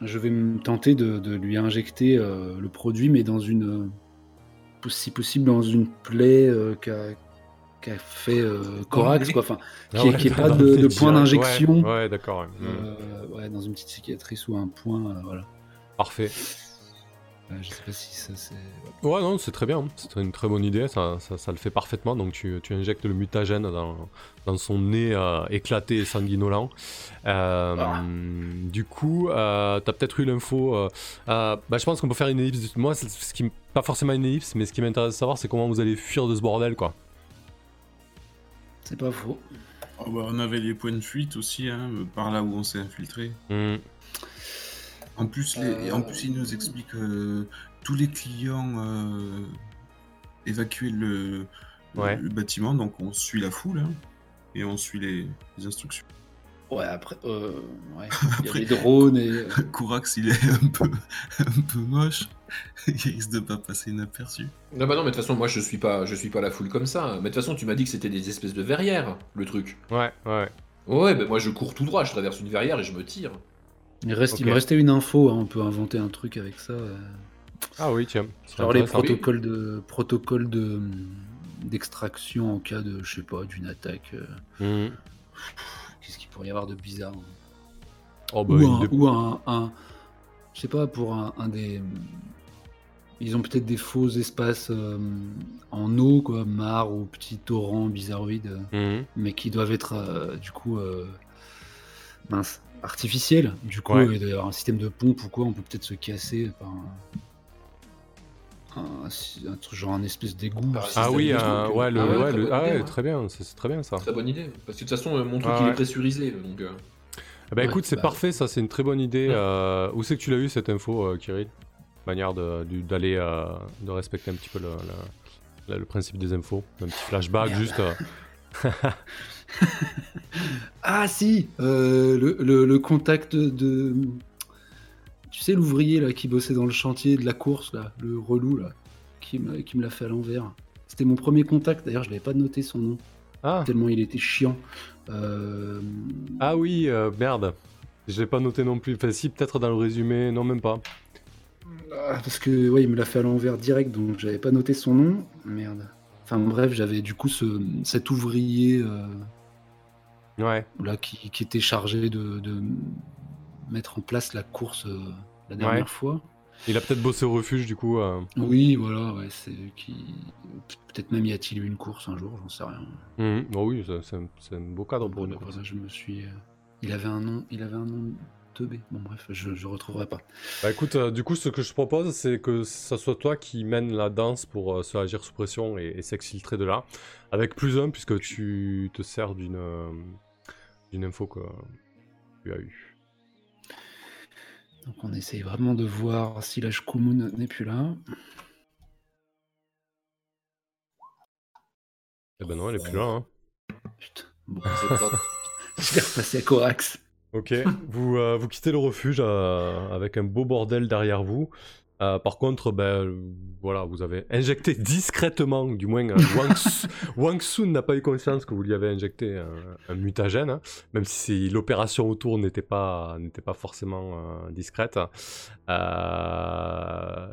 je vais tenter de, lui injecter le produit, mais dans une, si possible, dans une plaie qu'a fait euh, Corax, quoi. Enfin, Qui est- qui est pas
dans
de- point d'injection.
Ouais, ouais, d'accord. Mm.
euh, ouais, dans une petite cicatrice ou un point, euh, voilà.
Parfait.
Je sais pas si ça c'est.
Ouais, non, c'est très bien. C'est une très bonne idée. Ça, ça, ça le fait parfaitement. Donc, tu, tu injectes le mutagène dans, dans son nez éclaté et sanguinolent.
Ah.
Du coup, euh, t'as peut-être eu l'info. bah, je pense qu'on peut faire une ellipse. Moi, ce qui, pas forcément une ellipse, mais ce qui m'intéresse de savoir, c'est comment vous allez fuir de ce bordel, quoi.
C'est pas faux.
Oh, bah, on avait les points de fuite aussi, hein, par là où on s'est infiltré.
Hmm.
En plus, les...
Euh.
en plus il nous explique euh, tous les clients euh, évacuer le...
Ouais.
le bâtiment, donc on suit la foule hein, et on suit les, les instructions.
Ouais, après, euh, ouais. *laughs* il y a
Après-
des drones et. euh, *laughs*
Kourax, il est un peu, *laughs* un peu moche, il risque de pas passer inaperçu.
Non, bah non, mais de toute façon, moi je suis pas, je suis pas la foule comme ça. Mais de toute façon, tu m'as dit que c'était des espèces de verrières, le truc.
Ouais, ouais.
Ouais, bah moi je cours tout droit, je traverse une verrière et je me tire.
Il, reste, il me restait une info, hein, on peut inventer un truc avec ça. euh.
Ah oui, tiens.
Genre les protocoles de protocoles de d'extraction en cas de, je sais pas, d'une attaque. euh.
Hmm.
Qu'est-ce qu'il pourrait y avoir de bizarre hein
Oh, bah,
Ou, un,
dé-
ou un, un- je sais pas, pour un, un des. Ils ont peut-être des faux espaces euh, en eau, quoi, mares ou petits torrents bizarroïdes. euh.
Hmm.
mais qui doivent être euh, du coup euh, mince, artificiels. Du coup,
Ouais.
il doit y avoir un système de pompe ou quoi, on peut peut-être se casser par un, un- un truc genre un espèce d'égout.
Ah oui, euh, ouais, le,
Ah ouais,
ouais,
très
le-
bonne
ah
idée,
ouais,
ouais.
très bien, c'est c'est très bien ça.
Très bonne idée. Parce que de toute façon, euh, mon truc
Ah
il est pressurisé, donc. euh,
Eh ben
Ouais,
écoute, c'est
bah-
parfait, ça c'est une très bonne idée.
Ouais.
Euh, où c'est que tu l'as eu cette info, euh, Kirill? Manière d'aller, euh, de respecter un petit peu le, le- le- le principe des infos. Un petit flashback
Merde.
juste. euh, *laughs*
Ah si, euh, le, le- le contact de, tu sais l'ouvrier là qui bossait dans le chantier de la course là, le relou là, qui me, qui me l'a fait à l'envers. C'était mon premier contact. D'ailleurs, je l'avais pas noté son nom
Ah,
tellement il était chiant. Euh,
ah oui, euh, merde. Je l'ai pas noté non plus. Enfin, si, peut-être dans le résumé, non, même pas.
Ah, parce que ouais, il me l'a fait à l'envers direct, donc j'avais pas noté son nom. Merde. Enfin bref, j'avais du coup ce, cet ouvrier euh,
Ouais,
là qui, qui était chargé de, de mettre en place la course euh, la dernière
Ouais.
fois.
il a peut-être bossé au refuge du coup. euh.
Oui, voilà, ouais, c'est qui. Peut-être même y a-t-il eu une course un jour, j'en sais rien.
Oh oui, c'est- un, beau cadre pour une
Voilà, je me suis. euh, Il avait un nom. Il avait un nom teubé. Bon, bref, je, je retrouverai pas.
Bah écoute, euh, du coup, ce que je propose, c'est que ça soit toi qui mène la danse pour euh, se agir sous pression et, et s'exfiltrer de là. Avec plus un, puisque tu te sers d'une d'une info que tu as eue.
Donc on essaye vraiment de voir si la Shkumun n'est plus là.
Eh ben non, elle est plus là. Hein.
Putain. Bon,
C'est *laughs*
je vais repasser à Corax.
Ok, vous, euh, vous quittez le refuge euh, avec un beau bordel derrière vous. Euh, par contre, ben, euh, voilà, vous avez injecté *laughs* discrètement, du moins euh, Wang, Su- *laughs* Wang Sun n'a pas eu conscience que vous lui avez injecté un, un mutagène, hein, même si l'opération autour n'était pas, n'était pas forcément euh, discrète. Euh.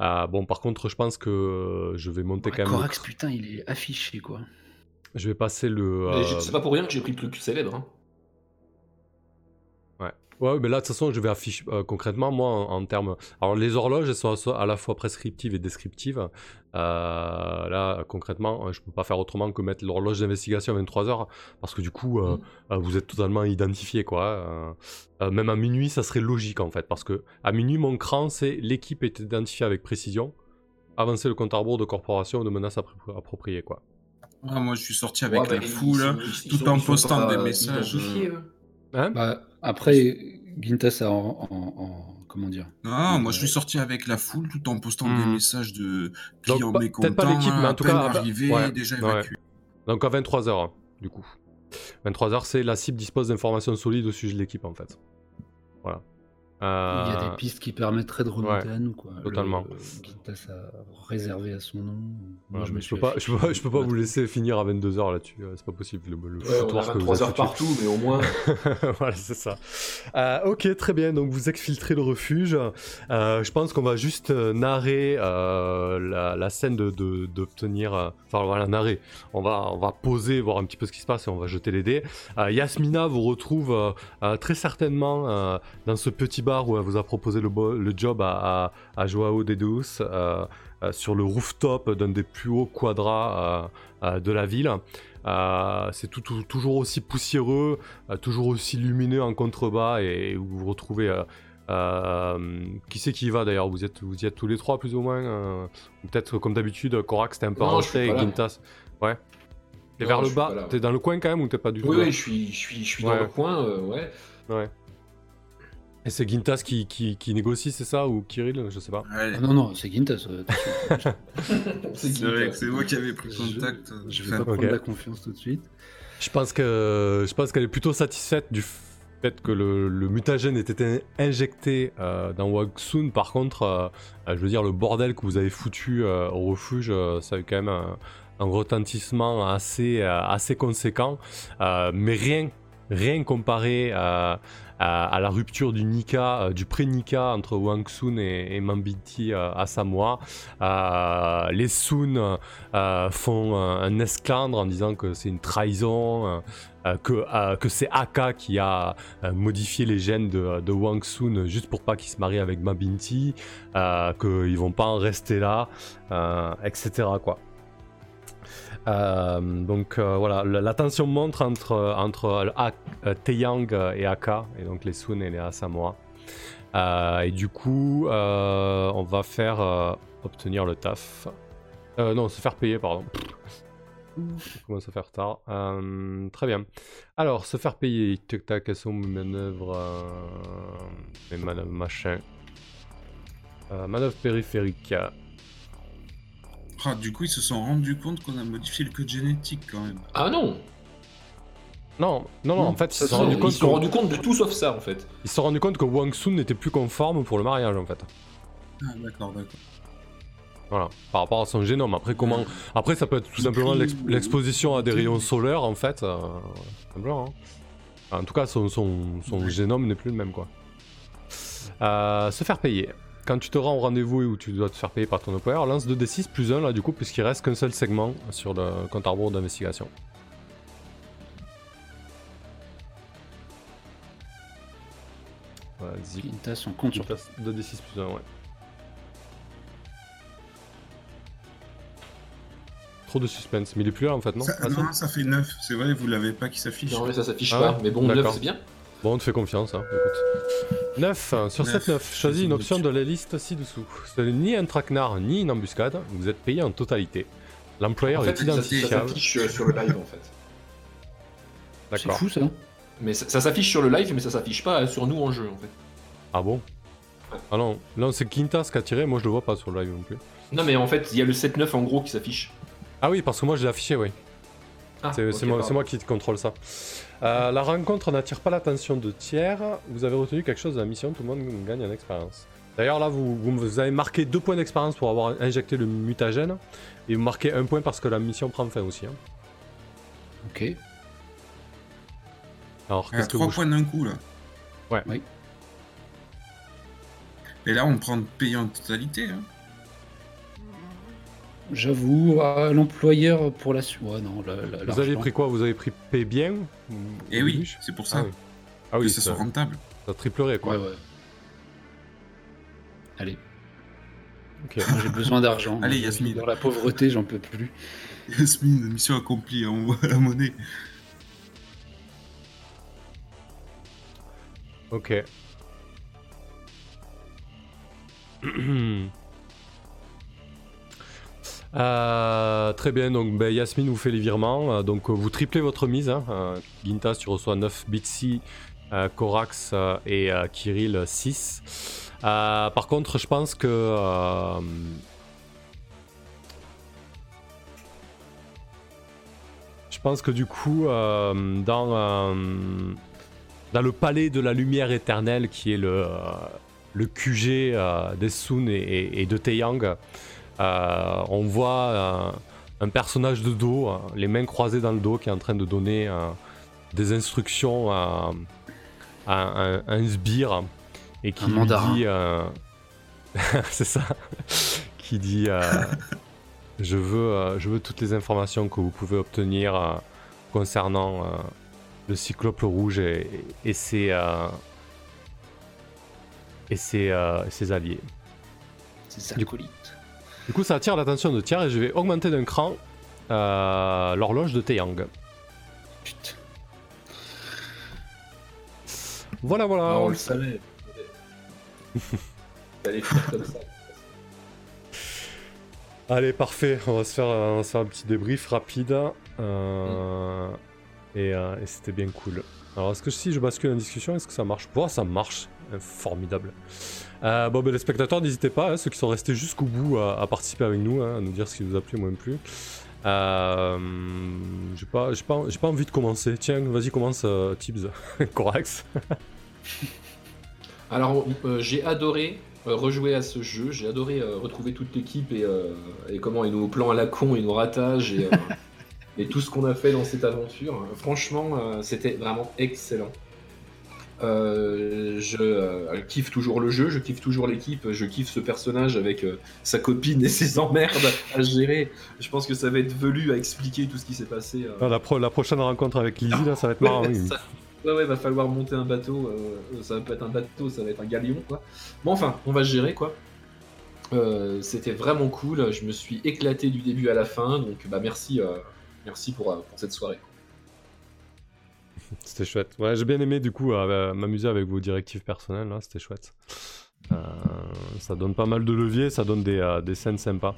Euh, bon, par contre, je pense que je vais monter
Ouais,
quand même. le
Corax, putain, il est affiché quoi.
Je vais passer le. Euh,
j'ai- C'est pas pour rien que j'ai pris le truc célèbre. hein.
Ouais, mais là, de toute façon, je vais afficher euh, concrètement, moi, en, en termes. Alors, les horloges, elles sont à la fois prescriptives et descriptives. Euh, là, concrètement, euh, je peux pas faire autrement que mettre l'horloge d'investigation à 23h, parce que du coup, euh, euh, vous êtes totalement identifié, quoi. Euh, euh, même à minuit, ça serait logique, en fait, parce que à minuit, mon cran, c'est l'équipe est identifiée avec précision. Avancer le compte à rebours de corporation ou de menaces appro- appropriées, quoi.
Ah, moi, je suis sorti avec
Ouais, bah,
la foule,
ils- ils
tout en postant
pas
des messages.
Hein
Bah, après, Gintas a en, en- en- comment dire
Non, moi
Ouais.
je suis sorti avec la foule tout en postant
Hmm.
des messages de
Donc,
clients
pas-
mécontents.
peut-être pas l'équipe, mais en tout cas,
arrivés,
ouais,
déjà
ouais. Donc à 23h, du coup. 23h, c'est la cible dispose d'informations solides au sujet de l'équipe, en fait. Voilà.
Il y a
Euh,
des pistes qui permettraient de remonter
ouais,
à nous quoi.
totalement.
Le- a réservé à son nom. Moi, je me
je peux pas, je
affiché.
peux pas, je peux pas vous laisser finir à 22h là-dessus, euh, c'est pas possible. Le, le
Ouais, on a
que vous
23
avez
heures partout, mais au moins. *laughs*
voilà, c'est ça. Euh, ok, très bien. Donc vous exfiltrez le refuge. Euh, je pense qu'on va juste euh, narrer euh, la, la scène de de- d'obtenir. euh, Enfin voilà, narrer. On va on va poser, voir un petit peu ce qui se passe et on va jeter les dés. Euh, Yasmina vous retrouve euh, euh, très certainement euh, dans ce petit bar où elle vous a proposé le, job à, à, à Joao de Deus. euh, euh, sur le rooftop d'un des plus hauts quadras euh, euh, de la ville. C'est tout- tout- toujours aussi poussiéreux, toujours aussi lumineux en contrebas et vous vous retrouvez. euh, qui c'est qui y va d'ailleurs? Vous, êtes, vous y êtes tous les trois plus ou moins euh, Peut-être comme d'habitude, Korak c'était un peu rentré et. Gintas. Ouais. T'es vers le bas. T'es dans le coin quand même ou t'es pas du tout
Oui, je suis, je suis, je suis
Ouais.
dans le coin, euh, ouais.
Ouais. Et c'est Gintas qui, qui, qui négocie, c'est ça Ou Kirill Je sais pas.
Ouais,
Ah non, non, c'est Gintas. euh, *laughs*
c'est vrai que c'est moi qui avais pris
Je-
contact. euh,
je vais
enfin,
pas prendre la confiance tout de suite.
Je pense que je pense qu'elle est plutôt satisfaite du fait que le, le mutagène ait été injecté euh, dans Waksun. Par contre, euh, je veux dire, le bordel que vous avez foutu euh, au refuge, euh, ça a eu quand même un, un retentissement assez, euh, assez conséquent. Euh, mais rien, rien comparé euh, à, à la rupture du Nika, euh, du pré-Nika entre Wang Sun et, et Mambiti euh, à Samoa. Euh, les Sun euh, font un, esclandre en disant que c'est une trahison, euh, euh, que, euh, c'est Aka qui a euh, modifié les gènes de, Wang Sun juste pour pas qu'il se marie avec Mabinti, euh, qu'ils vont pas en rester là, euh, etc. Euh, donc euh, voilà, la, tension montre entre, entre euh, Taeyang et Aka, et donc les Sun et les Asamoah. Euh, et du coup, on va faire obtenir le taf. Euh, non, se faire payer, pardon. Ça commence à faire tard. Euh, très bien. Alors, se faire payer. Tac tac, quelles sont mes manœuvres euh, Mes manœuvres machin. Manœuvre périphérique.
Ah, du coup, ils se sont rendus compte qu'on a modifié le code génétique quand même.
Ah non
Non, non, non, en fait, ils se sont rendus
Ils
compte
se sont rendus compte de tout sauf ça, en fait.
ils se sont rendus compte que Wang Sun n'était plus conforme pour le mariage, en fait.
Ah, d'accord, d'accord.
Voilà, par rapport à son génome. Après, comment Après, ça peut être tout simplement l'ex- l'exposition à des rayons solaires, en fait. euh, simplement, hein. En tout cas, son, son, son génome n'est plus le même, quoi. Euh, se faire payer. Quand tu te rends au rendez-vous et où tu dois te faire payer par ton employeur, lance 2d6 plus 1, là, du coup, puisqu'il reste qu'un seul segment sur le compte à rebours d'investigation. Vas-y.
Gintas, on compte sur toi.
passes 2d6 plus 1, ouais. Trop de suspense, mais il est plus là en fait, non?
Ça,
Ah,
non, ça fait 9. C'est vrai, vous l'avez pas qui s'affiche.
Non, mais ça s'affiche
Ah
pas. Mais bon, 9
D'accord.
c'est bien.
Bon, on te fait confiance, hein. écoute. 9, sur
Neuf.
7, 9. Choisis une option de la liste ci-dessous. Ce n'est ni un traquenard ni une embuscade, vous êtes payé en totalité. L'employeur
En
est
fait, ça, ça
identifiable.
s'affiche euh, sur le live en fait.
C'est
D'accord.
fou ça.
Mais ça, ça s'affiche sur le live, mais ça s'affiche pas euh, sur nous en jeu en fait.
Ah bon? Ah non, non c'est Quintas qui a tiré, moi je le vois pas sur le live non plus.
Non, mais en fait, il y a le 7-9 en gros qui s'affiche.
Ah oui, parce que moi je l'ai affiché, oui.
Ah,
C'est moi, qui contrôle ça. Euh, la rencontre n'attire pas l'attention de tiers. Vous avez retenu quelque chose de la mission, tout le monde gagne en expérience. D'ailleurs, là, vous, vous, vous avez marqué deux points d'expérience pour avoir injecté le mutagène. Et vous marquez un point parce que la mission prend fin aussi. hein.
Ok.
Alors,
À
qu'est-ce que
trois
vous.
points d'un coup, là.
Ouais.
Oui.
Et là, on prend de payer en totalité. Hein.
J'avoue, à l'employeur pour la suite. Ouais, non, la- la-
Vous avez pris quoi? Vous avez pris P bien au
oui, c'est pour
Ah
ça.
oui. Ah oui,
que ce
ça,
soit rentable.
ça triplerait quoi.
Ouais, ouais. Allez, j'ai besoin d'argent.
Allez, Yasmine.
Dans la pauvreté, j'en peux plus. *laughs*
Yasmine, mission accomplie, on voit la monnaie.
Ok. *clears throat* Euh, très bien, donc ben, Yasmine vous fait les virements. euh, donc euh, vous triplez votre mise. Hein. Gintas, tu reçois 9 Bitsy, Corax et Kirill 6. Euh, par contre, je pense que. je pense que du coup, dans, le palais de la lumière éternelle, qui est le, QG des Sun et, et- de Taeyang, on voit euh, un personnage de dos, euh, les mains croisées dans le dos, qui est en train de donner euh, des instructions à, à un, un sbire et qui
Un
lui dit, euh, *laughs* c'est ça, qui dit, euh, *laughs* je veux, euh, je veux toutes les informations que vous pouvez obtenir euh, concernant euh, le Cyclope rouge et, et ses, euh, et ses, euh, et ses alliés.
C'est ça,
Du
acolyte.
Du coup, ça attire l'attention de Tiers et je vais augmenter d'un cran euh, l'horloge de Taeyang.
Putain.
Voilà, voilà.
On le savait. *laughs* Comme ça.
Allez, parfait. On va se faire, on va se faire un petit débrief rapide. Euh, et euh, et c'était bien cool. Alors, est-ce que si je bascule en discussion, est-ce que ça marche? Bon, ça marche. Formidable. Euh, bon, ben, les spectateurs, n'hésitez pas, hein, ceux qui sont restés jusqu'au bout à, à participer avec nous, hein, à nous dire ce qui vous a plu, moins plu. Euh, j'ai pas, j'ai pas, j'ai pas envie de commencer. Tiens, vas-y, commence, euh, Tibbs. *laughs* Corax. *laughs*
Alors, euh, j'ai adoré rejouer à ce jeu. J'ai adoré retrouver toute l'équipe et, et comment et nos plans à la con et nos ratages et, et tout ce qu'on a fait dans cette aventure. Franchement, c'était vraiment excellent. Euh, je euh, kiffe toujours le jeu, je kiffe toujours l'équipe, je kiffe ce personnage avec euh, sa copine et ses emmerdes à gérer. Je pense que ça va être velu à expliquer tout ce qui s'est passé.
Ah, la, pro- la prochaine rencontre avec Lizzie, là, ça va être marrant.
Ouais,
oui. *laughs*
ça- ouais, ouais, va falloir monter un bateau. ça va pas être un bateau, ça va être un galion, quoi. Bon, enfin, on va gérer, quoi. C'était vraiment cool. Je me suis éclaté du début à la fin, donc bah merci, merci pour, pour cette soirée.
C'était chouette. Ouais, j'ai bien aimé du coup euh, m'amuser avec vos directives personnelles, là, c'était chouette. Euh, ça donne pas mal de leviers, ça donne des, euh, des scènes sympas.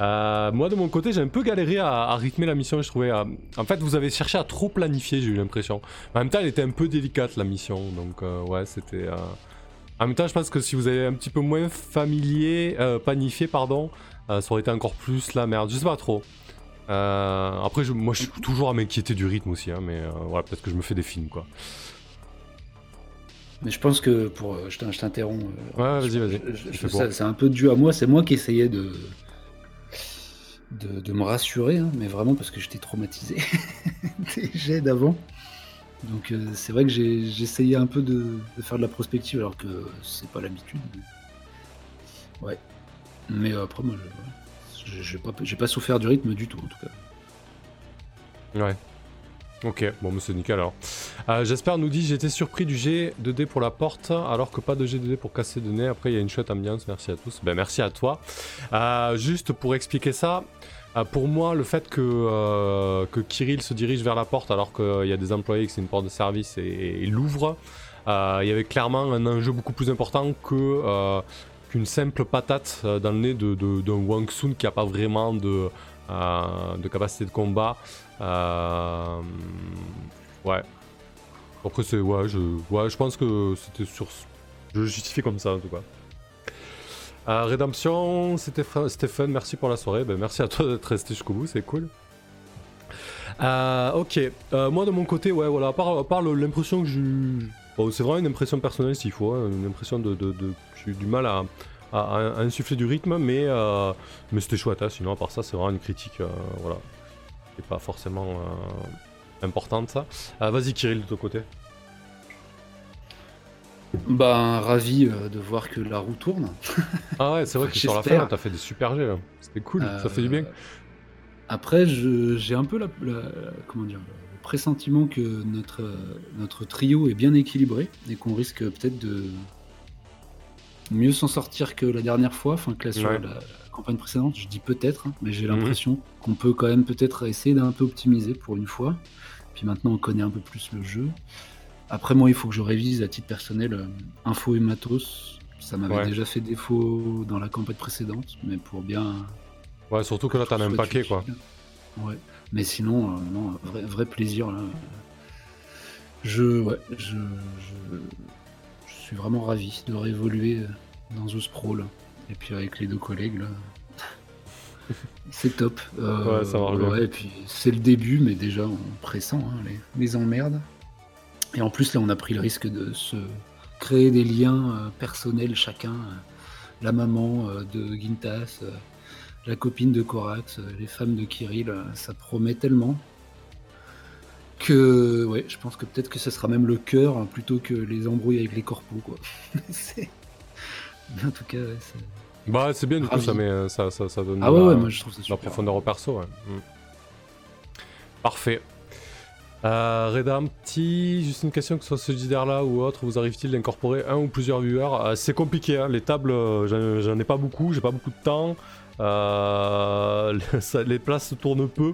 Euh, moi de mon côté, j'ai un peu galéré à, rythmer la mission. Je trouvais, en fait, vous avez cherché à trop planifier, j'ai eu l'impression. En même temps, elle était un peu délicate la mission, donc ouais, c'était. En même temps, je pense que si vous avez un petit peu moins familier, planifié, pardon, ça aurait été encore plus la merde. Je sais pas trop. Euh, après, je- moi, je suis toujours à m'inquiéter du rythme aussi, hein, mais euh, voilà, peut-être que je me fais des films, quoi.
Mais je pense que pour. euh, Je t'in- je t'interromps.
Ouais, vas-y, vas-y.
C'est un peu dû à moi, c'est moi qui essayais de. De, de me rassurer, hein, mais vraiment parce que j'étais traumatisé *laughs* des jets d'avant. Donc c'est vrai que j'essayais un peu de, de faire de la prospective alors que c'est pas l'habitude. mais- Ouais. Mais après moi je je- j'ai pas, pas souffert du rythme du tout en tout cas.
Ouais. Ok, bon, mais c'est nickel alors. Euh, J'espère nous dit j'étais surpris du G de D pour la porte alors que pas de G de D pour casser de nez. Après il y a une chouette ambiance. Merci à tous. Ben merci à toi. Euh, juste pour expliquer ça. euh, pour moi, le fait que, euh, que Kirill se dirige vers la porte alors qu'il y a des employés, que c'est une porte de service et, et l'ouvre, il y avait clairement un enjeu beaucoup plus important que qu'une simple patate euh, dans le nez de, de- d'un Wang Sun qui n'a pas vraiment de, euh, de capacité de combat. Euh, ouais. Après, c'est. Ouais, je, pense que c'était sur. Je justifie comme ça en tout cas. Rédemption, c'était fun, merci pour la soirée. Ben, merci à toi d'être resté jusqu'au bout, c'est cool. Ok, moi de mon côté, ouais, voilà, à part, part l'impression que j'ai. Bon, c'est vraiment une impression personnelle s'il faut, hein, une impression de. de, de- J'ai eu du mal à, à, à insuffler du rythme, mais, euh, mais c'était chouette, hein, sinon à part ça, c'est vraiment une critique, euh, voilà, qui est pas forcément euh, importante ça. Vas-y, Kirill, de ton côté.
Ben, ravi de voir que la roue tourne. *laughs*
Ah ouais, c'est vrai que sur la fin, t'as fait des super jets là. C'était cool, ça fait du bien.
Après, j'ai un peu la, la- comment dire, pressentiment que notre, euh, notre trio est bien équilibré et qu'on risque peut-être de mieux s'en sortir que la dernière fois, enfin que la, sur
Ouais.
la, la campagne précédente. Je dis peut-être, hein, mais j'ai
Mhm.
l'impression qu'on peut quand même peut-être essayer d'un peu optimiser pour une fois. Puis maintenant, on connaît un peu plus le jeu. Après, moi, il faut que je révise à titre personnel euh, info et matos. Ça m'avait
Ouais.
déjà fait défaut dans la campagne précédente, mais pour bien
Ouais, surtout que là, t'en as un paquet quoi.
Ouais. Mais sinon, euh, non, vrai, vrai plaisir là. Je, ouais, je, je, je suis vraiment ravi de réévoluer euh, dans The Sprawl. Et puis avec les deux collègues là. *laughs* C'est top. Euh,
Ouais, ça
ouais, et puis c'est le début, mais déjà on pressant hein, les, les emmerdes. Et en plus là, on a pris le risque de se créer des liens euh, personnels chacun. la maman euh, de Gintas, la copine de Korax, euh, les femmes de Kirill, euh, ça promet tellement que ouais, je pense que peut-être que ce sera même le cœur hein, plutôt que les embrouilles avec les corpos quoi. *laughs* Mais en tout cas, ouais, c'est-
Bah, c'est bien du coup, ça, met, euh, ça, ça, ça donne
ah
la,
ouais, moi je trouve ça
la profondeur au perso. Ouais. Mm. Parfait. Euh, Redam, petit, juste une question que ce soit ce là ou autre, vous arrive-t-il d'incorporer un ou plusieurs viewers? Euh, C'est compliqué, hein, les tables, euh, j'en ai pas beaucoup, j'ai pas beaucoup de temps. Euh, *laughs* les places tournent peu.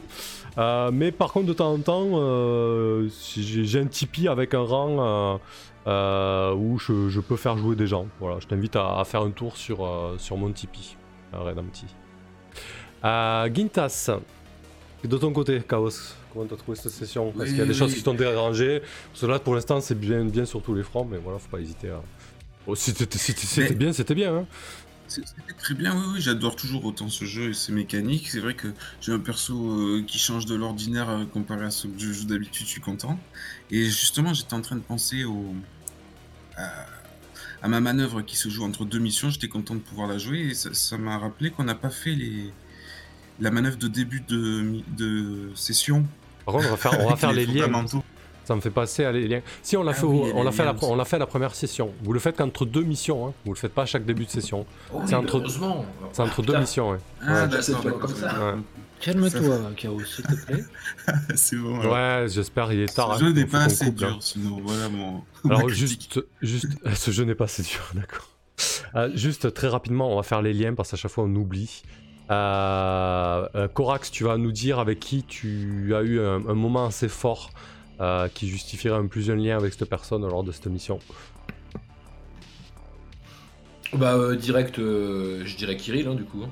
Euh, mais par contre, de temps en temps, euh, j'ai un Tipeee avec un rang où je, je peux faire jouer des gens. Voilà, je t'invite à, à faire un tour sur, sur mon Tipeee. Euh, Gintas, de ton côté, Chaos, comment t'as trouvé cette session? Est-ce qu'il y a des
Oui,
choses
oui.
qui t'ont dérangé Parce que là, pour l'instant, c'est bien, bien sur tous les fronts, mais voilà, faut pas hésiter à. Oh, si c'était si bien, c'était bien. Hein.
C'était très bien, oui, oui, j'adore toujours autant ce jeu et ses mécaniques. C'est vrai que j'ai un perso euh, qui change de l'ordinaire euh, comparé à ce que je joue d'habitude, je suis content. Et justement, j'étais en train de penser au, à, à ma manœuvre qui se joue entre deux missions. J'étais content de pouvoir la jouer et ça m'a rappelé qu'on n'a pas fait les, la manœuvre de début de, session.
Par contre, on va faire, on va
avec
faire les liens. Ça me fait passer à les liens. Si on l'a
Ah
fait,
oui,
on l'a fait, la,
aussi.
on l'a fait la première session. Vous le faites qu'entre deux missions. Hein. Vous le faites pas à chaque début de session.
Oh,
C'est
oui,
entre-
heureusement.
C'est entre
Ah,
deux
putain.
missions. Ouais.
Ah,
Ouais, c'est
d'accord,
comme
d'accord,
ça.
d'accord.
Calme-toi, Chaos, s'il te plaît. *laughs*
C'est bon. alors.
Ouais, j'espère. Il est tard.
Ce
hein.
jeu n'est pas assez
coupe,
dur, sinon voilà mon. *laughs*
Alors juste, juste, *laughs* ce jeu n'est pas assez dur, d'accord. Euh, juste très rapidement, on va faire les liens parce qu'à chaque fois on oublie. Euh, euh, Corax, tu vas nous dire avec qui tu as eu un, un moment assez fort euh, qui justifierait un plus un lien avec cette personne lors de cette mission.
Bah, euh, direct, euh, je dirais Kirill, hein, du coup. hein.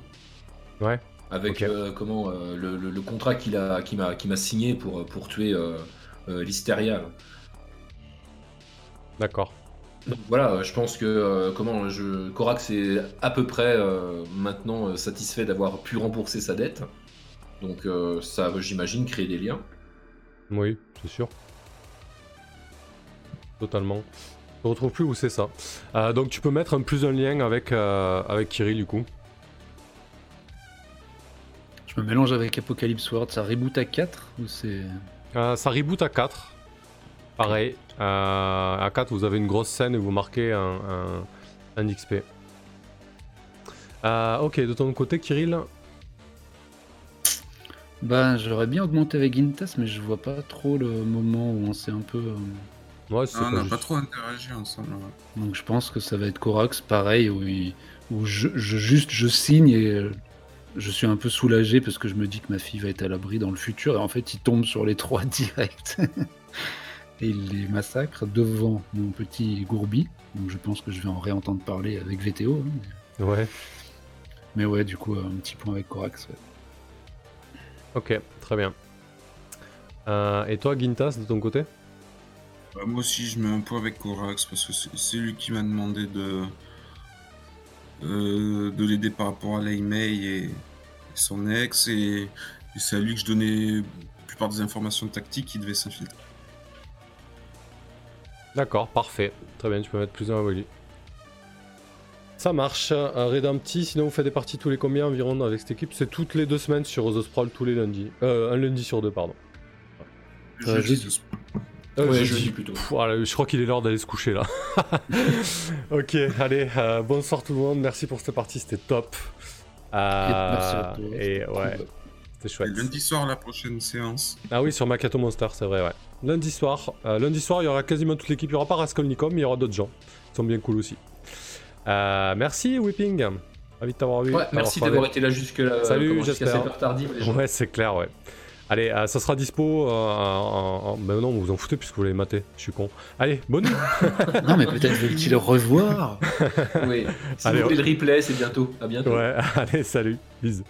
Ouais.
Avec comment le, le- le contrat qu'il a, qu'il m'a, signé pour, pour tuer l'Hystéria.
D'accord.
Donc voilà, je pense que euh, comment je Korax est à peu près euh, maintenant euh, satisfait d'avoir pu rembourser sa dette. Donc ça, j'imagine, créer des liens.
Oui, c'est sûr. Totalement. Je retrouve plus où c'est ça. Euh, donc tu peux mettre un plus un lien avec, euh, avec Kirill du coup.
Je me mélange avec Apocalypse World, ça reboot à 4 ou c'est.
Euh, ça reboot à 4. Pareil. À 4, vous avez une grosse scène et vous marquez un, un, un XP. Ok, de ton côté, Kirill
Bah, j'aurais bien augmenté avec Gintas, mais je vois pas trop le moment où on s'est un peu. euh,
Ouais, c'est
Ah, on n'a
juste.
pas trop interagi ensemble. ouais.
Donc je pense que ça va être Corax, pareil, où, il- où je, je- juste je signe et euh, je suis un peu soulagé parce que je me dis que ma fille va être à l'abri dans le futur. Et en fait, il tombe sur les *laughs* trois directs. *laughs* et il les massacre devant mon petit Gourbi. Donc je pense que je vais en réentendre parler avec VTO. hein, mais-
Ouais,
Mais ouais, du coup, un petit point avec Corax. ouais.
Ok, très bien. Euh, et toi, Gintas, de ton côté?
Bah, moi aussi, je mets un point avec Corax parce que c'est lui qui m'a demandé de, euh, de l'aider par rapport à Lei Mei et, et son ex. Et, et c'est à lui que je donnais la plupart des informations tactiques qui devaient s'infiltrer.
D'accord, parfait. Très bien, tu peux mettre plus un Wally. Ça marche. Euh, Redempti, sinon vous faites des parties tous les combien environ avec cette équipe? C'est toutes les deux semaines sur The Sprawl, tous les lundis. Euh, un lundi sur deux, pardon.
Euh,
Jeudi,
jeudi.
Euh,
Ouais,
jeudi.
jeudi plutôt.
Pff, voilà, je crois qu'il est l'heure d'aller se coucher là. *laughs* ok, allez, euh, bonsoir tout le monde, merci pour cette partie, c'était top. Euh,
merci à toi.
Et ouais, c'était
Et
chouette.
lundi soir, la prochaine séance.
Ah oui, sur Makato Monster, c'est vrai, ouais. Lundi soir, euh, lundi soir, il y aura quasiment toute l'équipe. Il n'y aura pas Raskolnikov, mais il y aura d'autres gens. Ils sont bien cool aussi. Euh, merci, Whipping. Ravi de t'avoir vu.
Ouais, merci d'avoir été là jusque-là.
Salut,
comment, jusqu'à
j'espère.
cette heure tardive. les gens.
Ouais, c'est clair, ouais. Allez, euh, ça sera dispo. euh, en, Ben non, vous vous en foutez puisque vous l'avez maté. Je suis con. Allez, bonne nuit. *laughs*
Non, mais peut-être veulent-ils le revoir *laughs*
Oui. Si
Allez,
vous voulez le replay, c'est bientôt. À bientôt.
ouais, *laughs* allez, salut. Bisous.